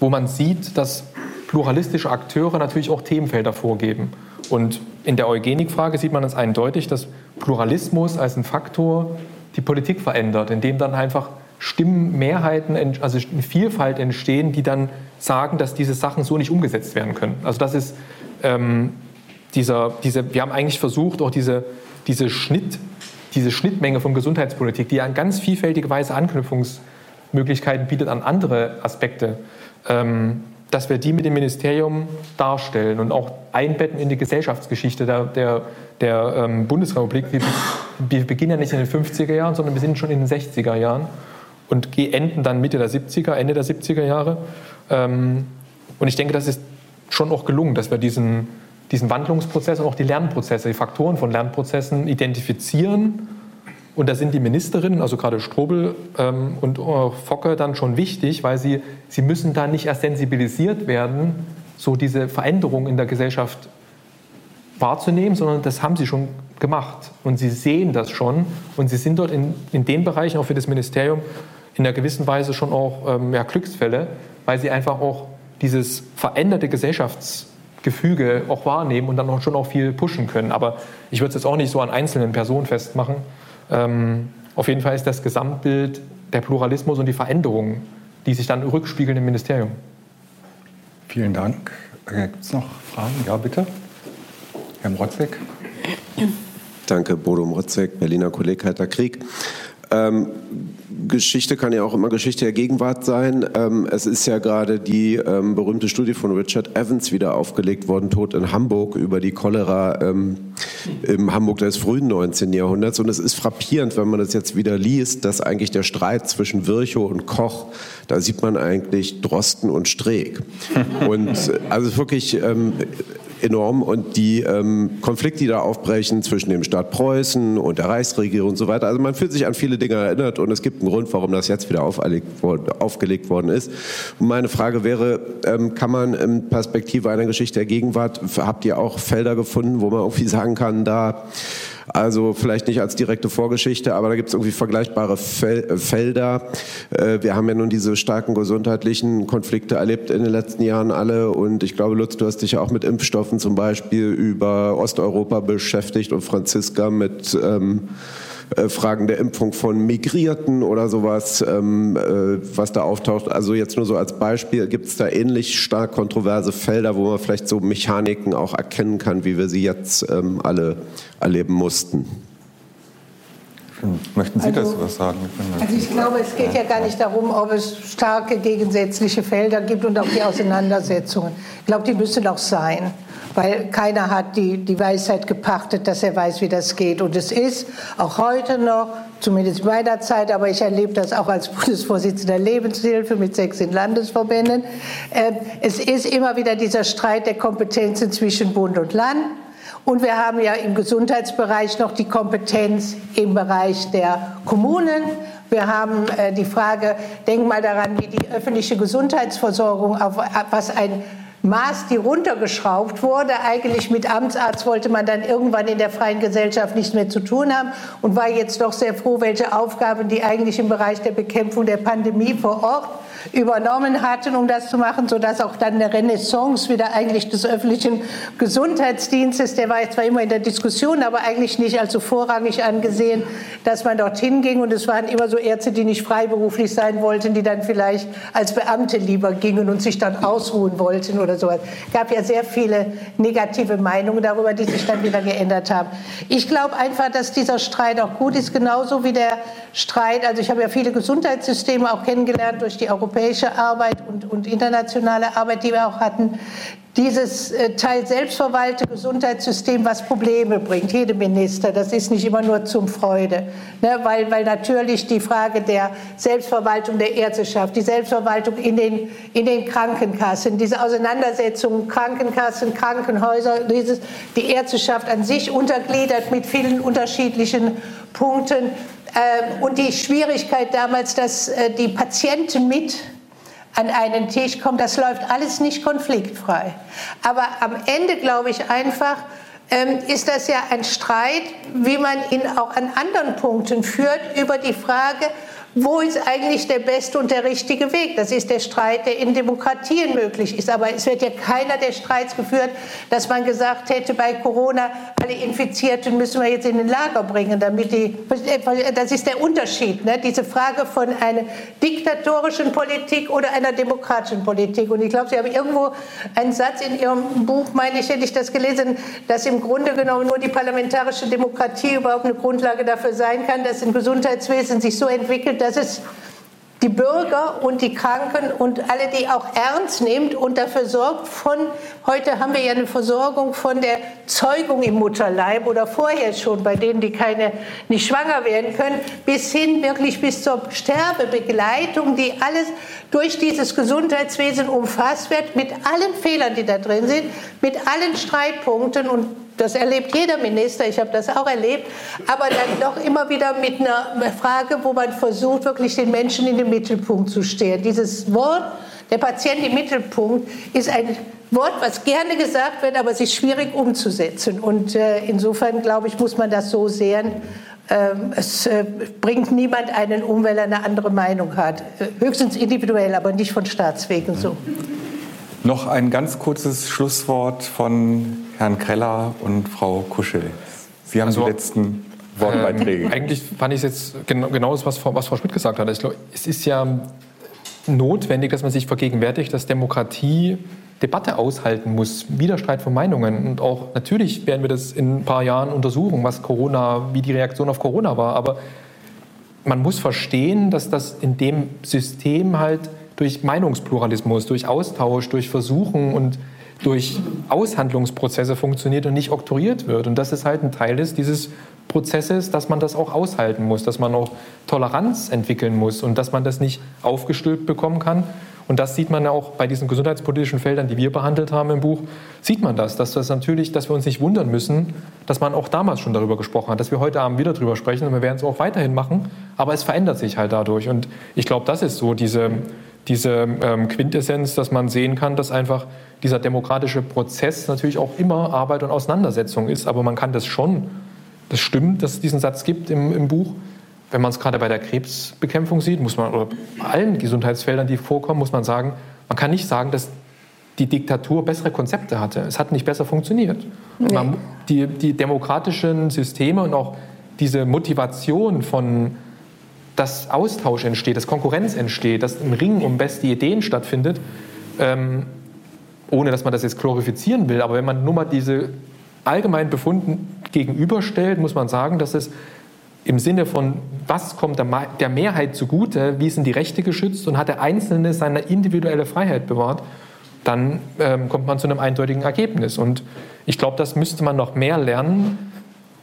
wo man sieht, dass pluralistische Akteure natürlich auch Themenfelder vorgeben. Und in der Eugenikfrage sieht man es eindeutig, dass Pluralismus als ein Faktor die Politik verändert, indem dann einfach Stimmenmehrheiten, also eine Vielfalt entstehen, die dann sagen, dass diese Sachen so nicht umgesetzt werden können. Also das ist ähm, dieser, diese, wir haben eigentlich versucht, auch diese, diese, Schnitt, diese Schnittmenge von Gesundheitspolitik, die an ganz vielfältige Weise Anknüpfungsmöglichkeiten bietet an andere Aspekte, ähm, dass wir die mit dem Ministerium darstellen und auch einbetten in die Gesellschaftsgeschichte der, der, der ähm, Bundesrepublik. Wir, wir beginnen ja nicht in den 50er Jahren, sondern wir sind schon in den 60er Jahren und enden dann Mitte der 70er, Ende der 70er Jahre. Ähm, und ich denke, das ist schon auch gelungen, dass wir diesen, diesen Wandlungsprozess und auch die Lernprozesse, die Faktoren von Lernprozessen identifizieren. Und da sind die Ministerinnen, also gerade Strobel ähm, und äh, Focke, dann schon wichtig, weil sie, sie müssen da nicht erst sensibilisiert werden, so diese Veränderung in der Gesellschaft wahrzunehmen, sondern das haben sie schon gemacht. Und sie sehen das schon und sie sind dort in, in den Bereichen, auch für das Ministerium, in einer gewissen Weise schon auch ähm, ja, Glücksfälle, weil sie einfach auch dieses veränderte Gesellschaftsgefüge auch wahrnehmen und dann auch schon auch viel pushen können. Aber ich würde es jetzt auch nicht so an einzelnen Personen festmachen. Ähm, auf jeden Fall ist das Gesamtbild der Pluralismus und die Veränderungen, die sich dann rückspiegeln im Ministerium. Vielen Dank. Gibt es noch Fragen? Ja, bitte. Herr Mrotzek. Danke, Bodo Mrotzek, Berliner Kolleg Kalter Krieg. Ähm, Geschichte kann ja auch immer Geschichte der Gegenwart sein. Ähm, es ist ja gerade die ähm, berühmte Studie von Richard Evans wieder aufgelegt worden, Tod in Hamburg, über die Cholera ähm, im Hamburg des frühen 19. Jahrhunderts. Und es ist frappierend, wenn man das jetzt wieder liest, dass eigentlich der Streit zwischen Virchow und Koch, da sieht man eigentlich Drosten und Streeck. Und äh, also wirklich ähm, enorm. Und die ähm, Konflikte, die da aufbrechen zwischen dem Staat Preußen und der Reichsregierung und so weiter. Also man fühlt sich an viele Dinge erinnert und es gibt einen Grund, warum das jetzt wieder aufgelegt worden ist. Und meine Frage wäre, ähm, kann man in Perspektive einer Geschichte der Gegenwart, habt ihr auch Felder gefunden, wo man irgendwie sagen kann, da also vielleicht nicht als direkte Vorgeschichte, aber da gibt es irgendwie vergleichbare Fel äh, Felder. Äh, wir haben ja nun diese starken gesundheitlichen Konflikte erlebt in den letzten Jahren alle. Und ich glaube, Lutz, du hast dich ja auch mit Impfstoffen zum Beispiel über Osteuropa beschäftigt und Franziska mit ähm, äh, Fragen der Impfung von Migrierten oder sowas, ähm, äh, was da auftaucht. Also jetzt nur so als Beispiel, gibt es da ähnlich stark kontroverse Felder, wo man vielleicht so Mechaniken auch erkennen kann, wie wir sie jetzt ähm, alle erleben mussten? Möchten Sie also, das was sagen? Also ich glaube, es geht ja gar nicht darum, ob es starke gegensätzliche Felder gibt und auch die Auseinandersetzungen. Ich glaube, die müssen auch sein, weil keiner hat die, die Weisheit gepachtet, dass er weiß, wie das geht. Und es ist auch heute noch, zumindest in meiner Zeit, aber ich erlebe das auch als Bundesvorsitzender Lebenshilfe mit sechs in Landesverbänden, äh, es ist immer wieder dieser Streit der Kompetenzen zwischen Bund und Land. Und wir haben ja im Gesundheitsbereich noch die Kompetenz im Bereich der Kommunen. Wir haben äh, die Frage, denk mal daran, wie die öffentliche Gesundheitsversorgung auf was ein Maß, die runtergeschraubt wurde. Eigentlich mit Amtsarzt wollte man dann irgendwann in der freien Gesellschaft nichts mehr zu tun haben und war jetzt doch sehr froh, welche Aufgaben die eigentlich im Bereich der Bekämpfung der Pandemie vor Ort übernommen hatten, um das zu machen, sodass auch dann eine Renaissance wieder eigentlich des öffentlichen Gesundheitsdienstes, der war jetzt zwar immer in der Diskussion, aber eigentlich nicht als so vorrangig angesehen, dass man dorthin ging. Und es waren immer so Ärzte, die nicht freiberuflich sein wollten, die dann vielleicht als Beamte lieber gingen und sich dann ausruhen wollten oder sowas. Es gab ja sehr viele negative Meinungen darüber, die sich dann wieder geändert haben. Ich glaube einfach, dass dieser Streit auch gut ist, genauso wie der Streit. Also ich habe ja viele Gesundheitssysteme auch kennengelernt durch die europäische Arbeit und, und internationale Arbeit, die wir auch hatten. Dieses äh, Teil selbstverwaltete Gesundheitssystem, was Probleme bringt, jede Minister, das ist nicht immer nur zum Freude, ne, weil, weil natürlich die Frage der Selbstverwaltung der Ärzteschaft, die Selbstverwaltung in den, in den Krankenkassen, diese Auseinandersetzung Krankenkassen, Krankenhäuser, dieses, die Ärzteschaft an sich untergliedert mit vielen unterschiedlichen Punkten, und die Schwierigkeit damals, dass äh, die Patienten mit an einen Tisch kommen, das läuft alles nicht konfliktfrei. Aber am Ende glaube ich einfach, ähm, ist das ja ein Streit, wie man ihn auch an anderen Punkten führt, über die Frage, wo ist eigentlich der beste und der richtige Weg? Das ist der Streit, der in Demokratien möglich ist. Aber es wird ja keiner der Streits geführt, dass man gesagt hätte, bei Corona, alle Infizierten müssen wir jetzt in den Lager bringen, damit die, das ist der Unterschied, ne? diese Frage von einer diktatorischen Politik oder einer demokratischen Politik. Und ich glaube, Sie haben irgendwo einen Satz in Ihrem Buch, meine ich, hätte ich das gelesen, dass im Grunde genommen nur die parlamentarische Demokratie überhaupt eine Grundlage dafür sein kann, dass ein Gesundheitswesen sich so entwickelt, dass es die Bürger und die Kranken und alle, die auch ernst nimmt und dafür sorgt von, heute haben wir ja eine Versorgung von der Zeugung im Mutterleib oder vorher schon bei denen, die keine, nicht schwanger werden können, bis hin wirklich bis zur Sterbebegleitung, die alles durch dieses Gesundheitswesen umfasst wird, mit allen Fehlern, die da drin sind, mit allen Streitpunkten und das erlebt jeder Minister, ich habe das auch erlebt, aber dann doch immer wieder mit einer Frage, wo man versucht, wirklich den Menschen in den Mittelpunkt zu stellen. Dieses Wort, der Patient im Mittelpunkt, ist ein Wort, was gerne gesagt wird, aber es ist schwierig umzusetzen. Und äh, insofern, glaube ich, muss man das so sehen. Ähm, es äh, bringt niemand einen um, weil er eine andere Meinung hat. Äh, höchstens individuell, aber nicht von Staatswegen so. Noch ein ganz kurzes Schlusswort von Herrn Kreller und Frau Kuschel. Sie haben also, die letzten Wortbeiträge. Ähm, eigentlich fand ich es jetzt genau, genau das, was Frau, was Frau Schmidt gesagt hat. Ich glaube, es ist ja notwendig, dass man sich vergegenwärtigt, dass Demokratie Debatte aushalten muss, Widerstreit von Meinungen. Und auch natürlich werden wir das in ein paar Jahren untersuchen, was Corona, wie die Reaktion auf Corona war. Aber man muss verstehen, dass das in dem System halt durch Meinungspluralismus, durch Austausch, durch Versuchen und durch Aushandlungsprozesse funktioniert und nicht oktroyiert wird. Und das ist halt ein Teil ist dieses Prozesses, dass man das auch aushalten muss, dass man auch Toleranz entwickeln muss und dass man das nicht aufgestülpt bekommen kann. Und das sieht man ja auch bei diesen gesundheitspolitischen Feldern, die wir behandelt haben im Buch, sieht man das, dass das natürlich, dass wir uns nicht wundern müssen, dass man auch damals schon darüber gesprochen hat, dass wir heute Abend wieder darüber sprechen und wir werden es auch weiterhin machen, aber es verändert sich halt dadurch. Und ich glaube, das ist so diese, diese ähm, Quintessenz, dass man sehen kann, dass einfach dieser demokratische Prozess natürlich auch immer Arbeit und Auseinandersetzung ist. Aber man kann das schon, das stimmt, dass es diesen Satz gibt im, im Buch. Wenn man es gerade bei der Krebsbekämpfung sieht, muss man, oder bei allen Gesundheitsfeldern, die vorkommen, muss man sagen, man kann nicht sagen, dass die Diktatur bessere Konzepte hatte. Es hat nicht besser funktioniert. Nee. Man, die, die demokratischen Systeme und auch diese Motivation von, dass Austausch entsteht, dass Konkurrenz entsteht, dass ein Ring um beste Ideen stattfindet, ähm, ohne dass man das jetzt glorifizieren will, aber wenn man nur mal diese allgemeinen Befunden gegenüberstellt, muss man sagen, dass es im Sinne von, was kommt der Mehrheit zugute, wie sind die Rechte geschützt und hat der Einzelne seine individuelle Freiheit bewahrt, dann ähm, kommt man zu einem eindeutigen Ergebnis. Und ich glaube, das müsste man noch mehr lernen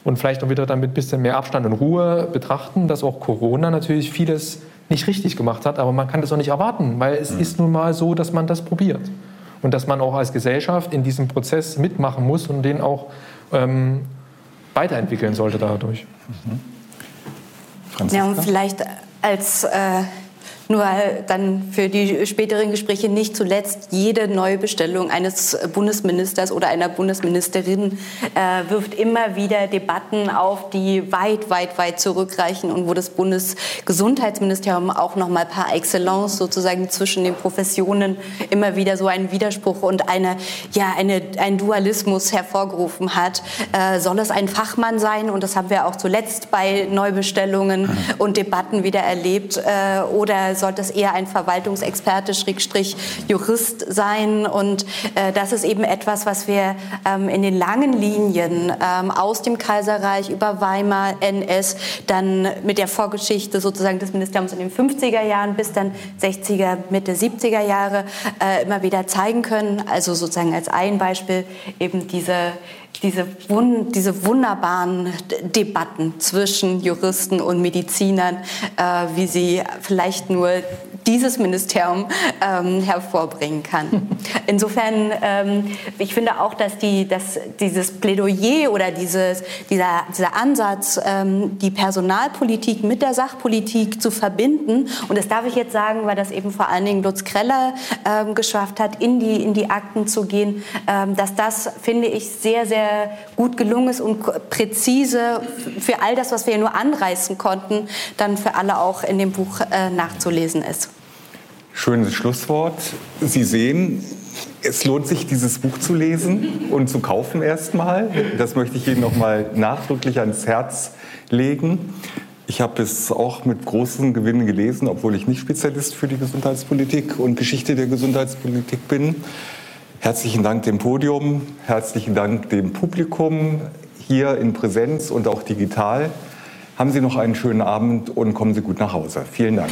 und vielleicht auch wieder dann mit ein bisschen mehr Abstand und Ruhe betrachten, dass auch Corona natürlich vieles nicht richtig gemacht hat, aber man kann das auch nicht erwarten, weil es mhm. ist nun mal so, dass man das probiert und dass man auch als Gesellschaft in diesem Prozess mitmachen muss und den auch ähm, weiterentwickeln sollte dadurch. Mhm. Ja, und vielleicht als äh, nur dann für die späteren Gespräche nicht zuletzt jede Neubestellung eines Bundesministers oder einer Bundesministerin äh, wirft immer wieder Debatten auf, die weit, weit, weit zurückreichen und wo das Bundesgesundheitsministerium auch noch mal par excellence sozusagen zwischen den Professionen immer wieder so einen Widerspruch und eine, ja, eine, einen Dualismus hervorgerufen hat. Äh, soll es ein Fachmann sein? Und das haben wir auch zuletzt bei Neubestellungen und Debatten wieder erlebt. Äh, oder sollte es eher ein Verwaltungsexperte, Schrägstrich Jurist sein. Und äh, das ist eben etwas, was wir ähm, in den langen Linien ähm, aus dem Kaiserreich über Weimar, NS, dann mit der Vorgeschichte sozusagen des Ministeriums in den 50er Jahren bis dann 60er, Mitte 70er Jahre äh, immer wieder zeigen können. Also sozusagen als ein Beispiel eben diese diese, wun diese wunderbaren Debatten zwischen Juristen und Medizinern, äh, wie sie vielleicht nur dieses Ministerium ähm, hervorbringen kann. Insofern, ähm, ich finde auch, dass, die, dass dieses Plädoyer oder dieses, dieser, dieser Ansatz, ähm, die Personalpolitik mit der Sachpolitik zu verbinden, und das darf ich jetzt sagen, weil das eben vor allen Dingen Lutz Kreller ähm, geschafft hat, in die, in die Akten zu gehen, ähm, dass das, finde ich, sehr, sehr gut gelungen ist und präzise für all das, was wir nur anreißen konnten, dann für alle auch in dem Buch äh, nachzulesen ist. Schönes Schlusswort. Sie sehen, es lohnt sich, dieses Buch zu lesen und zu kaufen erstmal. Das möchte ich Ihnen noch mal nachdrücklich ans Herz legen. Ich habe es auch mit großen Gewinnen gelesen, obwohl ich nicht Spezialist für die Gesundheitspolitik und Geschichte der Gesundheitspolitik bin. Herzlichen Dank dem Podium, herzlichen Dank dem Publikum hier in Präsenz und auch digital. Haben Sie noch einen schönen Abend und kommen Sie gut nach Hause. Vielen Dank.